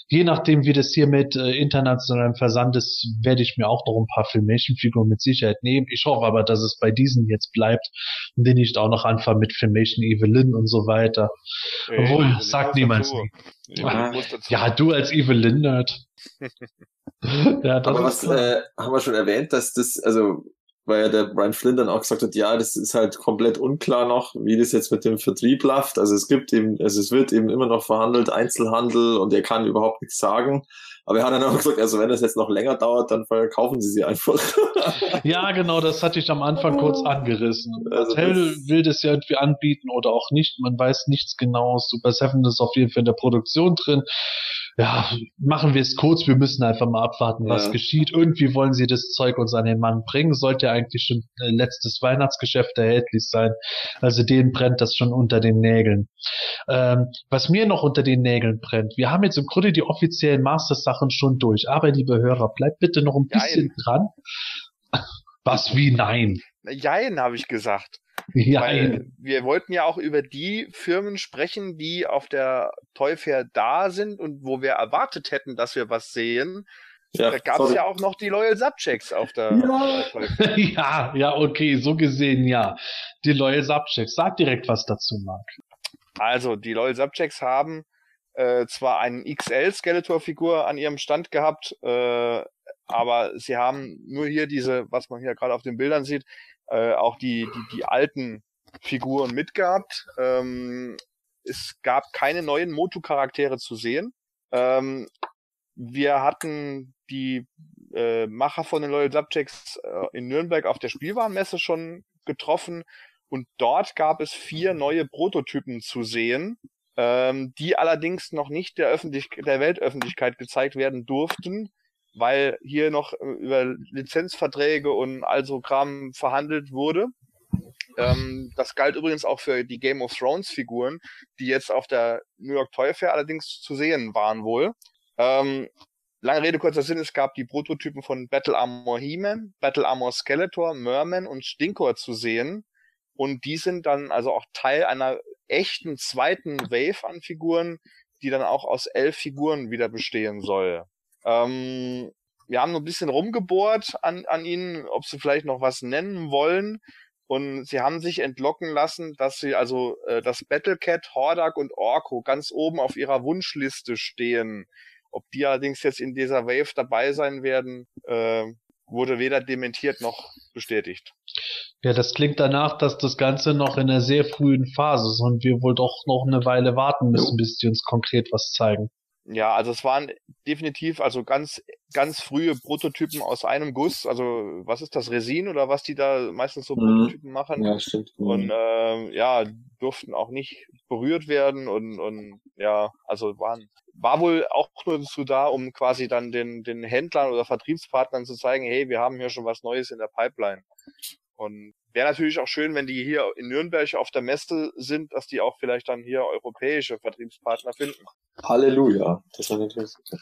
je nachdem, wie das hier mit äh, internationalem Versand ist, werde ich mir auch noch ein paar Filmation-Figuren mit Sicherheit nehmen. Ich hoffe aber, dass es bei diesen jetzt bleibt und die nicht auch noch anfangen mit Filmation Evelyn und so weiter. Obwohl, Evelyn sagt niemand dazu. Ja, du als Evelyn-Nerd. *laughs* ja, das Aber was äh, haben wir schon erwähnt, dass das, also, weil ja der Brian Flynn dann auch gesagt hat, ja, das ist halt komplett unklar noch, wie das jetzt mit dem Vertrieb läuft. Also es gibt eben, also es wird eben immer noch verhandelt, Einzelhandel und er kann überhaupt nichts sagen. Aber er hat dann auch gesagt, also wenn das jetzt noch länger dauert, dann verkaufen sie sie einfach. *laughs* ja, genau, das hatte ich am Anfang kurz angerissen. Also Mattel das- will das ja irgendwie anbieten oder auch nicht. Man weiß nichts genau. Super Seven ist auf jeden Fall in der Produktion drin. Ja, machen wir es kurz. Wir müssen einfach mal abwarten, was Ja. geschieht. Irgendwie wollen sie das Zeug uns an den Mann bringen. Sollte ja eigentlich schon äh, letztes Weihnachtsgeschäft erhältlich sein. Also denen brennt das schon unter den Nägeln. Ähm, was mir noch unter den Nägeln brennt, wir haben jetzt im Grunde die offiziellen Masters-Sachen schon durch. Aber liebe Hörer, bleibt bitte noch ein Nein. bisschen dran. Was wie nein? Jein, habe ich gesagt. *laughs* Ja, Weil wir wollten ja auch über die Firmen sprechen, die auf der Toy Fair da sind und wo wir erwartet hätten, dass wir was sehen. Ja, Da gab es ja auch noch die Loyal Subjects auf der, Ja. auf der Toy Fair. *laughs* ja, ja, okay, so gesehen ja. Die Loyal Subjects. Sag direkt was dazu, Marc. Also, die Loyal Subjects haben äh, zwar einen XL Skeletor-Figur an ihrem Stand gehabt, äh, aber sie haben nur hier diese, was man hier gerade auf den Bildern sieht, äh, auch die, die, die alten Figuren mitgehabt. Ähm, es gab keine neuen Motu-Charaktere zu sehen. Ähm, wir hatten die äh, Macher von den Loyal Subjects äh, in Nürnberg auf der Spielwarenmesse schon getroffen und dort gab es vier neue Prototypen zu sehen, ähm, die allerdings noch nicht der, Öffentlich der Weltöffentlichkeit gezeigt werden durften, weil hier noch äh, über Lizenzverträge und also Kram verhandelt wurde. Ähm, das galt übrigens auch für die Game of Thrones Figuren, die jetzt auf der New York Toy Fair allerdings zu sehen waren wohl. Ähm, lange Rede, kurzer Sinn, es gab die Prototypen von Battle Armor He-Man, Battle Armor Skeletor, Merman und Stinkor zu sehen. Und die sind dann also auch Teil einer echten zweiten Wave an Figuren, die dann auch aus elf Figuren wieder bestehen soll. Ähm, wir haben nur ein bisschen rumgebohrt an, an ihnen, ob sie vielleicht noch was nennen wollen. Und sie haben sich entlocken lassen, dass sie also äh, das Battlecat, Hordak und Orko ganz oben auf ihrer Wunschliste stehen. Ob die allerdings jetzt in dieser Wave dabei sein werden, äh, wurde weder dementiert noch bestätigt. Ja, das klingt danach, dass das Ganze noch in einer sehr frühen Phase ist und wir wohl doch noch eine Weile warten müssen, bis die uns konkret was zeigen. Ja, also es waren definitiv also ganz ganz frühe Prototypen aus einem Guss. Also was ist das Resin oder was die da meistens so Mhm. Prototypen machen? Ja, stimmt. Und ähm, ja, durften auch nicht berührt werden und, und ja, also waren war wohl auch nur dazu da, um quasi dann den, den Händlern oder Vertriebspartnern zu zeigen, hey, wir haben hier schon was Neues in der Pipeline. Und wäre natürlich auch schön, wenn die hier in Nürnberg auf der Messe sind, dass die auch vielleicht dann hier europäische Vertriebspartner finden. Halleluja. Das war natürlich super.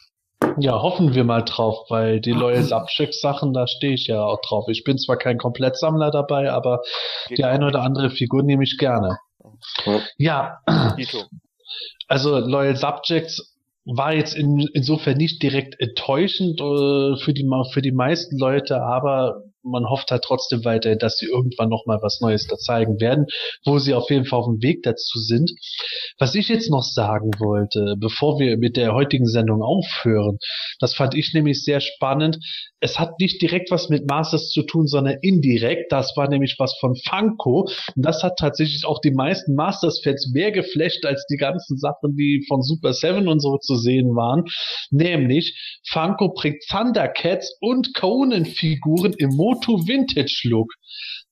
Ja, hoffen wir mal drauf, weil die Loyal Subjects Sachen, da stehe ich ja auch drauf. Ich bin zwar kein Komplettsammler dabei, aber Geht die eine oder andere Figur nehme ich gerne. Ja, also Loyal Subjects war jetzt in, insofern nicht direkt enttäuschend äh, für, die, für die meisten Leute, aber man hofft halt trotzdem weiter, dass sie irgendwann noch mal was Neues da zeigen werden, wo sie auf jeden Fall auf dem Weg dazu sind. Was ich jetzt noch sagen wollte, bevor wir mit der heutigen Sendung aufhören, das fand ich nämlich sehr spannend. Es hat nicht direkt was mit Masters zu tun, sondern indirekt. Das war nämlich was von Funko. Und das hat tatsächlich auch die meisten Masters-Fans mehr geflasht als die ganzen Sachen, die von Super 7 und so zu sehen waren. Nämlich Funko bringt Thundercats und Conan-Figuren im Moto Vintage Look.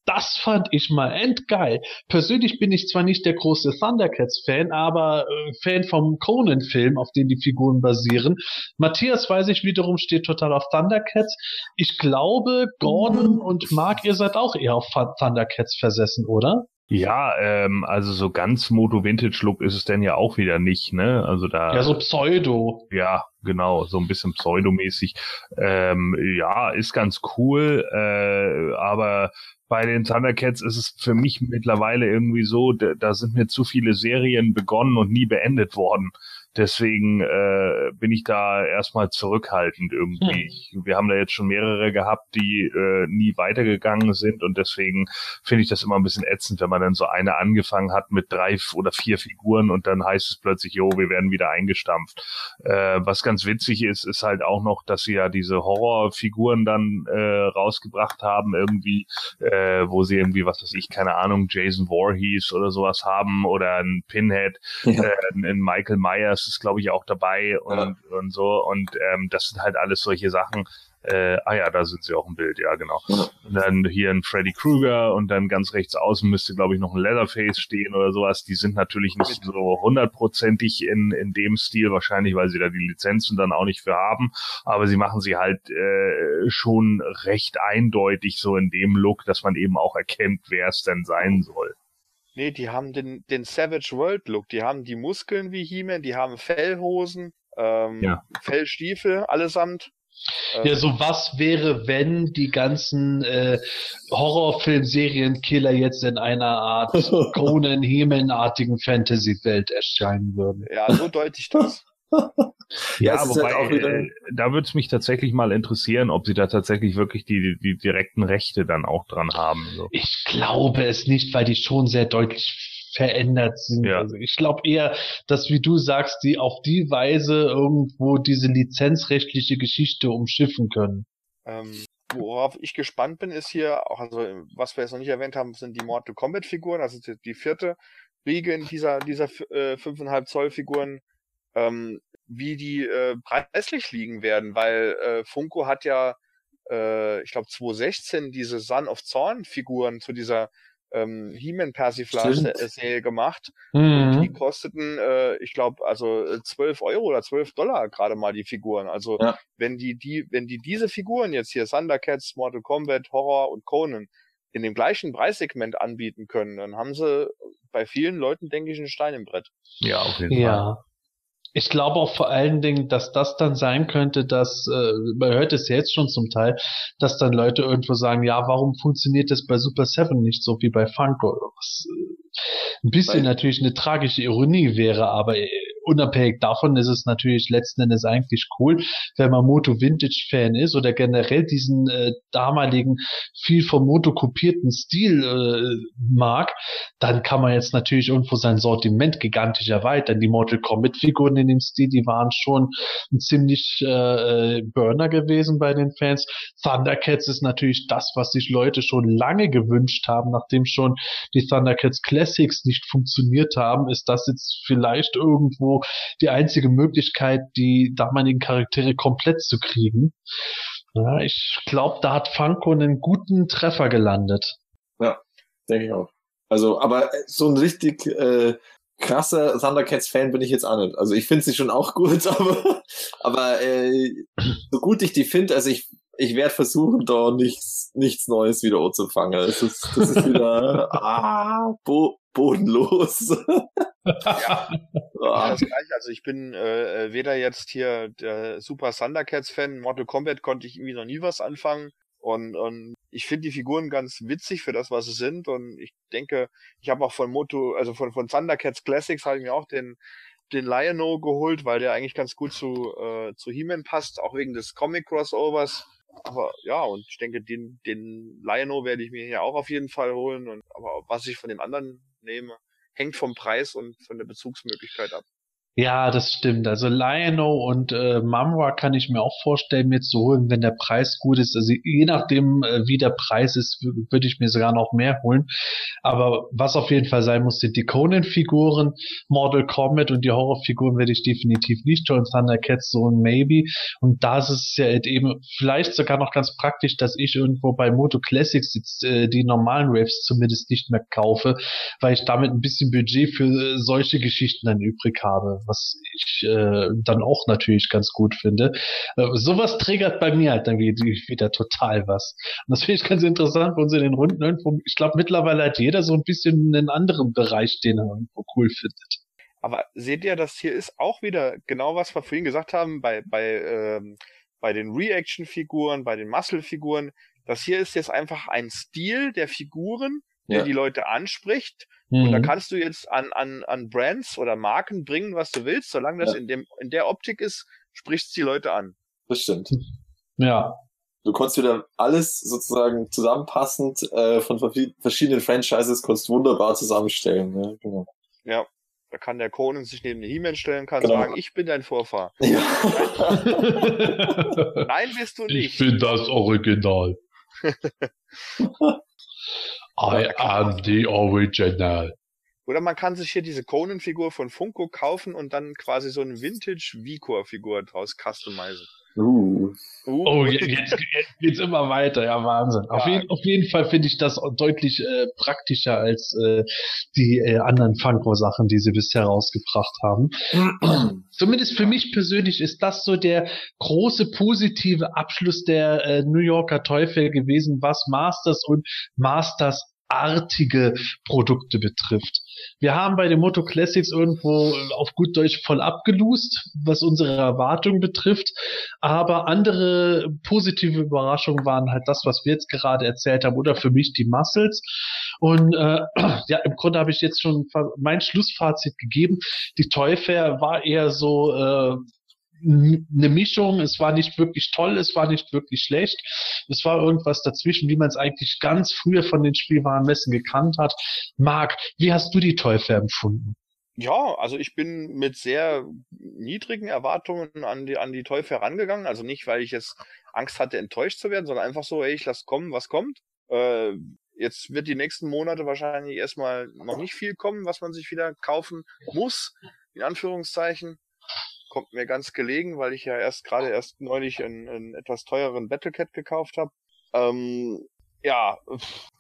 Das fand ich mal endgeil. Persönlich bin ich zwar nicht der große Thundercats-Fan, aber äh, Fan vom Conan-Film, auf den die Figuren basieren. Matthias, weiß ich wiederum, steht total auf Thundercats. Ich glaube, Gordon und Mark, ihr seid auch eher auf Thun- Thundercats versessen, oder? Ja, ähm, also so ganz Moto Vintage Look ist es denn ja auch wieder nicht, ne? Also da Ja, so Pseudo. Ja, genau, so ein bisschen pseudomäßig. Ähm, ja, ist ganz cool, äh, aber bei den Thundercats ist es für mich mittlerweile irgendwie so, da, da sind mir zu viele Serien begonnen und nie beendet worden. Deswegen äh, bin ich da erstmal zurückhaltend irgendwie. Wir haben da jetzt schon mehrere gehabt, die äh, nie weitergegangen sind und deswegen finde ich das immer ein bisschen ätzend, wenn man dann so eine angefangen hat mit drei oder vier Figuren und dann heißt es plötzlich, jo, wir werden wieder eingestampft. Äh, was ganz witzig ist, ist halt auch noch, dass sie ja diese Horrorfiguren dann äh, rausgebracht haben, irgendwie, äh, wo sie irgendwie, was weiß ich, keine Ahnung, Jason Voorhees oder sowas haben oder ein Pinhead, Ja. äh, ein Michael Myers Force ist, glaube ich, auch dabei und, ja. und so. Und ähm, das sind halt alles solche Sachen, äh, ah ja, da sind sie auch im Bild, ja, genau. Ja. Und dann hier ein Freddy Krueger und dann ganz rechts außen müsste, glaube ich, noch ein Leatherface stehen oder sowas. Die sind natürlich nicht so hundertprozentig in, in dem Stil, wahrscheinlich, weil sie da die Lizenzen dann auch nicht für haben. Aber sie machen sie halt äh, schon recht eindeutig so in dem Look, dass man eben auch erkennt, wer es denn sein soll. Nee, die haben den, den Savage World Look. Die haben die Muskeln wie He-Man, die haben Fellhosen, ähm, ja. Fellstiefel allesamt. Ja, so was wäre, wenn die ganzen äh, Horrorfilm-Serienkiller jetzt in einer Art *laughs* Conan Heman-artigen Fantasy-Welt erscheinen würden. Ja, so deutlich das. *laughs* ja, ja wobei, halt äh, da würde es mich tatsächlich mal interessieren, ob sie da tatsächlich wirklich die, die direkten Rechte dann auch dran haben. So. Ich glaube es nicht, weil die schon sehr deutlich verändert sind. Ja. Also ich glaube eher, dass, wie du sagst, die auf die Weise irgendwo diese lizenzrechtliche Geschichte umschiffen können. Ähm, worauf ich gespannt bin, ist hier auch, also was wir jetzt noch nicht erwähnt haben, sind die Mortal Kombat Figuren, also die vierte Riege in dieser, dieser äh, 5,5 Zoll Figuren, ähm, wie die äh, preislich liegen werden, weil äh, Funko hat ja, äh, ich glaube 2016 diese Son of Zorn Figuren zu dieser ähm, He-Man Persiflage-Serie gemacht. Mhm. die kosteten, äh, ich glaube, also 12 äh, Euro oder 12 Dollar gerade mal die Figuren. Also ja. wenn die, die, wenn die diese Figuren jetzt hier, Thundercats, Mortal Kombat, Horror und Conan, in dem gleichen Preissegment anbieten können, dann haben sie bei vielen Leuten, denke ich, einen Stein im Brett. Ja, auf jeden ja. Fall. Ich glaube auch vor allen Dingen, dass das dann sein könnte, dass, äh, man hört es ja jetzt schon zum Teil, dass dann Leute irgendwo sagen, ja, warum funktioniert das bei Super Seven nicht so wie bei Funko? Was äh, ein bisschen Weil natürlich eine tragische Ironie wäre, aber äh, unabhängig davon ist es natürlich letzten Endes eigentlich cool, wenn man Moto Vintage Fan ist oder generell diesen äh, damaligen viel vom Moto kopierten Stil äh, mag, dann kann man jetzt natürlich irgendwo sein Sortiment gigantisch erweitern. Die Mortal Kombat Figuren in dem Stil, die waren schon ein ziemlich äh, Burner gewesen bei den Fans. Thundercats ist natürlich das, was sich Leute schon lange gewünscht haben, nachdem schon die Thundercats Classics nicht funktioniert haben, ist das jetzt vielleicht irgendwo die einzige Möglichkeit, die damaligen Charaktere komplett zu kriegen. Ja, ich glaube, da hat Funko einen guten Treffer gelandet. Ja, denke ich auch. Also, aber so ein richtig äh, krasser Thundercats-Fan bin ich jetzt auch nicht. Also ich finde sie schon auch *laughs* gut, aber, aber äh, so gut ich die finde, also ich, ich werde versuchen, da nichts, nichts Neues wieder anzufangen. Das ist, das ist wieder *laughs* ah, bo bodenlos. *laughs* ja, das gleiche. Also ich bin äh, weder jetzt hier der Super Thundercats-Fan, Mortal Kombat konnte ich irgendwie noch nie was anfangen. Und, und ich finde die Figuren ganz witzig für das, was sie sind. Und ich denke, ich habe auch von Moto, also von, von Thundercats Classics habe ich mir auch den, den Lion-O geholt, weil der eigentlich ganz gut zu, äh, zu He-Man passt, auch wegen des Comic-Crossovers. Aber ja, und ich denke, den, den Lion-O werde ich mir hier auch auf jeden Fall holen. Und aber was ich von den anderen nehme, hängt vom Preis und von der Bezugsmöglichkeit ab. Ja, das stimmt. Also Lionel und äh, Mamra kann ich mir auch vorstellen, mir zu holen, wenn der Preis gut ist. Also je nachdem, äh, wie der Preis ist, würde ich mir sogar noch mehr holen. Aber was auf jeden Fall sein muss, sind die Conan-Figuren, Mortal Kombat und die Horrorfiguren werde ich definitiv nicht holen. Thundercats so ein Maybe. Und da ist es ja eben vielleicht sogar noch ganz praktisch, dass ich irgendwo bei Moto Classics jetzt äh, die normalen Waves zumindest nicht mehr kaufe, weil ich damit ein bisschen Budget für äh, solche Geschichten dann übrig habe was ich äh, dann auch natürlich ganz gut finde. Äh, sowas triggert bei mir halt dann wieder, total was. Und das finde ich ganz interessant bei uns in den Runden irgendwo. Ich glaube, mittlerweile hat jeder so ein bisschen einen anderen Bereich, den er irgendwo cool findet. Aber seht ihr, das hier ist auch wieder genau was wir vorhin gesagt haben bei, bei, ähm, bei den Reaction-Figuren, bei den Muscle-Figuren. Das hier ist jetzt einfach ein Stil der Figuren, der ja. die Leute anspricht Mhm. Und da mhm. kannst du jetzt an, an, an Brands oder Marken bringen, was du willst, solange das ja. in, dem, in der Optik ist, sprichst die Leute an. Das stimmt. Ja. Du konntest wieder alles sozusagen zusammenpassend äh, von verschiedenen Franchises konntest wunderbar zusammenstellen. Ja, genau. ja. Da kann der Conan sich neben den He-Man stellen, kann genau. sagen, ich bin dein Vorfahr. *laughs* Ja. Nein, bist du nicht. Ich bin das Original. *laughs* I am the original. Oder man kann sich hier diese Conan-Figur von Funko kaufen und dann quasi so eine Vintage-Vicor-Figur draus customizen. Uh. Uh, Oh, jetzt, jetzt geht's immer weiter, ja Wahnsinn. Auf, Ja. jeden, auf jeden Fall finde ich das deutlich äh, praktischer als äh, die äh, anderen Funko-Sachen, die sie bisher rausgebracht haben. *clears throat* Zumindest für mich persönlich ist das so der große positive Abschluss der äh, New Yorker Teufel gewesen, was Masters und Masters artige Produkte betrifft. Wir haben bei den Moto Classics irgendwo auf gut Deutsch voll abgelust, was unsere Erwartungen betrifft. Aber andere positive Überraschungen waren halt das, was wir jetzt gerade erzählt haben, oder für mich die Muscles. Und äh, *clears throat* ja, im Grunde habe ich jetzt schon mein Schlussfazit gegeben. Die Toy Fair war eher so äh, eine Mischung. Es war nicht wirklich toll, es war nicht wirklich schlecht. Es war irgendwas dazwischen, wie man es eigentlich ganz früher von den Spielwarenmessen gekannt hat. Marc, wie hast du die Fair empfunden? Ja, also ich bin mit sehr niedrigen Erwartungen an die, an die Teufel herangegangen. Also nicht, weil ich jetzt Angst hatte, enttäuscht zu werden, sondern einfach so, ey, ich lass kommen, was kommt. Äh, jetzt wird die nächsten Monate wahrscheinlich erstmal noch nicht viel kommen, was man sich wieder kaufen muss, in Anführungszeichen. Kommt mir ganz gelegen, weil ich ja erst gerade erst neulich einen, einen etwas teureren Battlecat gekauft habe. Ähm, ja,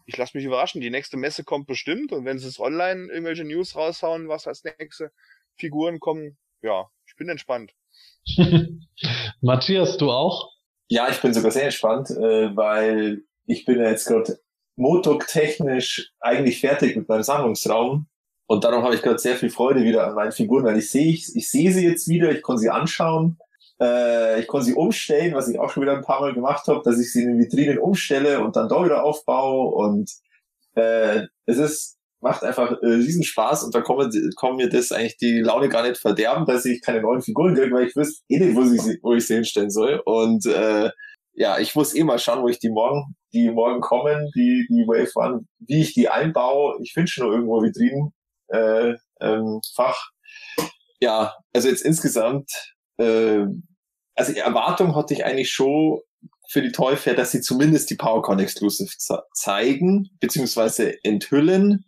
ich lasse mich überraschen. Die nächste Messe kommt bestimmt und wenn sie es online irgendwelche News raushauen, was als nächste Figuren kommen, ja, ich bin entspannt. *laughs* Matthias, du auch? Ja, ich bin sogar sehr entspannt, äh, weil ich bin ja jetzt gerade Motok-technisch eigentlich fertig mit meinem Sammlungsraum. Und darum habe ich gerade sehr viel Freude wieder an meinen Figuren, weil ich sehe ich, ich sehe sie jetzt wieder, ich kann sie anschauen, äh, ich kann sie umstellen, was ich auch schon wieder ein paar Mal gemacht habe, dass ich sie in den Vitrinen umstelle und dann da wieder aufbaue und äh, es ist macht einfach äh, riesen Spaß und da kommen, kommen mir das eigentlich die Laune gar nicht verderben, dass ich keine neuen Figuren kriege, weil ich wüsste eh nicht, wo, ich sie, wo ich sie hinstellen soll. Und äh, ja, ich muss eh mal schauen, wo ich die morgen, die morgen kommen, die, die Wave One, wie ich die einbaue. Ich finde schon irgendwo Vitrinen, äh, ähm, Fach. Ja, also jetzt insgesamt, äh, also die Erwartung hatte ich eigentlich schon für die Fair, dass sie zumindest die PowerCon Exclusive ze- zeigen, beziehungsweise enthüllen,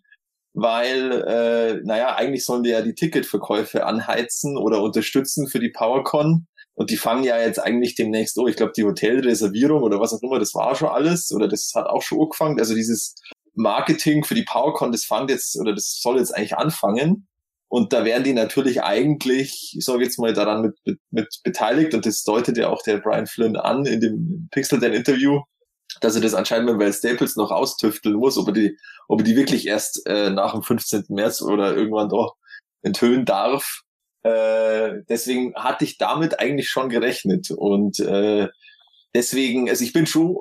weil, äh, naja, eigentlich sollen die ja die Ticketverkäufe anheizen oder unterstützen für die PowerCon. Und die fangen ja jetzt eigentlich demnächst, oh, ich glaube, die Hotelreservierung oder was auch immer, das war schon alles oder das hat auch schon angefangen. Also dieses Marketing für die PowerCon, das fand jetzt oder das soll jetzt eigentlich anfangen. Und da werden die natürlich eigentlich, ich sage jetzt mal, daran mit, mit, mit beteiligt. Und das deutet ja auch der Brian Flynn an in dem Pixel Dan Interview, dass er das anscheinend mit Val Staples noch austüfteln muss, ob er die, ob er die wirklich erst äh, nach dem 15. März oder irgendwann doch enthüllen darf. Äh, deswegen hatte ich damit eigentlich schon gerechnet. Und äh, deswegen, also ich bin schon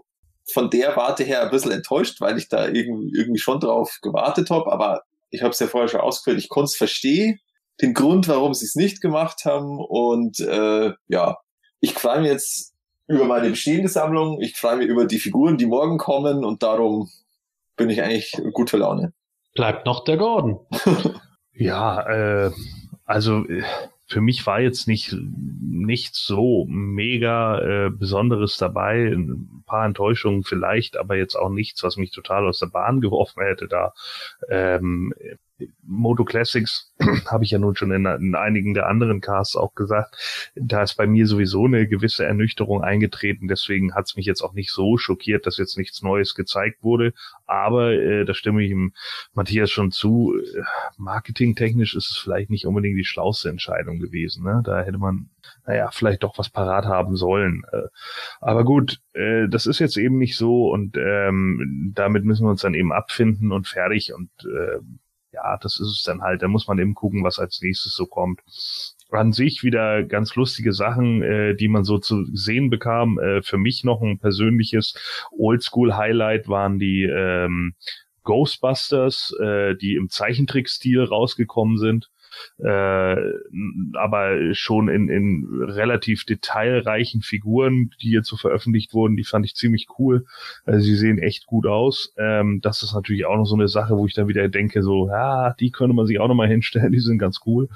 von der Warte her ein bisschen enttäuscht, weil ich da irgendwie, irgendwie schon drauf gewartet habe, aber ich habe es ja vorher schon ausgeführt, ich konnte es verstehen, den Grund, warum sie es nicht gemacht haben. Und äh, ja, ich freue mich jetzt über meine bestehende Sammlung, ich freue mich über die Figuren, die morgen kommen und darum bin ich eigentlich gut für Laune. Bleibt noch der Gordon. *laughs* Ja, äh, also äh, für mich war jetzt nicht nichts so mega äh, Besonderes dabei. Ein paar Enttäuschungen vielleicht, aber jetzt auch nichts, was mich total aus der Bahn *laughs* geworfen hätte. Da ähm, Moto Classics *clears throat* habe ich ja nun schon in, in einigen der anderen Casts auch gesagt. Da ist bei mir sowieso eine gewisse Ernüchterung eingetreten. Deswegen hat es mich jetzt auch nicht so schockiert, dass jetzt nichts Neues gezeigt wurde. Aber äh, da stimme ich ihm Matthias schon zu. äh, Marketingtechnisch ist es vielleicht nicht unbedingt die schlauste Entscheidung gewesen. Ne? Da hätte man, naja, vielleicht doch was parat haben sollen. Äh, aber gut, äh, das ist jetzt eben nicht so und ähm, damit müssen wir uns dann eben abfinden und fertig. Und äh, ja, das ist es dann halt. Da muss man eben gucken, was als nächstes so kommt. An sich wieder ganz lustige Sachen, äh, die man so zu sehen bekam. Äh, für mich noch ein persönliches Oldschool-Highlight waren die ähm, Ghostbusters, äh, die im Zeichentrickstil rausgekommen sind, äh, aber schon in, in relativ detailreichen Figuren, die so veröffentlicht wurden, die fand ich ziemlich cool. Also sie sehen echt gut aus. Ähm, das ist natürlich auch noch so eine Sache, wo ich dann wieder denke, so, ja, die könnte man sich auch noch mal hinstellen, *laughs* die sind ganz cool.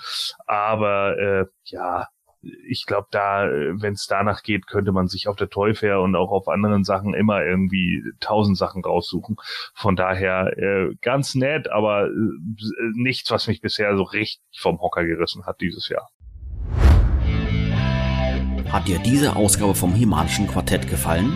Aber äh, ja, ich glaube, da, wenn es danach geht, könnte man sich auf der Toy Fair und auch auf anderen Sachen immer irgendwie tausend Sachen raussuchen. Von daher äh, ganz nett, aber äh, nichts, was mich bisher so richtig vom Hocker gerissen hat dieses Jahr. Hat dir diese Ausgabe vom Himalischen Quartett gefallen?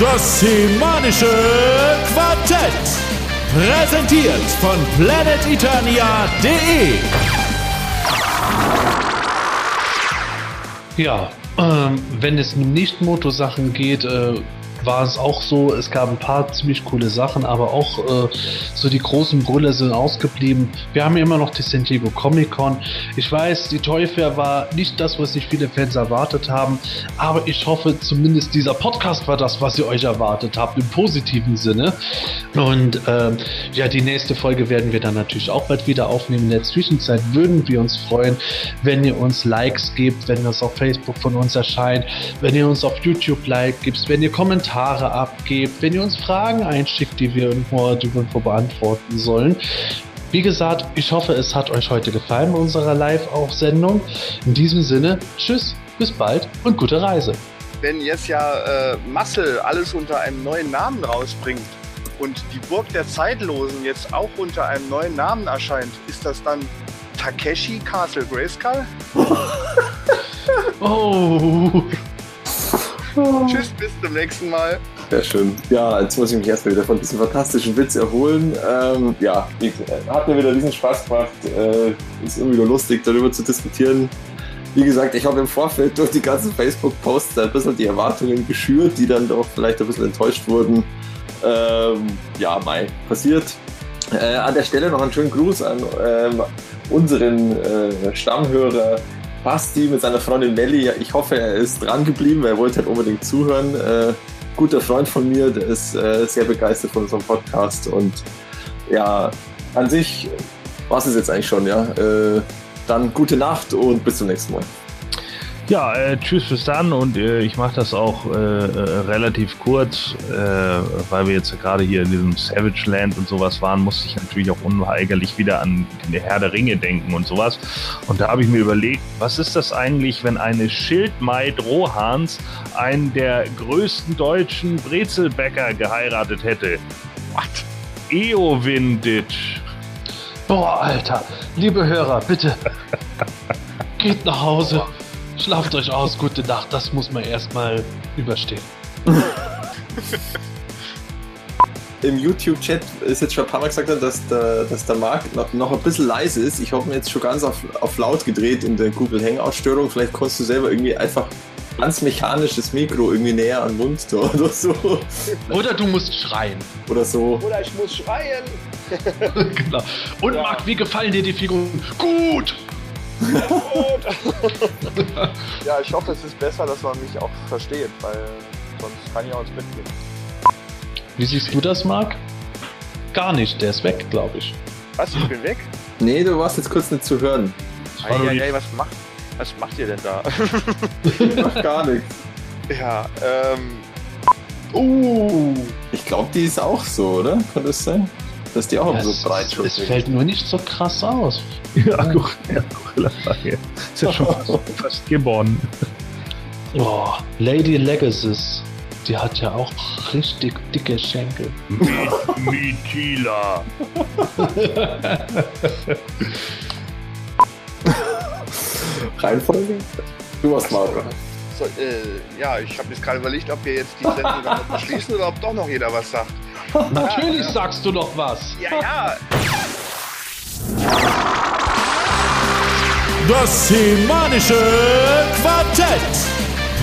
Das Semanische Quartett. Präsentiert von planeteternia.de. Ja, ähm, wenn es um Nicht-Moto-Sachen geht, äh, war es auch so, es gab ein paar ziemlich coole Sachen, aber auch äh, so die großen Brüller sind ausgeblieben. Wir haben immer noch die San Diego Comic Con. Ich weiß, die Toy Fair war nicht das, was sich viele Fans erwartet haben, aber ich hoffe zumindest dieser Podcast war das, was ihr euch erwartet habt, im positiven Sinne. Und ähm, ja, die nächste Folge werden wir dann natürlich auch bald wieder aufnehmen. In der Zwischenzeit würden wir uns freuen, wenn ihr uns Likes gebt, wenn das auf Facebook von uns erscheint, wenn ihr uns auf YouTube Like gibt, wenn ihr Kommentare Kommentare abgebt, wenn ihr uns Fragen einschickt, die wir wir irgendwo beantworten sollen. Wie gesagt, ich hoffe, es hat euch heute gefallen bei unserer Live-Aufsendung. In diesem Sinne, tschüss, bis bald und gute Reise. Wenn jetzt ja äh, Muscle alles unter einem neuen Namen rausbringt und die Burg der Zeitlosen jetzt auch unter einem neuen Namen erscheint, ist das dann Takeshi Castle Grayskull? *laughs* oh. Tschüss, bis zum nächsten Mal. Sehr schön. Ja, jetzt muss ich mich erstmal wieder von diesem fantastischen Witz erholen. Ähm, ja, hat mir wieder diesen Spaß gemacht. Äh, ist irgendwie nur lustig, darüber zu diskutieren. Wie gesagt, ich habe im Vorfeld durch die ganzen Facebook-Posts ein bisschen die Erwartungen geschürt, die dann doch vielleicht ein bisschen enttäuscht wurden. Ähm, ja, Mai, passiert. Äh, an der Stelle noch einen schönen Gruß an ähm, unseren äh, Stammhörer Basti mit seiner Freundin Nelly. Ich hoffe, er ist dran geblieben. Er wollte halt unbedingt zuhören. Äh, guter Freund von mir, der ist äh, sehr begeistert von unserem Podcast. Und ja, an sich war es jetzt eigentlich schon. Ja, äh, dann gute Nacht und bis zum nächsten Mal. Ja, äh, tschüss bis dann und äh, ich mache das auch äh, äh, relativ kurz, äh, weil wir jetzt gerade hier in diesem Savage Land und sowas waren, musste ich natürlich auch unweigerlich wieder an den Herr der Ringe denken und sowas. Und da habe ich mir überlegt, was ist das eigentlich, wenn eine Schildmaid Rohans einen der größten deutschen Brezelbäcker geheiratet hätte? What? Eowinditch. Boah, Alter, liebe Hörer, bitte *laughs* geht nach Hause. Schlaft euch aus, gute Nacht. Das muss man erstmal überstehen. *laughs* Im YouTube-Chat ist jetzt schon ein paar Mal gesagt, dass der, dass der Marc noch, noch ein bisschen leise ist. Ich habe mir jetzt schon ganz auf, auf laut gedreht in der Google Hangout-Störung. Vielleicht kannst du selber irgendwie einfach ganz mechanisch das Mikro irgendwie näher an den Mund tun *laughs* oder so. Oder du musst schreien. Oder so. Oder ich muss schreien. *laughs* genau. Und ja. Marc, wie gefallen dir die Figuren? Gut! *laughs* ja, ich hoffe, es ist besser, dass man mich auch versteht, weil sonst kann ich auch ins Bett gehen. Wie siehst du das, Marc? Gar nicht, der ist weg, glaube ich. Was, ich bin weg? Nee, du warst jetzt kurz nicht zu hören. Eieiei, was macht, was macht ihr denn da? *laughs* ich mach gar nichts. Ja, ähm... Uh, ich glaube, die ist auch so, oder? Kann das sein? Dass die auch ja, so breit schon Es fällt nur nicht so krass aus. *laughs* Ja, Gorilla Ist ja schon fast, *laughs* fast geboren. Boah, Lady Legacy. Die hat ja auch richtig dicke Schenkel. *laughs* Mitila. Reihenfolge? Du warst mal, oder? So, äh, ja, ich habe jetzt gerade überlegt, ob wir jetzt die Sendung *laughs* damit beschließen oder ob doch noch jeder was sagt. *laughs* Natürlich ja, sagst du doch was. Ja, ja. Das Semanische Quartett.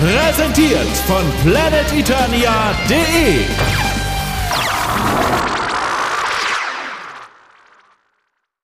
Präsentiert von planeteternia.de